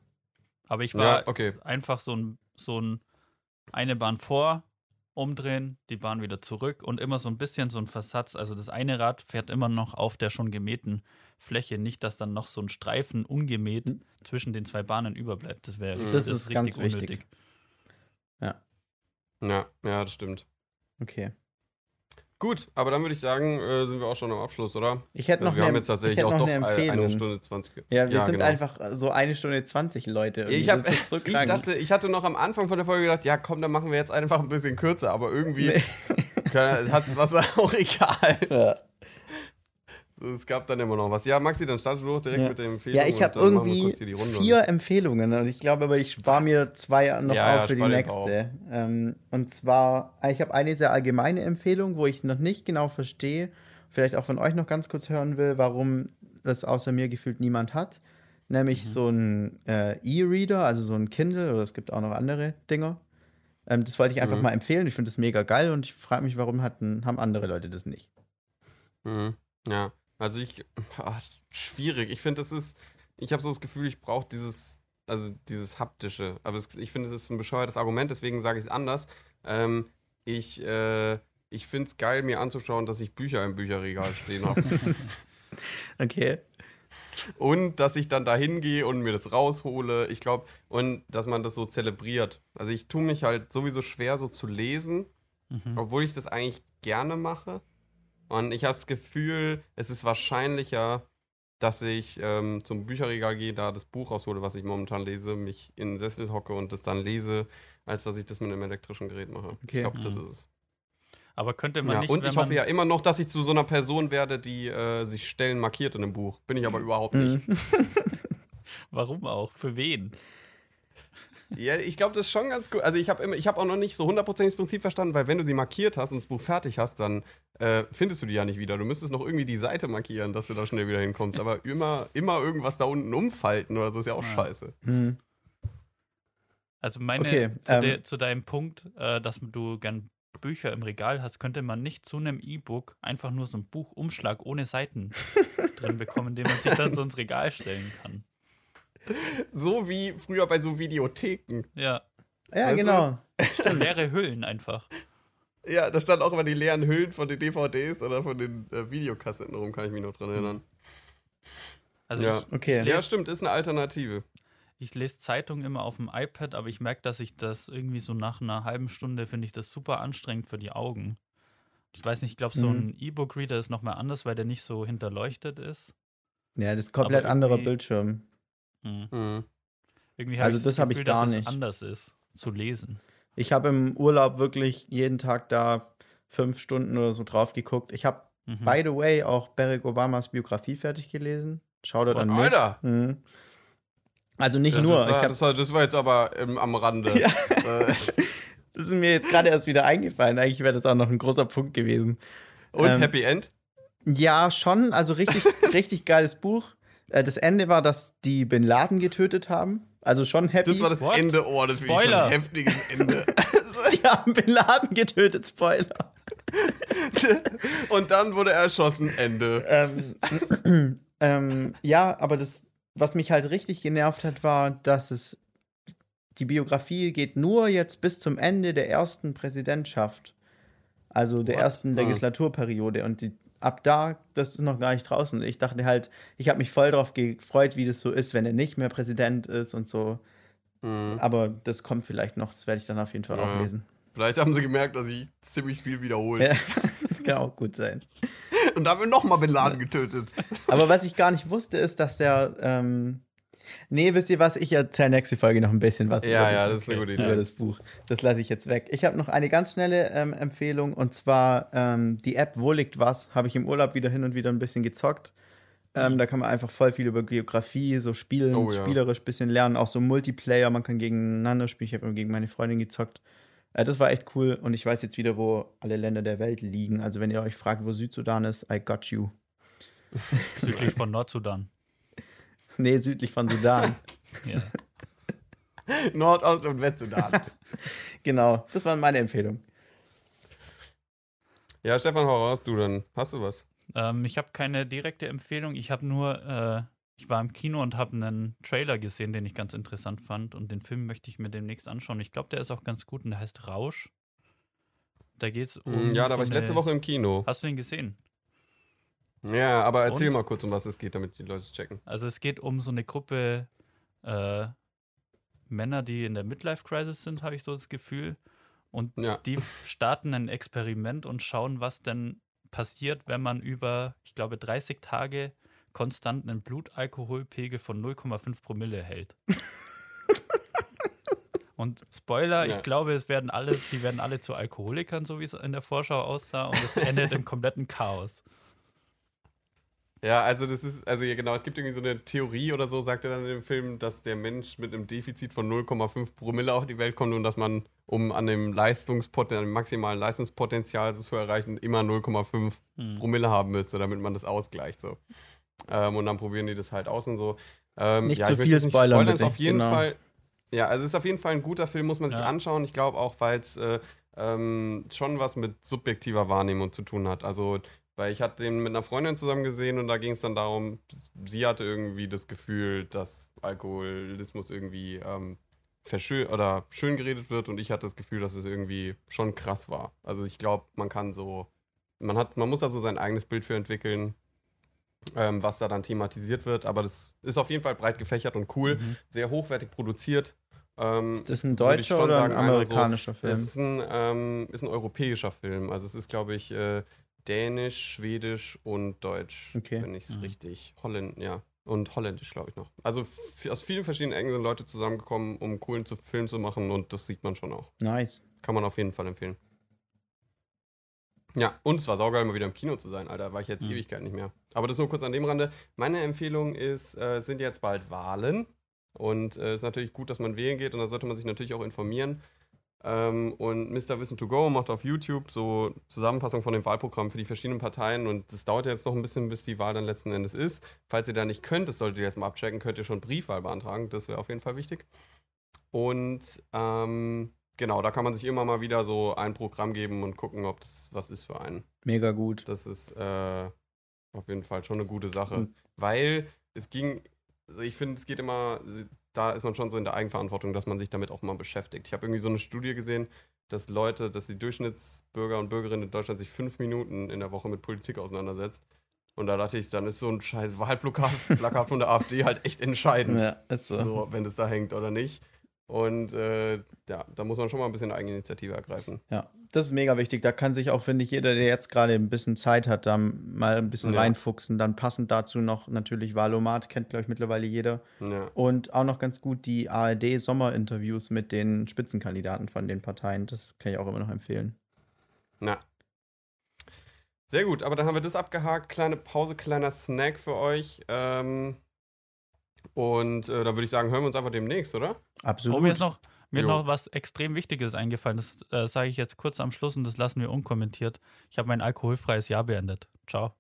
S1: Aber ich war
S3: Ja, okay.
S1: einfach so ein, so ein eine Bahn vor, umdrehen, die Bahn wieder zurück und immer so ein bisschen so ein Versatz. Also das eine Rad fährt immer noch auf der schon gemähten Fläche, nicht, dass dann noch so ein Streifen ungemäht
S4: Hm.
S1: zwischen den zwei Bahnen überbleibt. Das wäre
S3: Das
S4: ist ganz wichtig.
S3: Ja, ja, das stimmt.
S4: Okay.
S3: Gut, aber dann würde ich sagen, äh, sind wir auch schon am Abschluss, oder?
S4: Ich hätte
S3: Also
S4: noch
S3: wir
S4: eine,
S3: haben jetzt tatsächlich
S4: ich hätte
S3: auch
S4: noch
S3: doch
S4: eine
S3: eine,
S4: Empfehlung.
S3: eine Stunde 20.
S4: Ja, wir sind
S3: genau.
S4: einfach so eine Stunde 20 Leute. irgendwie.
S3: Ich, hab,
S4: das so
S3: ich dachte, ich hatte noch am Anfang von der Folge gedacht, ja komm, dann machen wir jetzt einfach ein bisschen kürzer, aber irgendwie
S4: Nee.
S3: Hat was auch egal.
S4: Ja.
S3: Es gab dann immer noch was. Ja, Maxi, dann startest du doch direkt
S4: Ja.
S3: mit den Empfehlungen.
S4: Ja, ich habe irgendwie vier Empfehlungen und ich glaube aber, ich spare mir zwei noch
S3: Ja, ja,
S4: auf für die nächste. Ähm, und zwar, ich habe eine sehr allgemeine Empfehlung, wo ich noch nicht genau verstehe, vielleicht auch von euch noch ganz kurz hören will, warum das außer mir gefühlt niemand hat. Nämlich so ein äh, E-Reader, also so ein Kindle, oder es gibt auch noch andere Dinger. Ähm, das wollte ich einfach
S3: Mhm.
S4: mal empfehlen. Ich finde das mega geil und ich frage mich, warum hatten, haben andere Leute das nicht.
S3: Mhm. Ja, also ich, ah, ist schwierig. Ich finde, das ist, ich habe so das Gefühl, ich brauche dieses, also dieses haptische. Aber es, ich finde, es ist ein bescheuertes Argument, deswegen sage ich es anders. Ähm, ich, äh, ich finde es geil, mir anzuschauen, dass ich Bücher im Bücherregal stehen habe.
S4: Okay.
S3: und dass ich dann da hingehe und mir das raushole. Ich glaube, und dass man das so zelebriert. Also ich tue mich halt sowieso schwer, so zu lesen,
S1: Mhm.
S3: obwohl ich das eigentlich gerne mache. Und ich habe das Gefühl, es ist wahrscheinlicher, dass ich ähm, zum Bücherregal gehe, da das Buch raushole, was ich momentan lese, mich in den Sessel hocke und das dann lese, als dass ich das mit einem elektrischen Gerät mache. Ich
S4: Okay.
S3: glaube, das
S1: Mhm.
S3: ist es.
S1: Aber könnte man
S3: Ja,
S1: nicht,
S3: und
S1: wenn
S3: ich hoffe ja immer noch, dass ich zu so einer Person werde, die äh, sich Stellen markiert in einem Buch. Bin ich aber überhaupt nicht.
S4: Mhm.
S1: warum auch? Für wen?
S3: Ja, ich glaube, das ist schon ganz gut. Also ich habe immer, ich habe auch noch nicht so hundertprozentig das Prinzip verstanden, weil wenn du sie markiert hast und das Buch fertig hast, dann äh, findest du die ja nicht wieder. Du müsstest noch irgendwie die Seite markieren, dass du da schnell wieder hinkommst. Aber immer, immer irgendwas da unten umfalten oder so ist ja auch
S1: Ja.
S3: scheiße.
S4: Mhm.
S1: Also meine,
S4: Okay,
S1: zu,
S4: ähm,
S1: de, zu deinem Punkt, äh, dass du gern Bücher im Regal hast, könnte man nicht zu einem E-Book einfach nur so einen Buchumschlag ohne Seiten drin bekommen, den man sich dann so ins Regal stellen kann.
S3: So wie früher bei so Videotheken.
S1: Ja,
S4: Ja,
S3: Weißt
S4: genau.
S1: leere Hüllen einfach.
S3: Ja, da stand auch immer die leeren Hüllen von den DVDs oder von den äh, Videokassetten rum, kann ich mich noch dran erinnern.
S1: Also
S3: Ja.
S1: ich,
S4: Okay.
S1: ich
S3: Ja,
S1: lese
S3: stimmt, ist eine Alternative.
S1: ich lese Zeitungen immer auf dem iPad, aber ich merke, dass ich das irgendwie so nach einer halben Stunde finde ich das super anstrengend für die Augen. Ich weiß nicht, ich glaube, so
S4: Mhm.
S1: ein E-Book-Reader ist nochmal anders, weil der nicht so hinterleuchtet ist.
S4: Ja, das ist komplett anderer Bildschirm.
S1: Hm.
S3: Mhm.
S1: Irgendwie habe
S4: Also das
S1: das,
S4: hab ich gar
S1: dass es
S4: nicht.
S1: anders ist zu lesen.
S4: Ich habe im Urlaub wirklich jeden Tag da fünf Stunden oder so drauf geguckt. Ich habe,
S1: Mhm.
S4: by the way, auch Barack Obamas Biografie fertig gelesen. Schau dort
S3: Boah,
S4: an mich.
S3: Alter!
S4: Mhm. Also nicht
S3: Ja,
S4: nur.
S3: Das war,
S4: ich hab,
S3: das, war, das war jetzt aber ähm, am Rande.
S4: Ja.
S3: Äh,
S4: das ist mir jetzt gerade erst wieder eingefallen. Eigentlich wäre das auch noch ein großer Punkt gewesen.
S3: und
S4: Ähm,
S3: Happy End?
S4: Ja, schon. Also richtig, richtig geiles Buch. Äh, Das Ende war, dass die Bin Laden getötet haben. Also schon happy.
S3: Das war das
S1: What?
S3: Ende. Oh, das
S1: Spoiler.
S3: ein heftiges Ende.
S4: die haben Bin Laden getötet, Spoiler.
S3: Und dann wurde er erschossen. Ende.
S4: ähm, ähm, ja, aber das, was mich halt richtig genervt hat, war, dass es die Biografie geht nur jetzt bis zum Ende der ersten Präsidentschaft. Also der
S1: What?
S4: ersten
S3: Ah.
S4: Legislaturperiode. Und die, ab da, das ist noch gar nicht draußen. Ich dachte halt, ich habe mich voll darauf gefreut, wie das so ist, wenn er nicht mehr Präsident ist und so.
S3: Mhm.
S4: Aber das kommt vielleicht noch. Das werde ich dann auf jeden Fall
S3: Ja.
S4: auch lesen.
S3: Vielleicht haben sie gemerkt, dass ich ziemlich viel wiederhole.
S4: Ja, kann auch gut sein.
S3: Und da haben wir nochmal Bin Laden getötet.
S4: Aber was ich gar nicht wusste, ist, dass der. Ähm, nee, wisst ihr was? Ich erzähle nächste Folge noch ein bisschen was
S3: Ja,
S4: über,
S3: ja,
S4: das,
S3: das ist eine gute
S4: über das Buch. Das lasse ich jetzt weg. Ich habe noch eine ganz schnelle ähm, Empfehlung und zwar ähm, die App Wo liegt was? Habe ich im Urlaub wieder hin und wieder ein bisschen gezockt. Ähm, da kann man einfach voll viel über Geografie, so spielen,
S3: Oh, ja.
S4: spielerisch ein bisschen lernen, auch so Multiplayer, man kann gegeneinander spielen. Ich habe gegen meine Freundin gezockt. Äh, das war echt cool und ich weiß jetzt wieder, wo alle Länder der Welt liegen. Also, wenn ihr euch fragt, wo Südsudan ist, I got you.
S1: Südlich von Nordsudan.
S4: Nee, südlich von Sudan.
S1: Ja.
S3: Nordost- und Westsudan.
S4: genau, das waren meine Empfehlungen.
S3: ja, Stefan, hau raus, du dann. Hast du was?
S1: Ähm, ich habe keine direkte Empfehlung. Ich habe nur, äh, ich war im Kino und habe einen Trailer gesehen, den ich ganz interessant fand. Und den Film möchte ich mir demnächst anschauen. Ich glaube, der ist auch ganz gut und der heißt Rausch. Da geht es um.
S3: Hm, ja, da
S1: so
S3: war ich letzte
S1: eine-
S3: Woche im Kino.
S1: Hast du den gesehen?
S3: Ja, aber erzähl
S1: Und?
S3: mal kurz, um was es geht, damit die Leute es checken.
S1: Also es geht um so eine Gruppe äh, Männer, die in der Midlife-Crisis sind, habe ich so das Gefühl. Und
S3: Ja.
S1: die starten ein Experiment und schauen, was denn passiert, wenn man über, ich glaube, 30 Tage konstant einen Blutalkoholpegel von 0,5 Promille hält. und Spoiler,
S3: Ja.
S1: ich glaube, es werden alle, die werden alle zu Alkoholikern, so wie es in der Vorschau aussah, und es endet im kompletten Chaos.
S3: Ja, also das ist, also ja genau, es gibt irgendwie so eine Theorie oder so, sagt er dann in dem Film, dass der Mensch mit einem Defizit von 0,5 Promille auf die Welt kommt und dass man, um an dem Leistungspotenzial, an dem maximalen Leistungspotenzial so zu erreichen, immer 0,5
S1: Hm.
S3: Promille haben müsste, damit man das ausgleicht. So. Ähm, und dann probieren die das halt aus und so. Ähm,
S4: Nicht
S3: ja,
S4: zu viel
S3: nicht
S4: spoilern,
S3: auf jeden
S4: Genau.
S3: Fall. Ja, also es ist auf jeden Fall ein guter Film, muss man sich
S1: Ja.
S3: anschauen. Ich glaube auch, weil es äh, ähm, schon was mit subjektiver Wahrnehmung zu tun hat. Also, weil ich hatte den mit einer Freundin zusammen gesehen und da ging es dann darum, sie hatte irgendwie das Gefühl, dass Alkoholismus irgendwie ähm, verschön oder schön geredet wird und ich hatte das Gefühl, dass es irgendwie schon krass war. Also ich glaube, man kann so, man hat, man muss da so sein eigenes Bild für entwickeln, ähm, was da dann thematisiert wird, aber das ist auf jeden Fall breit gefächert und cool,
S1: Mhm.
S3: sehr hochwertig produziert. Ähm,
S4: Ist das ein deutscher oder ein
S3: sagen, so-
S4: amerikanischer
S3: es
S4: Film?
S3: ist ein, ähm, ist ein europäischer Film. Also es ist, glaube ich, äh, Dänisch, Schwedisch und Deutsch,
S4: Okay.
S3: wenn ich es
S1: Mhm.
S3: richtig. Holländ, ja. Und Holländisch, glaube ich, noch. Also aus vielen verschiedenen Ecken sind Leute zusammengekommen, um coolen zu Film zu machen und das sieht man schon auch.
S4: Nice.
S3: Kann man auf jeden Fall empfehlen. Ja, und es war saugeil, mal wieder im Kino zu sein, Alter. War ich jetzt
S1: Mhm.
S3: Ewigkeit nicht mehr. Aber das nur kurz an dem Rande. Meine Empfehlung ist, äh, es sind jetzt bald Wahlen. Und es äh, ist natürlich gut, dass man wählen geht und da sollte man sich natürlich auch informieren. Ähm, und Mr. Wissen to Go macht auf YouTube so Zusammenfassung von dem Wahlprogramm für die verschiedenen Parteien. Und das dauert ja jetzt noch ein bisschen, bis die Wahl dann letzten Endes ist. Falls ihr da nicht könnt, das solltet ihr jetzt mal abchecken, könnt ihr schon Briefwahl beantragen. Das wäre auf jeden Fall wichtig. Und ähm, genau, da kann man sich immer mal wieder so ein Programm geben und gucken, ob das was ist für einen.
S4: Mega gut.
S3: Das ist äh, auf jeden Fall schon eine gute Sache.
S4: Mhm.
S3: Weil es ging, also ich finde, es geht immer, da ist man schon so in der Eigenverantwortung, dass man sich damit auch mal beschäftigt. Ich habe irgendwie so eine Studie gesehen, dass Leute, dass die Durchschnittsbürger und Bürgerinnen in Deutschland sich fünf Minuten in der Woche mit Politik auseinandersetzt. Und da dachte ich, dann ist so ein scheiß Wahlplakat Plakat von der AfD halt echt entscheidend,
S4: Ja, ist so.
S3: so, wenn es da hängt oder nicht. Und äh, ja, da muss man schon mal ein bisschen Eigeninitiative ergreifen.
S4: Ja, das ist mega wichtig. Da kann sich auch, finde ich, jeder, der jetzt gerade ein bisschen Zeit hat, da mal ein bisschen
S3: Ja.
S4: reinfuchsen. Dann passend dazu noch natürlich Valomat, kennt, glaube ich, mittlerweile jeder.
S3: Ja.
S4: Und auch noch ganz gut die ARD-Sommerinterviews mit den Spitzenkandidaten von den Parteien. Das kann ich auch immer noch empfehlen.
S3: Na. Sehr gut, aber dann haben wir das abgehakt. Kleine Pause, kleiner Snack für euch. Ähm, und äh, dann würde ich sagen, hören wir uns einfach demnächst, oder?
S4: Absolut.
S1: Oh, mir ist noch, mir ist
S3: Jo.
S1: noch was extrem Wichtiges eingefallen. Das äh, sage ich jetzt kurz am Schluss und das lassen wir unkommentiert. Ich habe mein alkoholfreies Jahr beendet. Ciao.